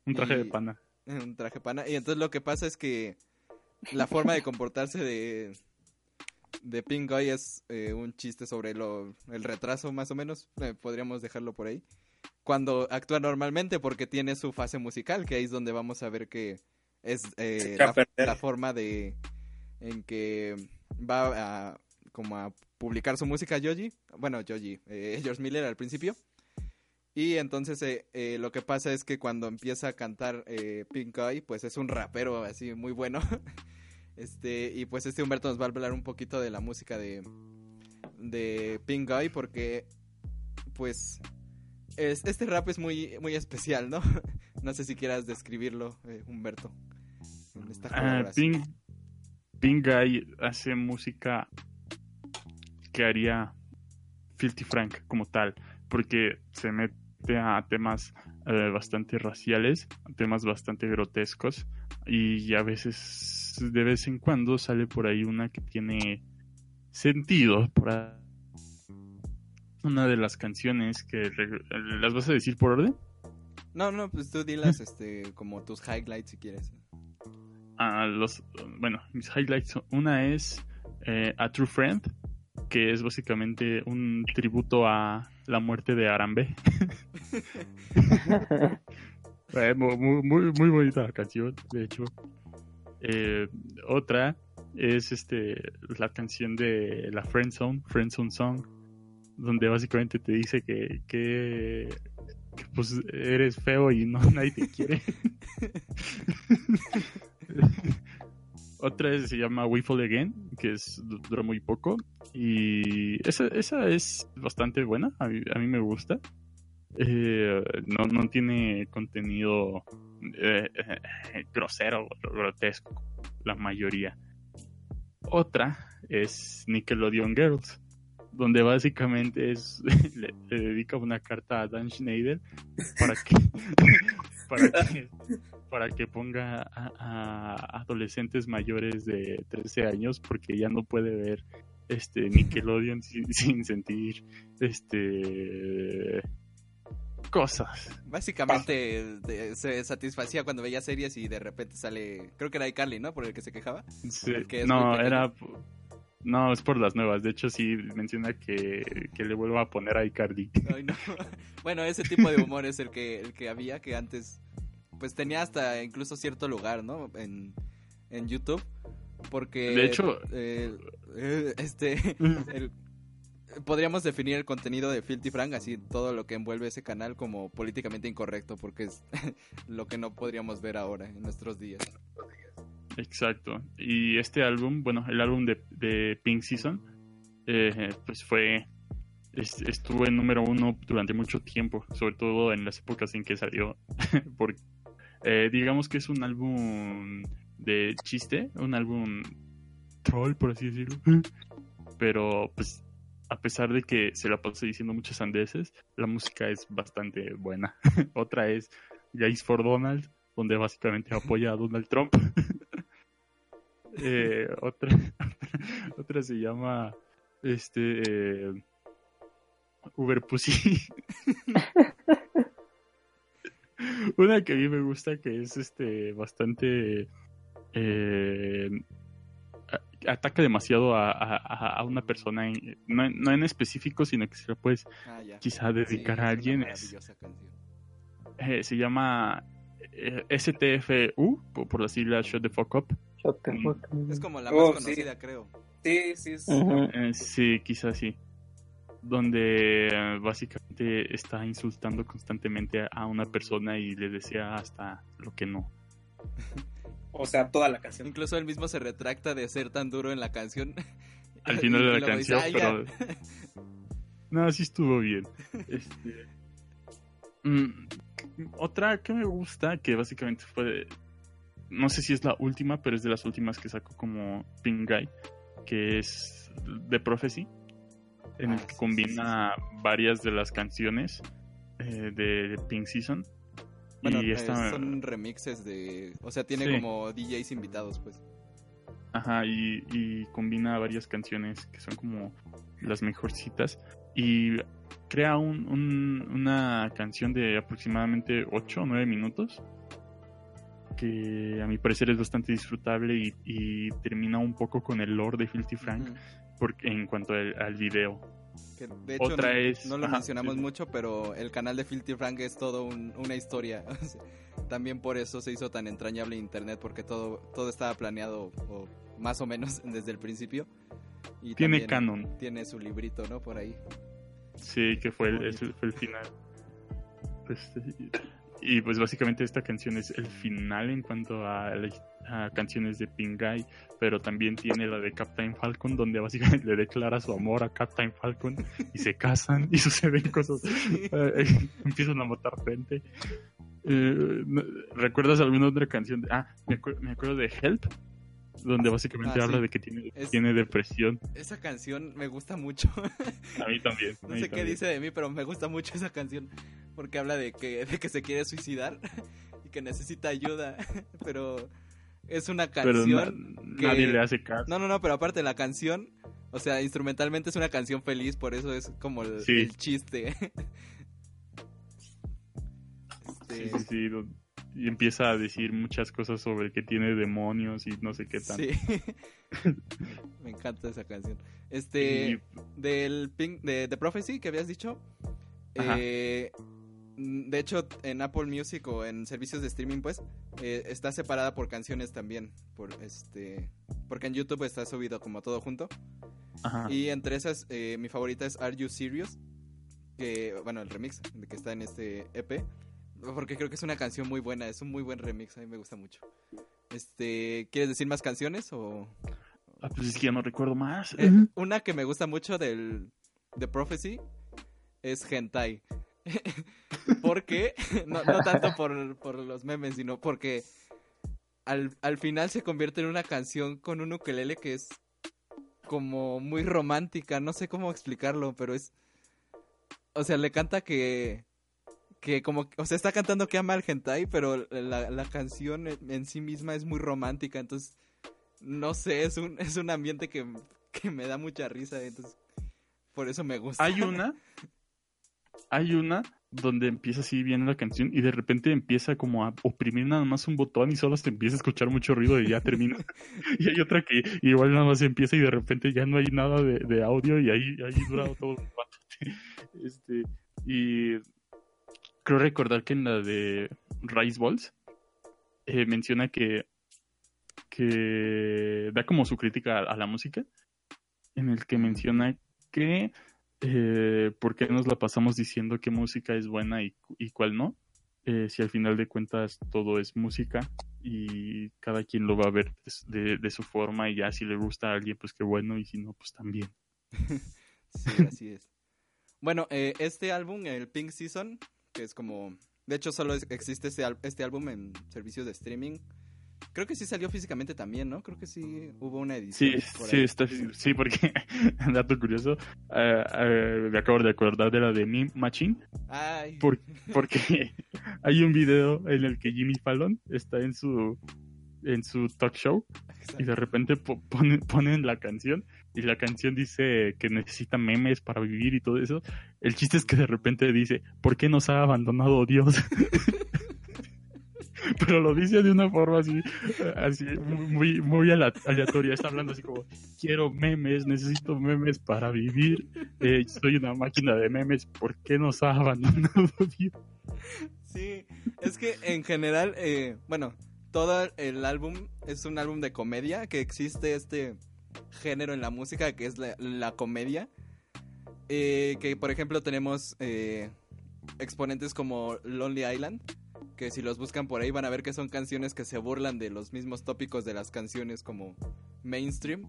Un traje Y- de pana. Un traje pana. Y entonces lo que pasa es que la forma de comportarse de, de Pink Guy es eh, un chiste sobre lo, el retraso, más o menos. Eh, podríamos dejarlo por ahí. Cuando actúa normalmente, porque tiene su fase musical, que ahí es donde vamos a ver que es eh, la, forma de en que va a como a publicar su música Joji. Bueno, Joji, eh, George Miller al principio. Y entonces eh, eh, lo que pasa es que cuando empieza a cantar eh, Pink Eye, pues es un rapero así muy bueno. este Y pues este Humberto nos va a hablar un poquito de la música de, de Pink Eye porque pues es, este rap es muy, muy especial, ¿no? no sé si quieras describirlo, eh, Humberto. en esta Ah. Pink, Pink Guy hace música que haría Filthy Frank como tal, porque se mete a temas eh, bastante raciales, a temas bastante grotescos, y a veces, de vez en cuando, sale por ahí una que tiene sentido. Por una de las canciones que re- las vas a decir por orden. No, no, pues tú dilas este, como tus highlights si quieres. a los bueno mis highlights son- una es eh, a True Friend que es básicamente un tributo a la muerte de Arambe Eh, mu- mu- muy, muy bonita la canción de hecho Eh, otra es este la canción de la Friendzone Friendzone Song donde básicamente te dice que, que, que, pues eres feo y no nadie te quiere Otra es- se llama We Again, que es, dura muy poco. Y esa, esa es bastante buena, a mí, a mí me gusta. Eh, no, no tiene contenido eh, grosero, grotesco, la mayoría. Otra es Nickelodeon Girls, donde básicamente es le, le dedica una carta a Dan Schneider para que para que para que ponga a, a adolescentes mayores de 13 años porque ya no puede ver este Nickelodeon sin, sin sentir este cosas. Básicamente se satisfacía cuando veía series y de repente sale, creo que era iCarly, ¿no? Por el que se quejaba. Sí, no, era no, es por las nuevas. De hecho, sí menciona que, que le vuelva a poner a Icardi. Ay, no. Bueno, ese tipo de humor es el que, el que había, que antes pues tenía hasta incluso cierto lugar, ¿no? En, en YouTube. Porque... De hecho- eh, eh, este... el- podríamos definir el contenido de Filthy Frank, así todo lo que envuelve ese canal como políticamente incorrecto, porque es lo que no podríamos ver ahora en nuestros días. Exacto. Y este álbum, bueno, el álbum de, de Pink Season, eh, pues fue. es- estuvo en número uno durante mucho tiempo, sobre todo en las épocas en que salió. Porque eh, digamos que es un álbum de chiste, un álbum troll, por así decirlo. Pero, pues, a pesar de que se la pasó diciendo muchas sandeces, la música es bastante buena. Otra es Guys for Donald, donde básicamente apoya a Donald Trump. Eh, otra, otra se llama este eh, Uber Pussy. Una que a mí me gusta que es este bastante eh, ataca demasiado a, a- a una persona, en- no, no en específico, sino que se la puedes Ah, quizá dedicar Sí, a alguien. Es- eh, se llama STFU, por, por las siglas Shut the Fuck Up. The Mm. fuck. Es como la Oh, más sí. conocida, creo. Sí, sí, es... Ujú. Eh, sí, quizás sí. Donde eh, básicamente está insultando constantemente a- una persona y le desea hasta lo que no. O sea, toda la canción. Incluso él mismo se retracta de ser tan duro en la canción. Al final de la dice, canción, pero... No, sí estuvo bien. Este... mm, otra que me gusta, que básicamente fue... No sé si es la última, pero es de las últimas que sacó como Pink Guy, que es The Prophecy, en el Ah, que sí, combina varias de las canciones eh, de Pink Season. Bueno, y eh, esta... son remixes de... O sea, tiene Sí. como DJs invitados, pues. Ajá, y, y combina varias canciones que son como las mejorcitas. Y crea un, un- una canción de aproximadamente 8 o 9 minutos. Que a mi parecer es bastante disfrutable y, y termina un poco con el lore de Filthy Frank porque, en cuanto al, al video. Que, de hecho, Otra no, es- no lo ajá, mencionamos sí, mucho, pero el canal de Filthy Frank es todo un- una historia. También por eso se hizo tan entrañable internet, porque todo, todo estaba planeado, o más o menos, desde el principio. Y Tiene canon. Tiene su librito, ¿no? Por ahí. Sí, que fue el, fue el final. Este, y pues básicamente esta canción es el final en cuanto a, canciones de Pink Guy, pero también tiene la de Captain Falcon, donde básicamente le declara su amor a Captain Falcon y se casan y suceden cosas. Eh, empiezan a matar gente. Eh, ¿Recuerdas alguna otra canción? De, ah, me, me acuerdo de Help, donde básicamente Ah, habla sí. de que tiene, Es- tiene depresión. Esa canción me gusta mucho. A mí también. a No mí sé qué dice de mí, pero me gusta mucho esa canción. Porque habla de que, de que se quiere suicidar y que necesita ayuda. Pero es una Pero canción. na- que- nadie le hace caso. No, no, no, pero aparte la canción, o sea, instrumentalmente es una canción feliz, por eso es como el, Sí. el chiste. Sí, Este, sí, sí, do- Y empieza a decir muchas cosas sobre que tiene demonios y no sé qué tal. sí. Me encanta esa canción. Este, Y- del Pink, de The Prophecy que habías dicho. Eh, de hecho, en Apple Music o en servicios de streaming, pues, eh, está separada por canciones también. Por este. Porque en YouTube está subido como todo junto. ajá. Y entre esas, eh, mi favorita es Are You Serious? Que, bueno, el remix de que está en este EP. Porque creo que es una canción muy buena, es un muy buen remix, a mí me gusta mucho. Este, ¿quieres decir más canciones o...? Ah, pues es que ya no recuerdo más. Eh, una que me gusta mucho del de Prophecy es Hentai. porque, no, no tanto por, por los memes, sino porque al, al final se convierte en una canción con un ukelele que es como muy romántica, no sé cómo explicarlo, pero es... O sea, le canta que... Que como, o sea, está cantando que ama al hentai, pero la, la canción en, sí misma es muy romántica, entonces no sé, es un, es un ambiente que, que me da mucha risa, entonces por eso me gusta. Hay una. Hay una donde empieza así bien la canción y de repente empieza como a oprimir nada más un botón y solo se empieza a escuchar mucho ruido y ya termina. y hay otra que igual nada más empieza y de repente ya no hay nada de, de audio y ahí, ahí dura todo rato. Este, y creo recordar que en la de Rice Balls eh, menciona que, que da como su crítica a, la música, en el que menciona que eh, por qué nos la pasamos diciendo qué música es buena y, y cuál no, eh, si al final de cuentas todo es música y cada quien lo va a ver de, de- de su forma y ya si le gusta a alguien pues qué bueno y si no pues también. Sí, así es. Bueno, eh, este álbum, el Pink Season, que es como... De hecho, solo es- existe este, este álbum en servicios de streaming. Creo que sí salió físicamente también, ¿no? Creo que sí hubo una Sí, edición. por sí, está, sí, porque, dato curioso, eh, eh, me acabo de acordar de la de Meme Machine, Ay, por- porque hay un video en el que Jimmy Fallon está en su en su talk show y de repente po- ponen, ponen la canción y la canción dice que necesita memes para vivir y todo eso. El chiste es que de repente dice, ¿por qué nos ha abandonado Dios? Pero lo dice de una forma así, así muy, muy aleatoria. Está hablando así como, quiero memes, necesito memes para vivir. eh, soy una máquina de memes, ¿por qué nos ha abandonado Dios? Sí, es que en general, eh, bueno, todo el álbum es un álbum de comedia, que existe este género en la música que es la, comedia. Eh, que por ejemplo tenemos eh, exponentes como Lonely Island, que si los buscan por ahí van a ver que son canciones que se burlan de los mismos tópicos de las canciones como mainstream.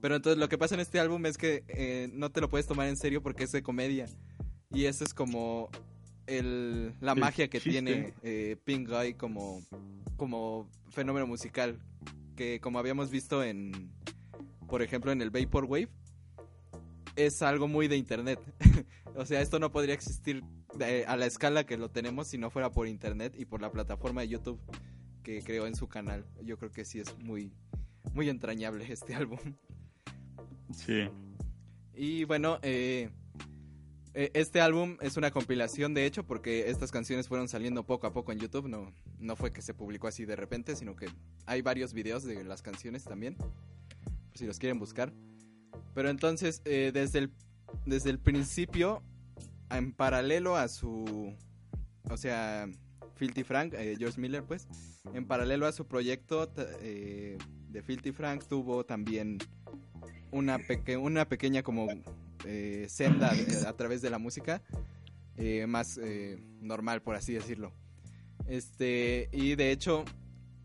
Pero entonces lo que pasa en este álbum es que eh, no te lo puedes tomar en serio porque es de comedia. Y eso es como el, la El magia que chiste. tiene eh, Pink Guy como, como fenómeno musical. Que como habíamos visto en, por ejemplo, en el Vaporwave, es algo muy de internet. o sea, esto no podría existir de- a la escala que lo tenemos si no fuera por internet y por la plataforma de YouTube que creó en su canal. Yo creo que sí es muy, muy entrañable este álbum. Sí. Y bueno, eh, eh, este álbum es una compilación, de hecho, porque estas canciones fueron saliendo poco a poco en YouTube. No, no fue que se publicó así de repente, sino que hay varios videos de las canciones también, si los quieren buscar. Pero entonces, eh, desde, el, desde el principio, en paralelo a su... O sea, Filthy Frank, eh, George Miller, pues, en paralelo a su proyecto eh, de Filthy Frank, tuvo también una, peque- una pequeña como eh, senda a través de la música eh, más eh, normal, por así decirlo. Este, y de hecho,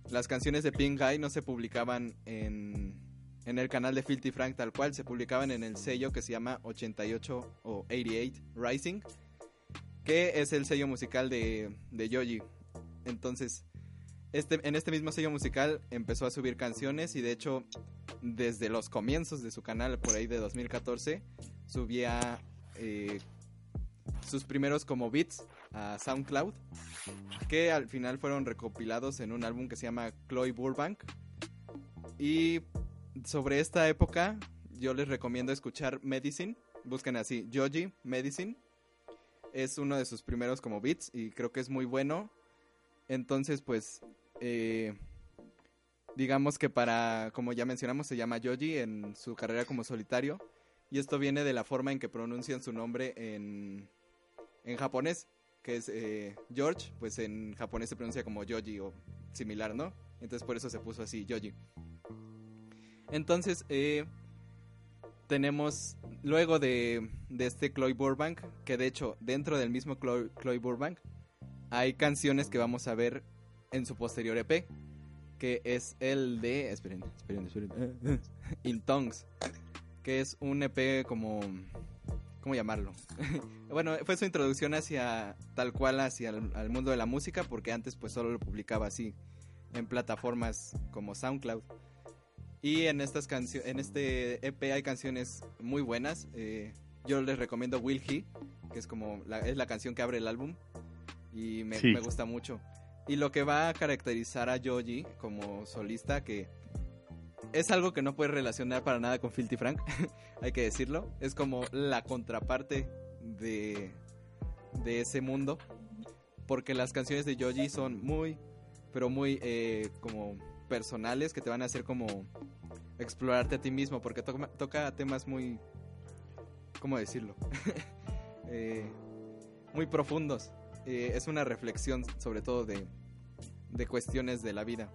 las canciones de Pink Guy no se publicaban en, en el canal de Filthy Frank tal cual, se publicaban en el sello que se llama 88 o 88 Rising, que es el sello musical de, de Yoji. Entonces, este, en este mismo sello musical empezó a subir canciones y de hecho desde los comienzos de su canal, por ahí de 2014, subía eh, sus primeros como beats a SoundCloud, que al final fueron recopilados en un álbum que se llama Chloe Burbank. Y sobre esta época, yo les recomiendo escuchar Medicine. Busquen así, Joji Medicine. Es uno de sus primeros como beats y creo que es muy bueno. Entonces, pues, eh, digamos que para, como ya mencionamos, se llama Yoji en su carrera como solitario. Y esto viene de la forma en que pronuncian su nombre en, en japonés, que es eh, George, pues en japonés se pronuncia como Yoji o similar, ¿no? Entonces por eso se puso así, Yoji. Entonces, eh, tenemos luego de, de este Chloe Burbank, que de hecho dentro del mismo Chloe, Burbank hay canciones que vamos a ver en su posterior EP, que es el de, esperen, esperen, esperen, In Tongues, que es un EP como, ¿cómo llamarlo? bueno, fue su introducción hacia, tal cual, hacia el al mundo de la música, porque antes pues solo lo publicaba así, en plataformas como SoundCloud. Y en estas en este EP hay canciones muy buenas. eh, yo les recomiendo Will He, que es como la, es la canción que abre el álbum y me, Sí. me gusta mucho. Y lo que va a caracterizar a Joji como solista, que es algo que no puedes relacionar para nada con Filthy Frank, hay que decirlo. Es como la contraparte de, de ese mundo, porque las canciones de Joji son muy, pero muy eh, como personales que te van a hacer como explorarte a ti mismo, porque toca, toca temas muy, ¿cómo decirlo? Eh, muy profundos. Eh, es una reflexión sobre todo de, de cuestiones de la vida.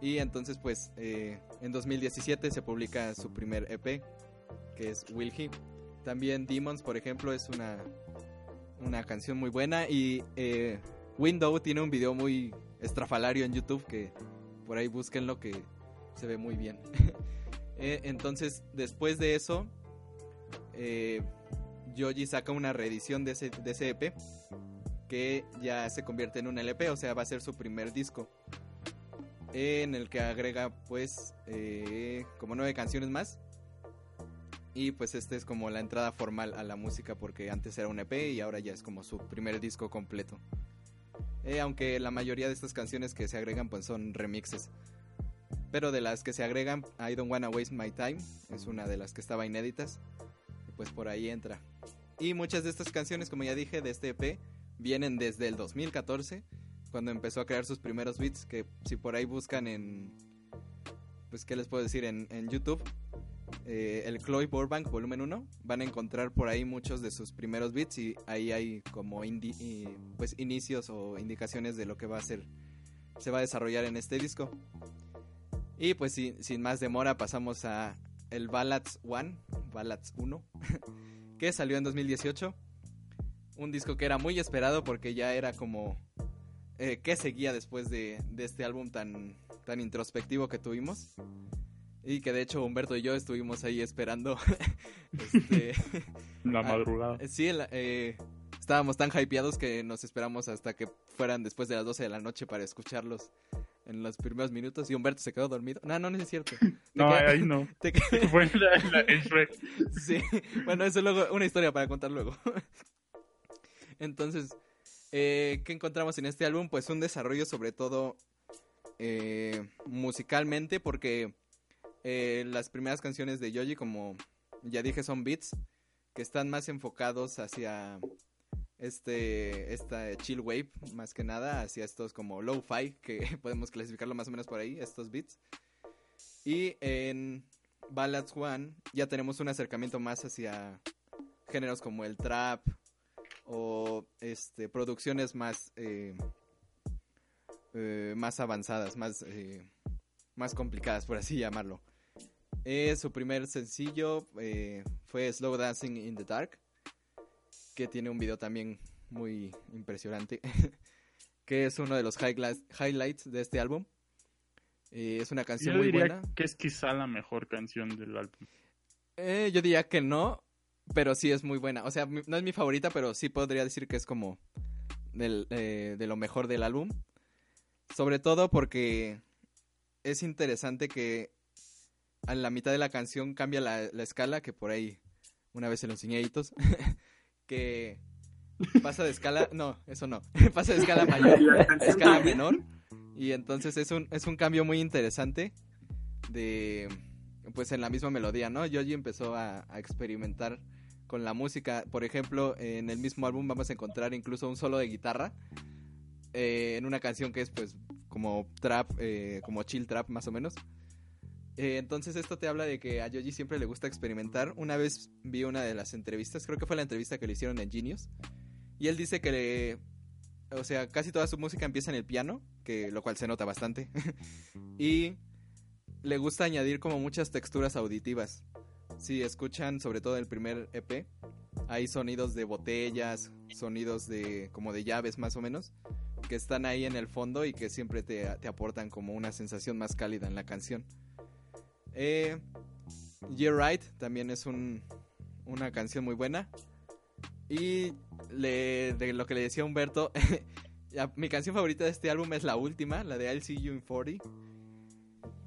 Y entonces pues eh, en 2017 se publica su primer EP, que es Will He. También Demons, por ejemplo, es una, una canción muy buena. Y eh, Window tiene un video muy estrafalario en YouTube que por ahí búsquenlo que se ve muy bien. Eh, entonces, después de eso, eh, Yoji saca una reedición de ese, de ese EP que ya se convierte en un LP, o sea, va a ser su primer disco. En el que agrega pues eh, como nueve canciones más. Y pues este es como la entrada formal a la música porque antes era un EP y ahora ya es como su primer disco completo. Eh, aunque la mayoría de estas canciones que se agregan pues son remixes. Pero de las que se agregan, I Don't Wanna Waste My Time es una de las que estaba inéditas. Pues por ahí entra. Y muchas de estas canciones, como ya dije, de este EP vienen desde el 2014, cuando empezó a crear sus primeros beats, que si por ahí buscan en... Pues, ¿qué les puedo decir? En, en YouTube, eh, el Chloe Burbank volumen 1, van a encontrar por ahí muchos de sus primeros beats y ahí hay como indi- pues inicios o indicaciones de lo que va a ser, se va a desarrollar en este disco. Y pues sin, sin más demora pasamos a el Ballads 1, Ballads 1, que salió en 2018. Un disco que era muy esperado porque ya era como eh, qué seguía después de, de este álbum tan, tan introspectivo que tuvimos. Y que de hecho Humberto y yo estuvimos ahí esperando. este, La madrugada. sí, el- eh, estábamos tan hypeados que nos esperamos hasta que fueran después de las 12 de la noche para escucharlos en los primeros minutos. Y Humberto se quedó dormido. No, no, no es cierto. No, ahí no. te queda- Fue la, la-. Sí, bueno, eso luego, una historia para contar luego. Entonces, eh, ¿qué encontramos en este álbum? Pues un desarrollo sobre todo eh, musicalmente, porque eh, las primeras canciones de Yoji, como ya dije, son beats que están más enfocados hacia este esta chill wave, más que nada, hacia estos como low-fi, que podemos clasificarlo más o menos por ahí, estos beats. Y en Ballads One ya tenemos un acercamiento más hacia géneros como el trap o este producciones más eh, eh, más avanzadas, más eh, más complicadas por así llamarlo. Su primer sencillo fue Slow Dancing in the Dark, que tiene un video también muy impresionante, que es uno de los highlights, de este álbum. Es una canción Yo muy diría buena. que es quizá la mejor canción del álbum. Eh, yo diría que no, pero sí es muy buena. O sea, no es mi favorita, pero sí podría decir que es como del, eh, de lo mejor del álbum. Sobre todo porque es interesante que a la mitad de la canción cambia la, la escala, que por ahí una vez se lo enseñé a Hitos, que pasa de escala, no, eso no, pasa de escala mayor a escala menor. Y entonces es un, es un cambio muy interesante de pues en la misma melodía, ¿no? Yoji empezó a, a experimentar con la música. Por ejemplo, en el mismo álbum vamos a encontrar incluso un solo de guitarra eh, en una canción que es pues como trap, eh, como chill trap más o menos. Eh, entonces esto te habla de que a Yoji siempre le gusta experimentar. Una vez vi una de las entrevistas, creo que fue la entrevista que le hicieron en Genius, y él dice que le, o sea, casi toda su música empieza en el piano, que lo cual se nota bastante, y le gusta añadir como muchas texturas auditivas. Si escuchan sobre todo el primer EP, hay sonidos de botellas, sonidos de como de llaves más o menos, que están ahí en el fondo y que siempre te, te aportan como una sensación más cálida en la canción. Eh, You're Right también es un, una canción muy buena. Y le, de lo que le decía Humberto, mi canción favorita de este álbum es la última, la de I'll See You in 40.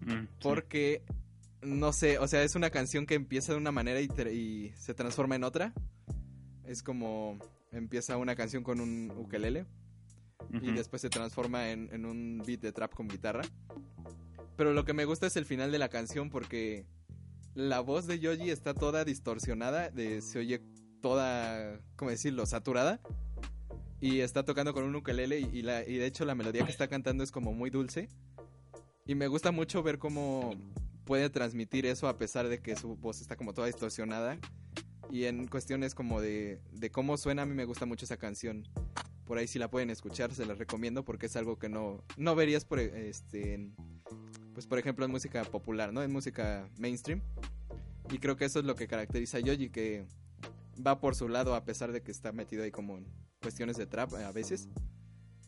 Mm, sí. No sé, o sea, es una canción que empieza de una manera y, y se transforma en otra. Es como empieza una canción con un ukelele y después se transforma en, en un beat de trap con guitarra. Pero lo que me gusta es el final de la canción porque la voz de Yoji está toda distorsionada, de, se oye toda, ¿cómo decirlo?, saturada. Y está tocando con un ukelele y, y la, y de hecho la melodía que está cantando es como muy dulce. Y me gusta mucho ver cómo puede transmitir eso a pesar de que su voz está como toda distorsionada. Y en cuestiones como de, de cómo suena, a mí me gusta mucho esa canción. Por ahí si la pueden escuchar, se las recomiendo porque es algo que no, no verías por este en- pues por ejemplo en música popular, ¿no? En música mainstream. Y creo que eso es lo que caracteriza a Yoji, que va por su lado a pesar de que está metido ahí como en cuestiones de trap a veces.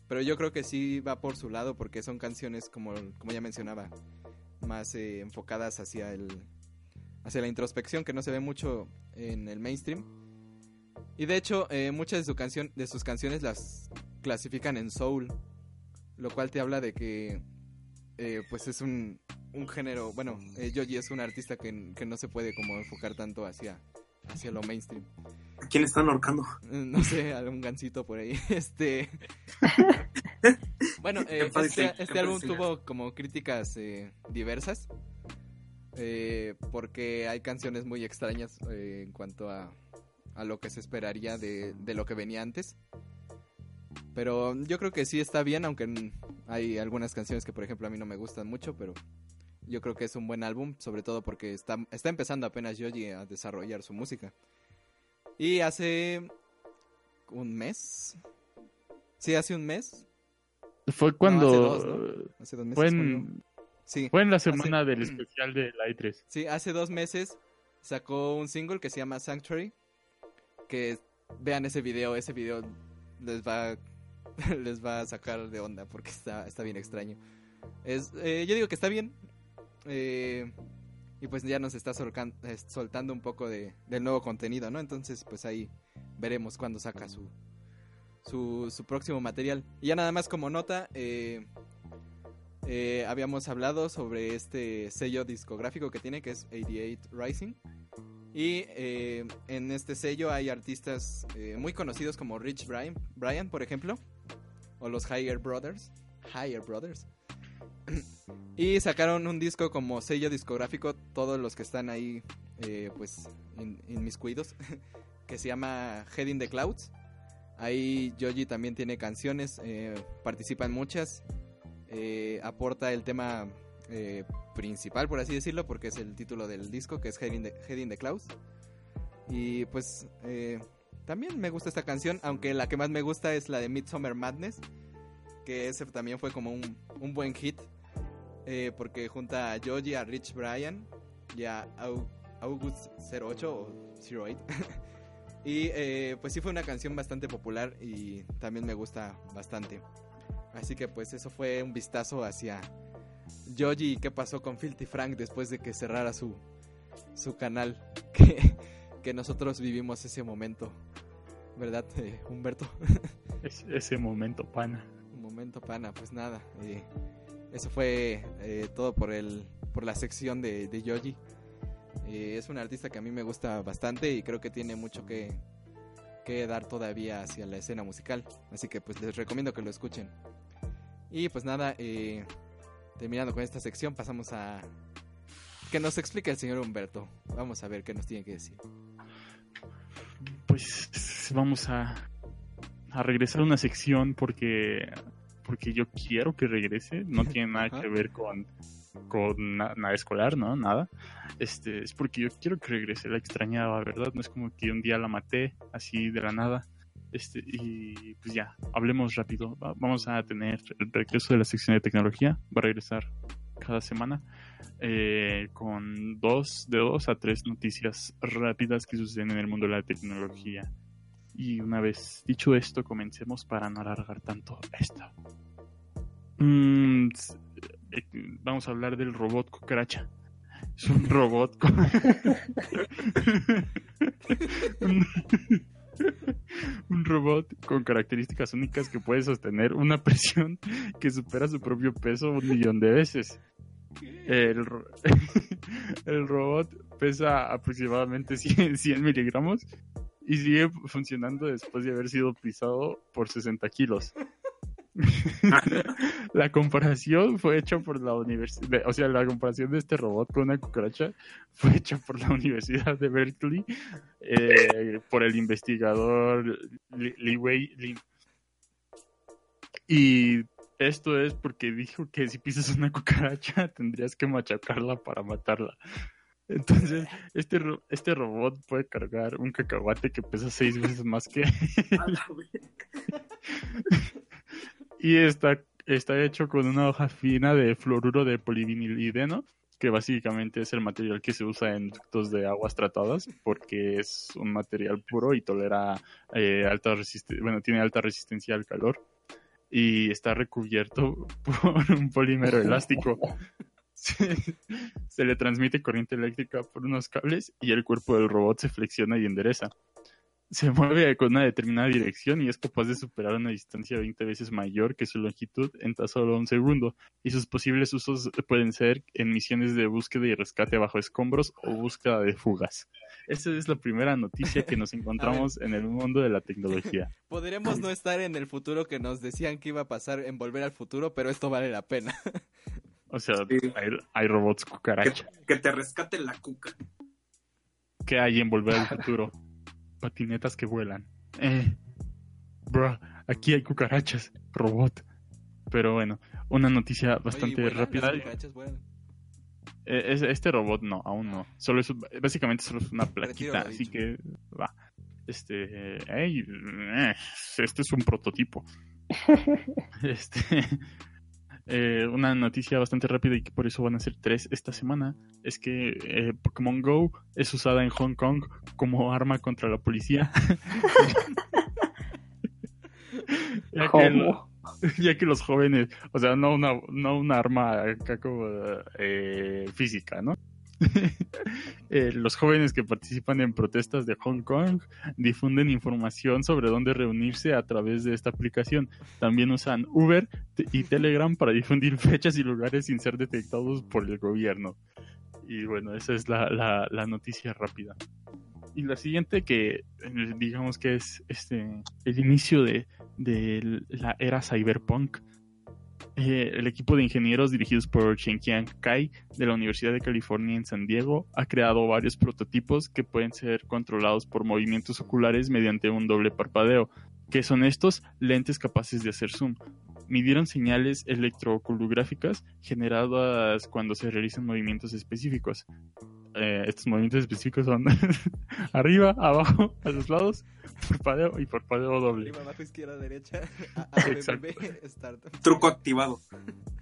Pero yo creo que sí va por su lado porque son canciones como, como ya mencionaba, más eh, enfocadas hacia el hacia la introspección que no se ve mucho en el mainstream. Y de hecho, eh, muchas de, su canción, de sus canciones las clasifican en soul, lo cual te habla de que eh, pues es un, un género, bueno, eh, Yoji es un artista que, que no se puede como enfocar tanto hacia, hacia lo mainstream. ¿A quién están ahorcando? No sé, algún gancito por ahí. Este. bueno, eh, este, este álbum tuvo como críticas eh, diversas. eh, porque hay canciones muy extrañas eh, en cuanto a, a lo que se esperaría de, de lo que venía antes. Pero yo creo que sí está bien, aunque hay algunas canciones que, por ejemplo, a mí no me gustan mucho, pero yo creo que es un buen álbum, sobre todo porque está, está empezando apenas Yoji a desarrollar su música. Y hace un mes. Sí, hace un mes. Fue cuando. hace dos, ¿no? Hace dos meses. fue, en, Sí, fue en la semana Hace- del especial de la E3. sí, hace dos meses sacó un single que se llama Sanctuary. Que vean ese video, ese video les va, les va a sacar de onda porque está, está bien extraño. Es, eh, yo digo que está bien. eh, y pues ya nos está eh, soltando un poco de, del nuevo contenido, ¿no? Entonces, pues ahí veremos cuándo saca su, su, su próximo material. Y ya nada más como nota, eh, eh, habíamos hablado sobre este sello discográfico que tiene, que es 88 Rising. Y eh, en este sello hay artistas muy conocidos como Rich Brian, Brian, por ejemplo, o los Higher Brothers. Higher Brothers. y sacaron un disco como sello discográfico, todos los que están ahí, eh, pues, in- inmiscuidos, que se llama Head in the Clouds. Ahí Joji también tiene canciones, eh, participa en muchas, eh, aporta el tema eh, principal, por así decirlo, porque es el título del disco, que es Head in the, Head in the Clouds. Y pues también me gusta esta canción, aunque la que más me gusta es la de Midsummer Madness, que ese también fue como un, un buen hit, porque junta a Joji, a Rich Brian y a Au- August 08 o 08. y eh, pues sí fue una canción bastante popular y también me gusta bastante. Así que pues eso fue un vistazo hacia Joji y qué pasó con Filthy Frank después de que cerrara su, su canal. Que, que nosotros vivimos ese momento. ¿Verdad, eh, Humberto? Es- ese momento, pana. Un momento, pana. Pues nada. eh, eso fue eh, todo por, el, por la sección de, de Joji. Eh, es un artista que a mí me gusta bastante y creo que tiene mucho que, que dar todavía hacia la escena musical. Así que pues les recomiendo que lo escuchen. Y pues nada, eh, terminando con esta sección, pasamos a que nos explique el señor Humberto. Vamos a ver qué nos tiene que decir. Pues vamos a, a regresar a una sección porque porque yo quiero que regrese. No tiene nada Ajá. que ver con, con na- nada escolar, ¿no? Nada. Este, es porque yo quiero que regrese. La extrañaba, ¿verdad? No es como que un día la maté así de la nada. Este, y pues ya, hablemos rápido. Va- Vamos a tener el regreso de la sección de tecnología. Va a regresar cada semana eh, con dos de dos a tres noticias rápidas que suceden en el mundo de la tecnología. Y una vez dicho esto, comencemos para no alargar tanto esto. Mm, vamos a hablar del robot cucaracha. Es un robot con... un, robot con características únicas que puede sostener una presión que supera su propio peso un millón de veces. El robot pesa aproximadamente 100, 100 miligramos y sigue funcionando después de haber sido pisado por 60 kilos. la comparación fue hecha por la universidad, o sea, la comparación de este robot con una cucaracha fue hecha por la Universidad de Berkeley eh, por el investigador Li Li Wei Lin. Y esto es porque dijo que si pisas una cucaracha tendrías que machacarla para matarla. Entonces, este, ro- este robot puede cargar un cacahuate que pesa seis veces más que y está, está hecho con una hoja fina de fluoruro de polivinilideno, que básicamente es el material que se usa en ductos de aguas tratadas, porque es un material puro y tolera eh, alta resistencia, bueno, tiene alta resistencia al calor y está recubierto por un polímero elástico. Se, se le transmite corriente eléctrica por unos cables y el cuerpo del robot se flexiona y endereza. Se mueve con una determinada dirección y es capaz de superar una distancia 20 veces mayor que su longitud en tan solo un segundo. Y sus posibles usos pueden ser en misiones de búsqueda y rescate bajo escombros o búsqueda de fugas. Esa es la primera noticia que nos encontramos en el mundo de la tecnología. Podremos no estar en el futuro que nos decían que iba a pasar en Volver al Futuro, pero esto vale la pena. O sea, Sí. hay, hay robots Que, cucaracha. que te rescate la cuca. ¿Qué hay en Volver al Futuro? Patinetas que vuelan. Eh, bro, aquí hay cucarachas, robot. Pero bueno, una noticia bastante rápida. ¿Las cucarachas vuelan? Eh, es- este robot no, aún no. Solo es, básicamente solo es una plaquita, así que va. Este, eh, este es un prototipo. Este, eh, una noticia bastante rápida y que por eso van a ser tres esta semana es que eh, Pokémon Go es usada en Hong Kong como arma contra la policía. ya, que ya que los jóvenes, o sea, no una, no una arma como eh, física, ¿no? Eh, los jóvenes que participan en protestas de Hong Kong difunden información sobre dónde reunirse a través de esta aplicación. También usan Uber y Telegram para difundir fechas y lugares sin ser detectados por el gobierno. Y bueno, esa es la, noticia rápida. Y la siguiente que eh, digamos que es este el inicio de la era cyberpunk. Eh, el equipo de ingenieros dirigidos por Shenqian Kai de la Universidad de California en San Diego ha creado varios prototipos que pueden ser controlados por movimientos oculares mediante un doble parpadeo. ¿Qué son estos? Lentes capaces de hacer zoom. Midieron señales electroculográficas generadas cuando se realizan movimientos específicos. Eh, estos movimientos específicos son arriba, abajo, a los lados, parpadeo y parpadeo doble. Arriba, abajo, izquierda, derecha. A, A, B, Exacto. B, B, start. Truco activado.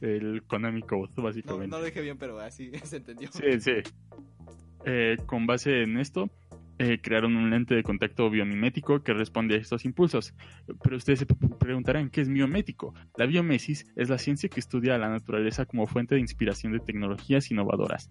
El Konami Code, No, básicamente. no lo dije bien, pero así se entendió. Sí, sí. Eh, con base en esto, eh, crearon un lente de contacto biomimético que responde a estos impulsos. Pero ustedes se preguntarán, ¿qué es biomético? La biomesis es la ciencia que estudia a la naturaleza como fuente de inspiración de tecnologías innovadoras.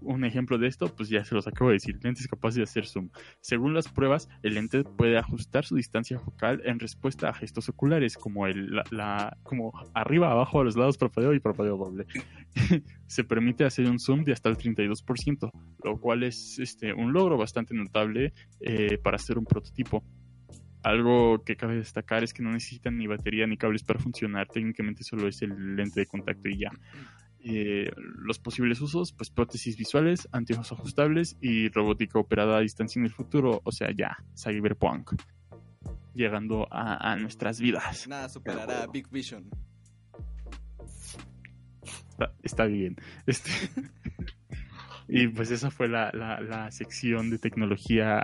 Un ejemplo de esto, pues ya se los acabo de decir, lentes capaces de hacer zoom. Según las pruebas, el lente puede ajustar su distancia focal en respuesta a gestos oculares, como el, la, la- como arriba, abajo, a los lados, parpadeo y parpadeo doble. se permite hacer un zoom de hasta el 32%, lo cual es este, un logro bastante notable eh, para hacer un prototipo. Algo que cabe destacar es que no necesitan ni batería ni cables para funcionar, técnicamente solo es el lente de contacto y ya. Eh, los posibles usos, pues prótesis visuales, anteojos ajustables y robótica operada a distancia en el futuro, o sea, ya, cyberpunk, llegando a, a nuestras vidas. Nada superará a Big Vision. Está, está bien. Este... y pues esa fue la, la, la sección de tecnología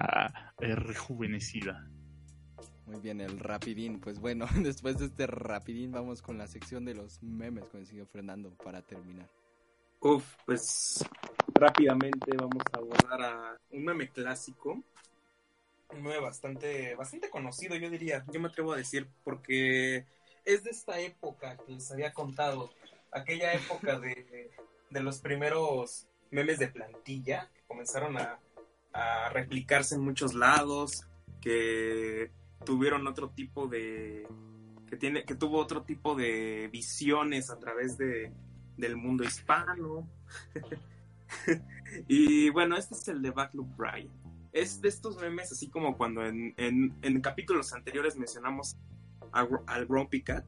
eh, rejuvenecida. Muy bien, el rapidín. Pues bueno, después de este rapidín vamos con la sección de los memes con el señor Fernando para terminar. Uf, pues rápidamente vamos a abordar a un meme clásico. Un meme bastante, bastante conocido, yo diría. Yo me atrevo a decir, porque es de esta época que les había contado. Aquella época de, de los primeros memes de plantilla que comenzaron a, a replicarse en muchos lados, que tuvieron otro tipo de que tiene que tuvo otro tipo de visiones a través de del mundo hispano. Y bueno este es el de Backloop Brian. Es de estos memes así como cuando en, en, en capítulos anteriores mencionamos al Grumpy Cat.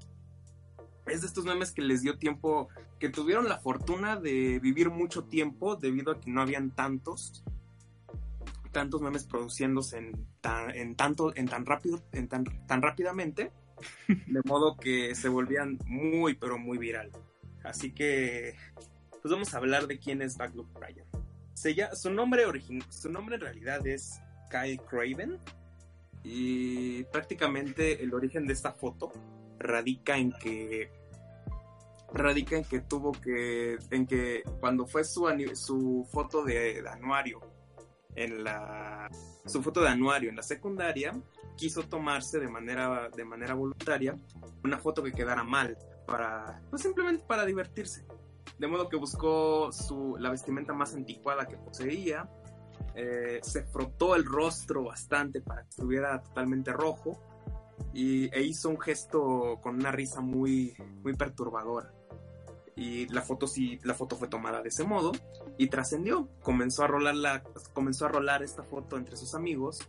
Es de estos memes que les dio tiempo que tuvieron la fortuna de vivir mucho tiempo debido a que no habían tantos tantos memes produciéndose en tan, en tanto, en tan rápido, en tan, tan rápidamente, de modo que se volvían muy, pero muy viral. Así que, pues vamos a hablar de quién es Backloop Brian. Se llama, su nombre origin, su nombre en realidad es Kyle Craven y prácticamente el origen de esta foto radica en que radica en que tuvo que en que cuando fue su su foto de, de anuario en la su foto de anuario en la secundaria quiso tomarse de manera de manera voluntaria una foto que quedara mal para pues simplemente para divertirse de modo que buscó su la vestimenta más anticuada que poseía eh, se frotó el rostro bastante para que estuviera totalmente rojo y, e hizo un gesto con una risa muy, muy perturbadora. Y la foto sí, la foto fue tomada de ese modo y trascendió. Comenzó a rolar la, comenzó a rolar esta foto entre sus amigos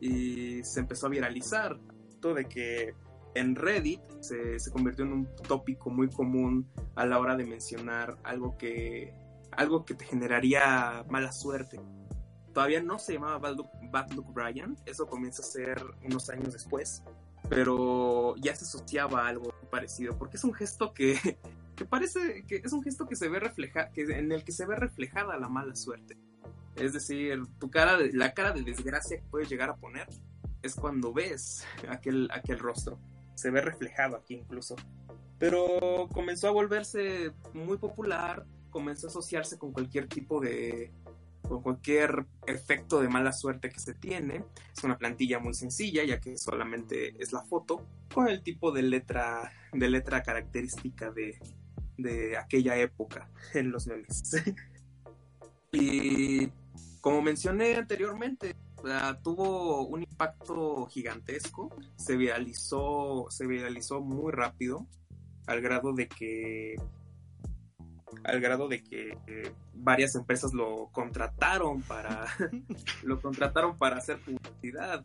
y se empezó a viralizar. Todo de que en Reddit se, se, convirtió en un tópico muy común a la hora de mencionar algo que, algo que te generaría mala suerte. Todavía no se llamaba Bad Luck, Bad Luck Brian, eso comienza a ser unos años después, pero ya se asociaba algo parecido, porque es un gesto que, que parece que es un gesto que se ve refleja, que, en el que se ve reflejada la mala suerte. Es decir, tu cara de, la cara de desgracia que puedes llegar a poner es cuando ves aquel, aquel rostro. Se ve reflejado aquí incluso. Pero comenzó a volverse muy popular, comenzó a asociarse con cualquier tipo de, con cualquier efecto de mala suerte que se tiene. Es una plantilla muy sencilla, ya que solamente es la foto con el tipo de letra, de letra característica de, de aquella época en los memes. y como mencioné anteriormente, tuvo un impacto gigantesco, se viralizó, se viralizó muy rápido, al grado de que al grado de que eh, varias empresas lo contrataron para lo contrataron para hacer publicidad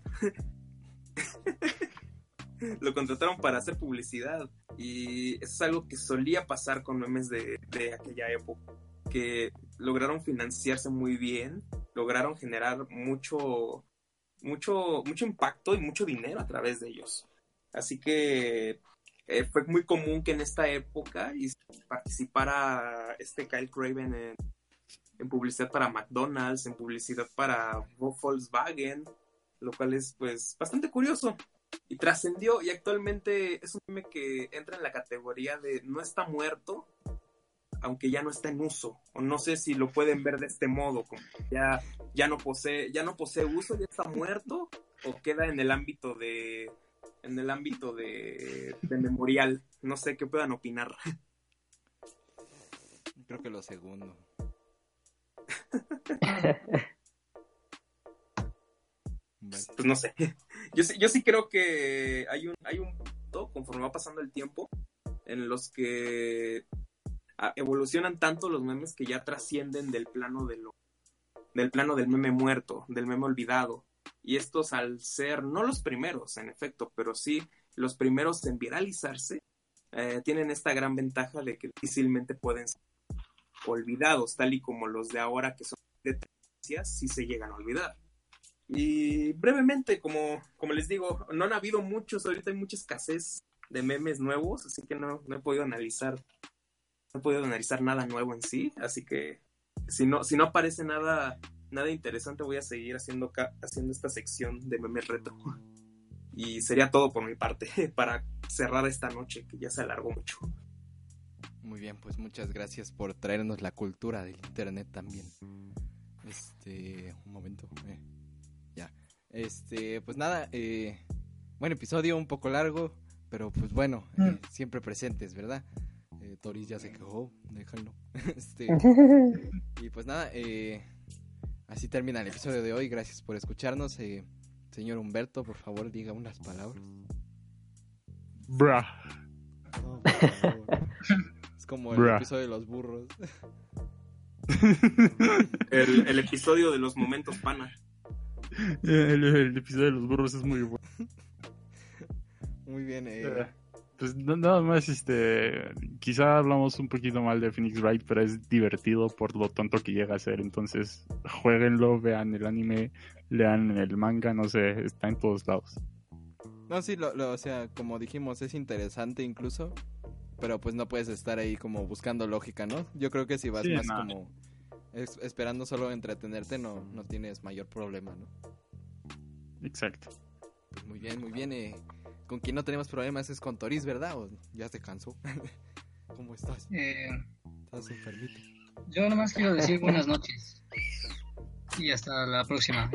lo contrataron para hacer publicidad y es algo que solía pasar con memes de, de aquella época que lograron financiarse muy bien lograron generar mucho mucho mucho impacto y mucho dinero a través de ellos así que eh, fue muy común que en esta época participara este Kyle Craven en, en, publicidad para McDonald's, en publicidad para Volkswagen, lo cual es pues bastante curioso. Y trascendió y actualmente es un meme que entra en la categoría de no está muerto, aunque ya no está en uso. O no sé si lo pueden ver de este modo, como ya, ya no posee, ya no posee uso, ya está muerto, o queda en el ámbito de en el ámbito de, de memorial. No sé qué puedan opinar. Creo que lo segundo. Pues no sé. Yo sí, creo que hay un, hay un punto, conforme va pasando el tiempo, en los que ah, evolucionan tanto los memes que ya trascienden del plano de lo, del plano del meme muerto, del meme olvidado y estos al ser no los primeros en efecto, pero sí los primeros en viralizarse, eh, tienen esta gran ventaja de que difícilmente pueden ser olvidados, tal y como los de ahora que son de tendencias, sí se llegan a olvidar. Y brevemente, como, como les digo, no han habido muchos, ahorita hay mucha escasez de memes nuevos, así que no, no he podido analizar, no he podido analizar nada nuevo en sí, así que si no, si no aparece nada nada interesante, voy a seguir haciendo, haciendo esta sección de memes retro. Y sería todo por mi parte para cerrar esta noche que ya se alargó mucho. Muy bien, pues muchas gracias por traernos la cultura del internet también. Este, un momento. Eh. Este, pues nada, eh, buen episodio, un poco largo, pero pues bueno, eh, mm. siempre presentes, ¿verdad? Eh, Toris ya se quejó, déjalo. este, y pues nada, eh, Así termina el episodio de hoy. Gracias por escucharnos. Eh, señor Humberto, por favor, diga unas palabras. Bra. es como el episodio de los burros. el, episodio de los momentos pana. El, episodio de los burros es muy bueno. Muy bien. Eh pues nada más, este, quizá hablamos un poquito mal de Phoenix Wright, pero es divertido por lo tonto que llega a ser. Entonces, jueguenlo, vean el anime, lean el manga, no sé, está en todos lados. No, sí, lo, o sea, como dijimos, es interesante incluso, pero pues no puedes estar ahí como buscando lógica, ¿no? Yo creo que si vas más como esperando solo entretenerte, no, no tienes mayor problema, ¿no? Exacto. Pues muy bien, muy bien. Eh con quien no tenemos problemas es con Toris, ¿verdad? ¿O ya se cansó? ¿Cómo estás? Eh, ¿Estás enfermito? Yo nomás quiero decir buenas noches. Y hasta la próxima.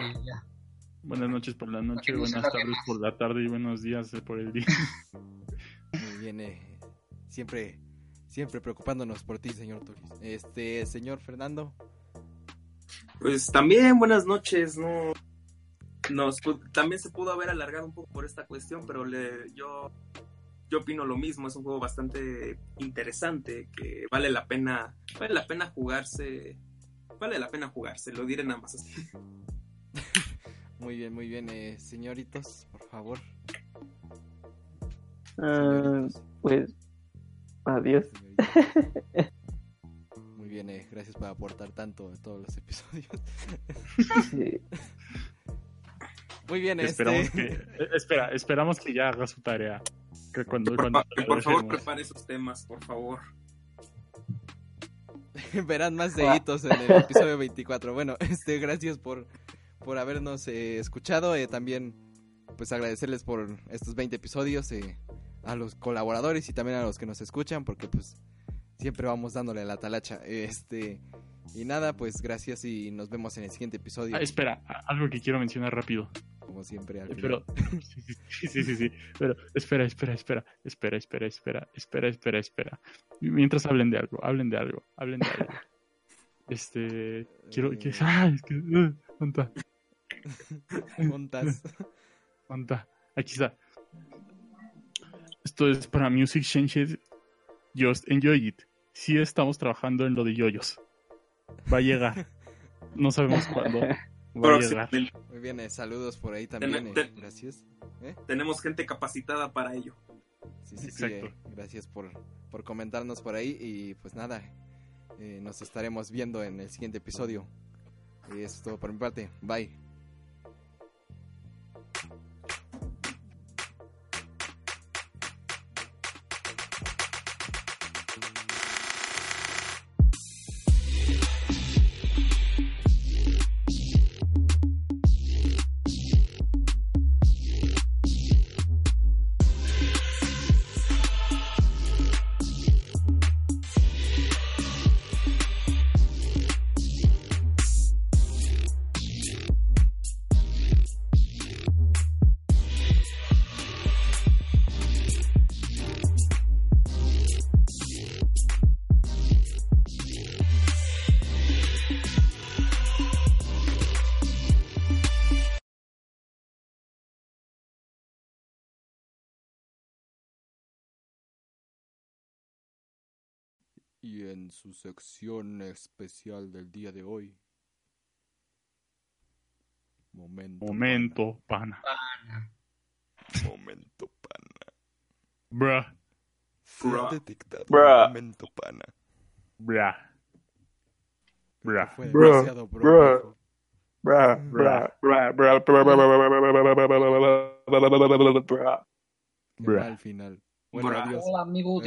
Buenas noches por la noche, buenas tardes por la tarde y buenos días por el día. Muy bien, eh, siempre, siempre preocupándonos por ti, señor Toris. Este, señor Fernando. Pues también buenas noches, no nos también se pudo haber alargado un poco por esta cuestión, pero le, yo yo opino lo mismo, es un juego bastante interesante que vale la pena vale la pena jugarse, vale la pena jugarse, lo diré nada más así. Muy bien, muy bien, eh, señoritos, por favor. Ah, Señoritos, pues, adiós. Muy bien, eh, gracias por aportar tanto en todos los episodios. Sí. Muy bien, Esperamos este... que, eh, espera, esperamos que ya haga su tarea. Que cuando, Por, cuando por favor, prepare sus temas, por favor. Verán más deditos en el episodio 24. Bueno, este, gracias por, por habernos eh, escuchado. eh, también, pues agradecerles por estos 20 episodios eh, a los colaboradores y también a los que nos escuchan, porque pues siempre vamos dándole la talacha. Este, y nada, pues gracias y nos vemos en el siguiente episodio. Ah, espera, algo que quiero mencionar rápido. Como siempre, al Eh. Pero, sí, sí, sí, sí, pero espera, espera, espera, espera, espera, espera, espera, espera, espera. Mientras hablen de algo, hablen de algo, hablen de algo. Este, quiero, que, Eh. ah, es que, uh, ¿dónde está? Montas. ¿Dónde está? Aquí está. Esto es para Music Changes. Just enjoy it. Sí estamos trabajando en lo de yoyos. Va a llegar. No sabemos cuándo. Va a llegar. Muy bien, eh, saludos por ahí también. Ten- eh, gracias. ¿Eh? tenemos gente capacitada para ello. Sí, sí, sí. Exacto. eh, gracias por, por comentarnos por ahí. Y pues nada, eh, nos estaremos viendo en el siguiente episodio. Y eso es todo por mi parte. Bye. Y en su sección especial del día de hoy. Momento. Momento, pana. Pana. Momento pana. Bruh, Se ha detectado Bruh. momento pana. bruh. Fue demasiado bro, Bruh. dijo. Bra, Bra. bra, bra, bra, bra, bra, bra. Qué Bruh. mal final. Bueno, Bruh. adiós. Hola, amigo.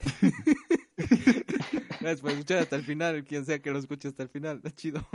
Gracias. Por escuchar hasta el final. Quien sea que lo escuche hasta el final. Chido.